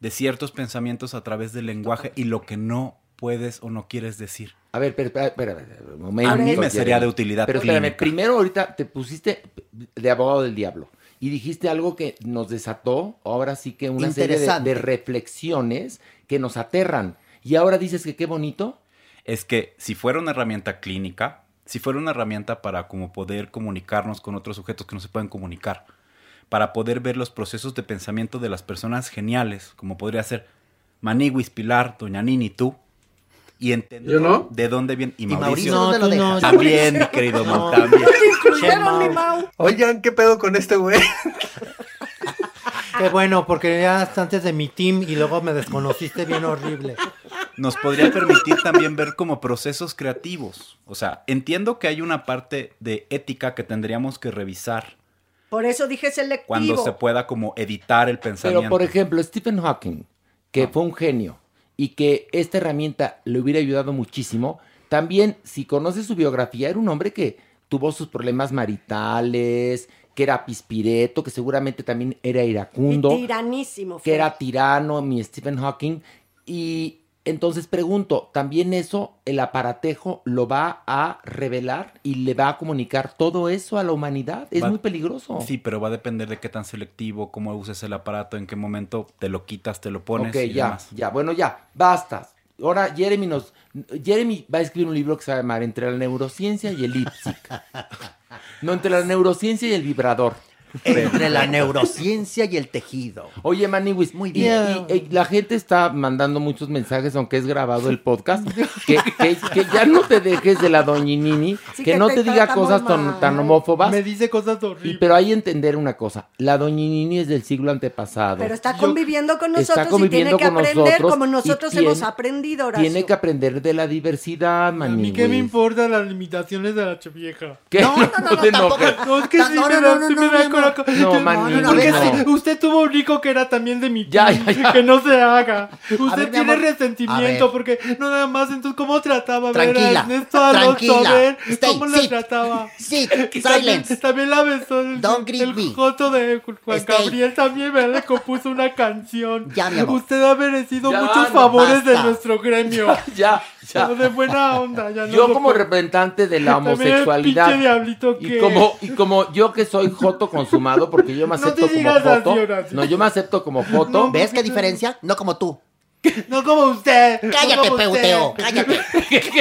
de ciertos pensamientos a través del lenguaje y lo que no puedes o no quieres decir. A ver, espera, espera, momento. A mí me sería de utilidad Pero espérame, primero ahorita te pusiste de abogado del diablo y dijiste algo que nos desató, ahora sí que una serie de, reflexiones que nos aterran. Y ahora dices que qué bonito. Es que si fuera una herramienta clínica, si fuera una herramienta para como poder comunicarnos con otros sujetos que no se pueden comunicar, para poder ver los procesos de pensamiento de las personas geniales, como podría ser Maniwis, Pilar, Doña Nini, tú, y entender ¿Yo no? de dónde viene. Y ¿Y Mauricio, Mauricio dónde lo tú dejas? También, mi querido Mau, también. Incluyeron mi Mau. Oigan, ¿qué pedo con este güey? Qué bueno, porque ya hasta antes de mi team y luego me desconociste bien horrible. nos podría permitir también ver como procesos creativos. O sea, entiendo que hay una parte de ética que tendríamos que revisar Por eso dije selectivo. cuando se pueda como editar el pensamiento. Pero, por ejemplo, Stephen Hawking, que fue un genio y que esta herramienta le hubiera ayudado muchísimo, también, si conoces su biografía, era un hombre que tuvo sus problemas maritales, que era pispireto, que seguramente también era Y iracundo, tiranísimo. que era tirano, mi Stephen Hawking. Y entonces pregunto, ¿también eso el aparatejo lo va a revelar y le va a comunicar todo eso a la humanidad? Es Va- muy peligroso. Sí, pero va a depender de qué tan selectivo, cómo uses el aparato, en qué momento te lo quitas, te lo pones Ok, y ya, demás. ya, bueno, ya, basta. Ahora Jeremy nos... Jeremy va a escribir un libro que se va a llamar Entre la neurociencia y el lipstick. No, entre la neurociencia y el vibrador. Entre la neurociencia y el tejido. Oye, Maniwis, muy bien. Y, y la gente está mandando muchos mensajes, aunque es grabado el podcast, que, que- que ya no te dejes de la doñinini, Sí, que, que no te te diga cosas tan, homófobas. Me dice cosas Y, horribles. pero hay que entender una cosa, la doñinini es del siglo antepasado. Pero está conviviendo con nosotros está conviviendo y tiene que aprender nosotros como nosotros tiene- hemos aprendido, Horacio. Tiene que aprender de la diversidad, A mí Maniwis. qué me importan las limitaciones de la vieja. ¿Qué? No, no, no, no, te tampoco. No, es que No, sí no, me no, da, no, no, Porque no. usted tuvo un rico que era también de mi Ya, team, ya, ya. que no se haga. Usted ver, tiene resentimiento porque no nada más, entonces cómo trataba ver a a ver Stay, cómo sit. trataba. Sí, silence. también la besó el, Don't el me. joto de Juan Stay. Gabriel también me le compuso una canción. Ya, mi amor. Usted ha merecido muchos favores de nuestro gremio. Ya, ya. Pero de buena onda. Ya no Yo como puedo- representante de la homosexualidad y que- como y como yo que soy joto consumado porque yo me No acepto te como así, joto. No, yo me acepto como joto. ¿Ves qué diferencia? No como tú. No como usted. no Cállate, usted. peuteo, cállate.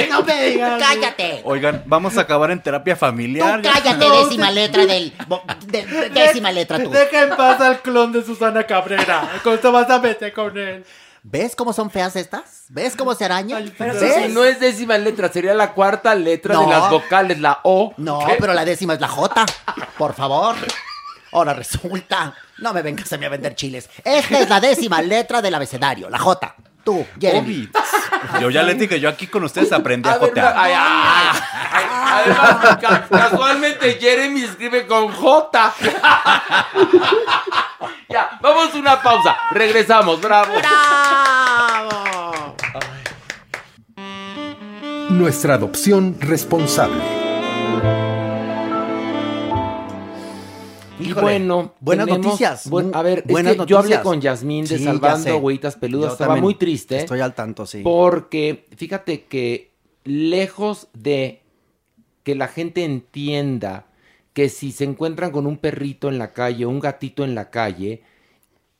No me digas. Cállate. Oigan, vamos a acabar en terapia familiar. Cállate, décima letra del. bo- de- de- décima letra tú. Deja en paz al clon de Susana Cabrera. ¿Cómo te vas a meter con él? ¿Ves cómo son feas estas? ¿Ves cómo se arañan? Pero ¿Ves? si no es décima letra, sería la cuarta letra de las vocales, la O. No, ¿Qué? pero la décima es la J. Por favor. Ahora resulta. No me vengas a mí a vender chiles. Esta es la décima letra del abecedario, la J. Tú, Jeremy. Yo ya les dije, yo aquí con ustedes aprendí a A ver, jotear. ay, ay, ay, Además, ca- casualmente Jeremy escribe con J. ya, vamos a una pausa. Regresamos, bravo. Nuestra adopción responsable. Híjole, bueno, buenas noticias. buen- a ver, es Buenas yo hablé con Yasmín de Sí, Salvando. Huellitas Peludas. Yo Estaba muy triste. Estoy al tanto, sí. Porque fíjate que lejos de que la gente entienda que si se encuentran con un perrito en la calle o un gatito en la calle,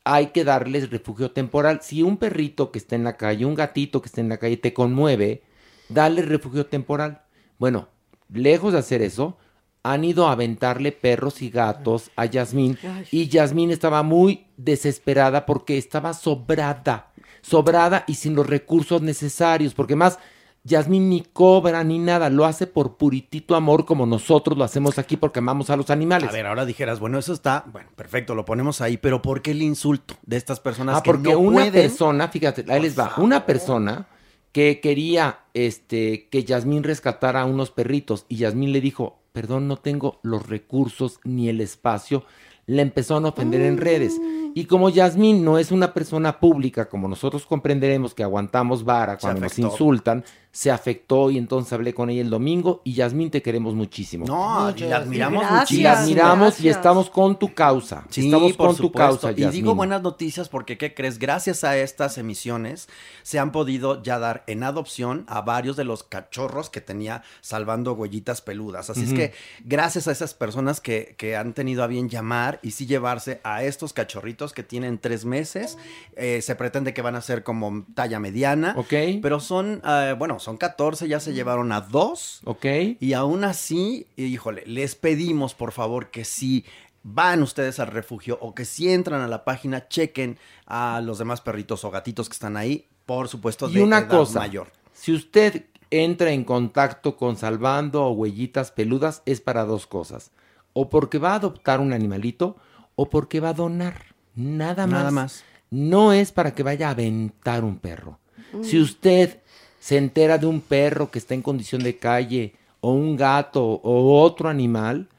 hay que darles refugio temporal. Si un perrito que está en la calle, un gatito que está en la calle te conmueve, dale refugio temporal. Bueno, lejos de hacer eso, han ido a aventarle perros y gatos a Yasmín y Yasmín estaba muy desesperada porque estaba sobrada, sobrada y sin los recursos necesarios, porque más Yasmín ni cobra ni nada, lo hace por puritito amor como nosotros lo hacemos aquí porque amamos a los animales. A ver, ahora dijeras, bueno, eso está, bueno, perfecto, lo ponemos ahí, pero ¿por qué el insulto de estas personas Ah, que porque no una pueden? persona, fíjate, ahí les va, una persona que quería este que Yasmín rescatara a unos perritos y Yasmín le dijo, perdón, no tengo los recursos ni el espacio, le empezaron a ofender en redes. Y como Yasmín no es una persona pública, como nosotros comprenderemos que aguantamos vara cuando nos insultan, se afectó y entonces hablé con ella el domingo y Yasmín te queremos muchísimo. No, y la admiramos Y muchísimo. la admiramos y estamos con tu causa. Sí, estamos por con tu causa, Y digo Yasmín. buenas noticias porque, ¿qué crees? Gracias a estas emisiones se han podido ya dar en adopción a varios de los cachorros que tenía salvando huellitas peludas. Así es que gracias a esas personas que, que han tenido a bien llamar y sí llevarse a estos cachorritos que tienen tres meses, eh, se pretende que van a ser como talla mediana. Ok. Pero son, eh, bueno, son 14, ya se llevaron a dos. Ok. Y aún así, híjole, les pedimos por favor que si van ustedes al refugio o que si entran a la página, chequen a los demás perritos o gatitos que están ahí, por supuesto, Y de una edad cosa, mayor. si usted entra en contacto con Salvando o Huellitas Peludas, es para dos cosas. O porque va a adoptar un animalito o porque va a donar. Nada más. Nada más. No es para que vaya a aventar un perro. Mm. Si usted se entera de un perro que está en condición de calle o un gato o otro animal,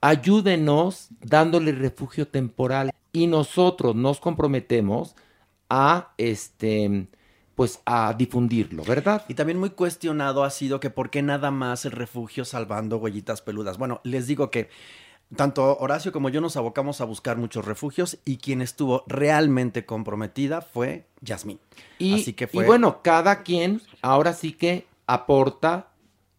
ayúdenos dándole refugio temporal y nosotros nos comprometemos a este pues a difundirlo, ¿verdad? Y también muy cuestionado ha sido que por qué nada más el refugio salvando huellitas peludas. Bueno, les digo que tanto Horacio como yo nos abocamos a buscar muchos refugios y quien estuvo realmente comprometida fue Yasmín. Y, Así que y fue bueno, cada quien ahora sí que aporta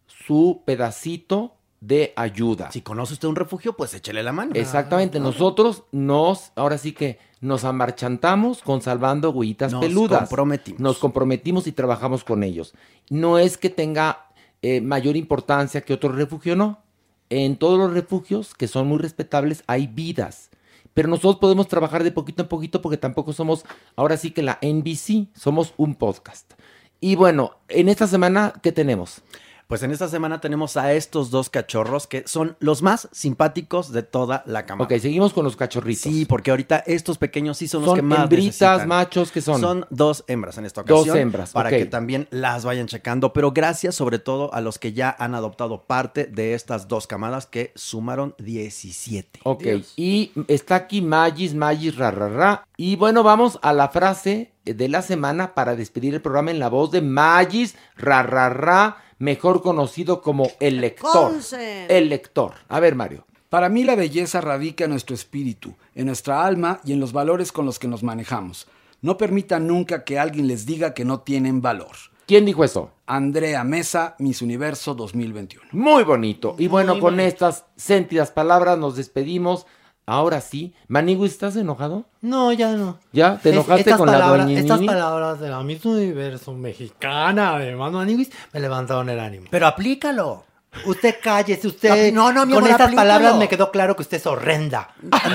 su pedacito de ayuda. Si conoce usted un refugio, pues échele la mano. Exactamente, nosotros nos, ahora sí que nos amarchantamos con Salvando Huellitas Nos Peludas. comprometimos. Nos comprometimos y trabajamos con ellos. No es que tenga eh, mayor importancia que otro refugio, no. En todos los refugios, que son muy respetables, hay vidas. Pero nosotros podemos trabajar de poquito en poquito porque tampoco somos, ahora sí que la NBC, somos un podcast. Y bueno, en esta semana, ¿qué tenemos? Pues en esta semana tenemos a estos dos cachorros que son los más simpáticos de toda la cámara. Ok, seguimos con los cachorritos. Sí, porque ahorita estos pequeños sí son, los ¿Son que más hembritas, necesitan. machos? ¿Qué son? Son dos hembras en esta Dos ocasión. hembras, Para que también las vayan checando. Pero gracias sobre todo a los que ya han adoptado parte de estas dos camadas que sumaron 17. Ok, y está aquí Magis, Magis, ra, ra, ra. Y bueno, vamos a la frase de la semana para despedir el programa en la voz de Magis, ra, ra, ra, mejor conocido como el lector. Consen. El lector. A ver, Mario. Para mí la belleza radica en nuestro espíritu, en nuestra alma y en los valores con los que nos manejamos. No permitan nunca que alguien les diga que no tienen valor. ¿Quién dijo eso? Andrea Mesa, Miss Universo 2021. Muy bonito. Y bueno, con estas sentidas palabras nos despedimos. Ahora sí. Manigui, ¿estás enojado? No, ya no. ¿Ya? ¿Te Es- enojaste estas con la palabras- doña Estas palabras de la misma universo mexicana, hermano Aniguis, me levantaron el ánimo. Pero aplícalo. Usted cállese, usted. No, no, mi Con amor, estas aplícalo. palabras me quedó claro que usted es horrenda.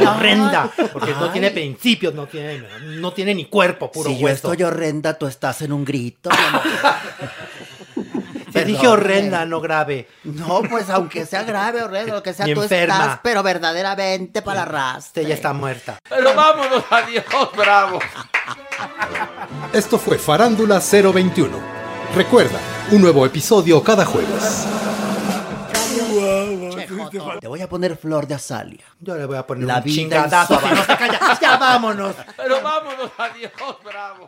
horrenda. Porque no tiene principios, no tiene, no tiene ni cuerpo, puro si yo hueso. estoy horrenda, tú estás en un grito. Te dije horrenda, no grave. No, pues aunque sea grave, horrendo, lo que sea, Ni tú enferma. estás, pero verdaderamente para la raza. Usted ya está muerta. Pero vámonos, adiós, bravo. Esto fue Farándula 021. Recuerda, un nuevo episodio cada jueves. Te voy a poner flor de azalia. Yo le voy a poner La un chingadazo. en si no se calla. Ya vámonos. Pero vámonos, adiós, bravo.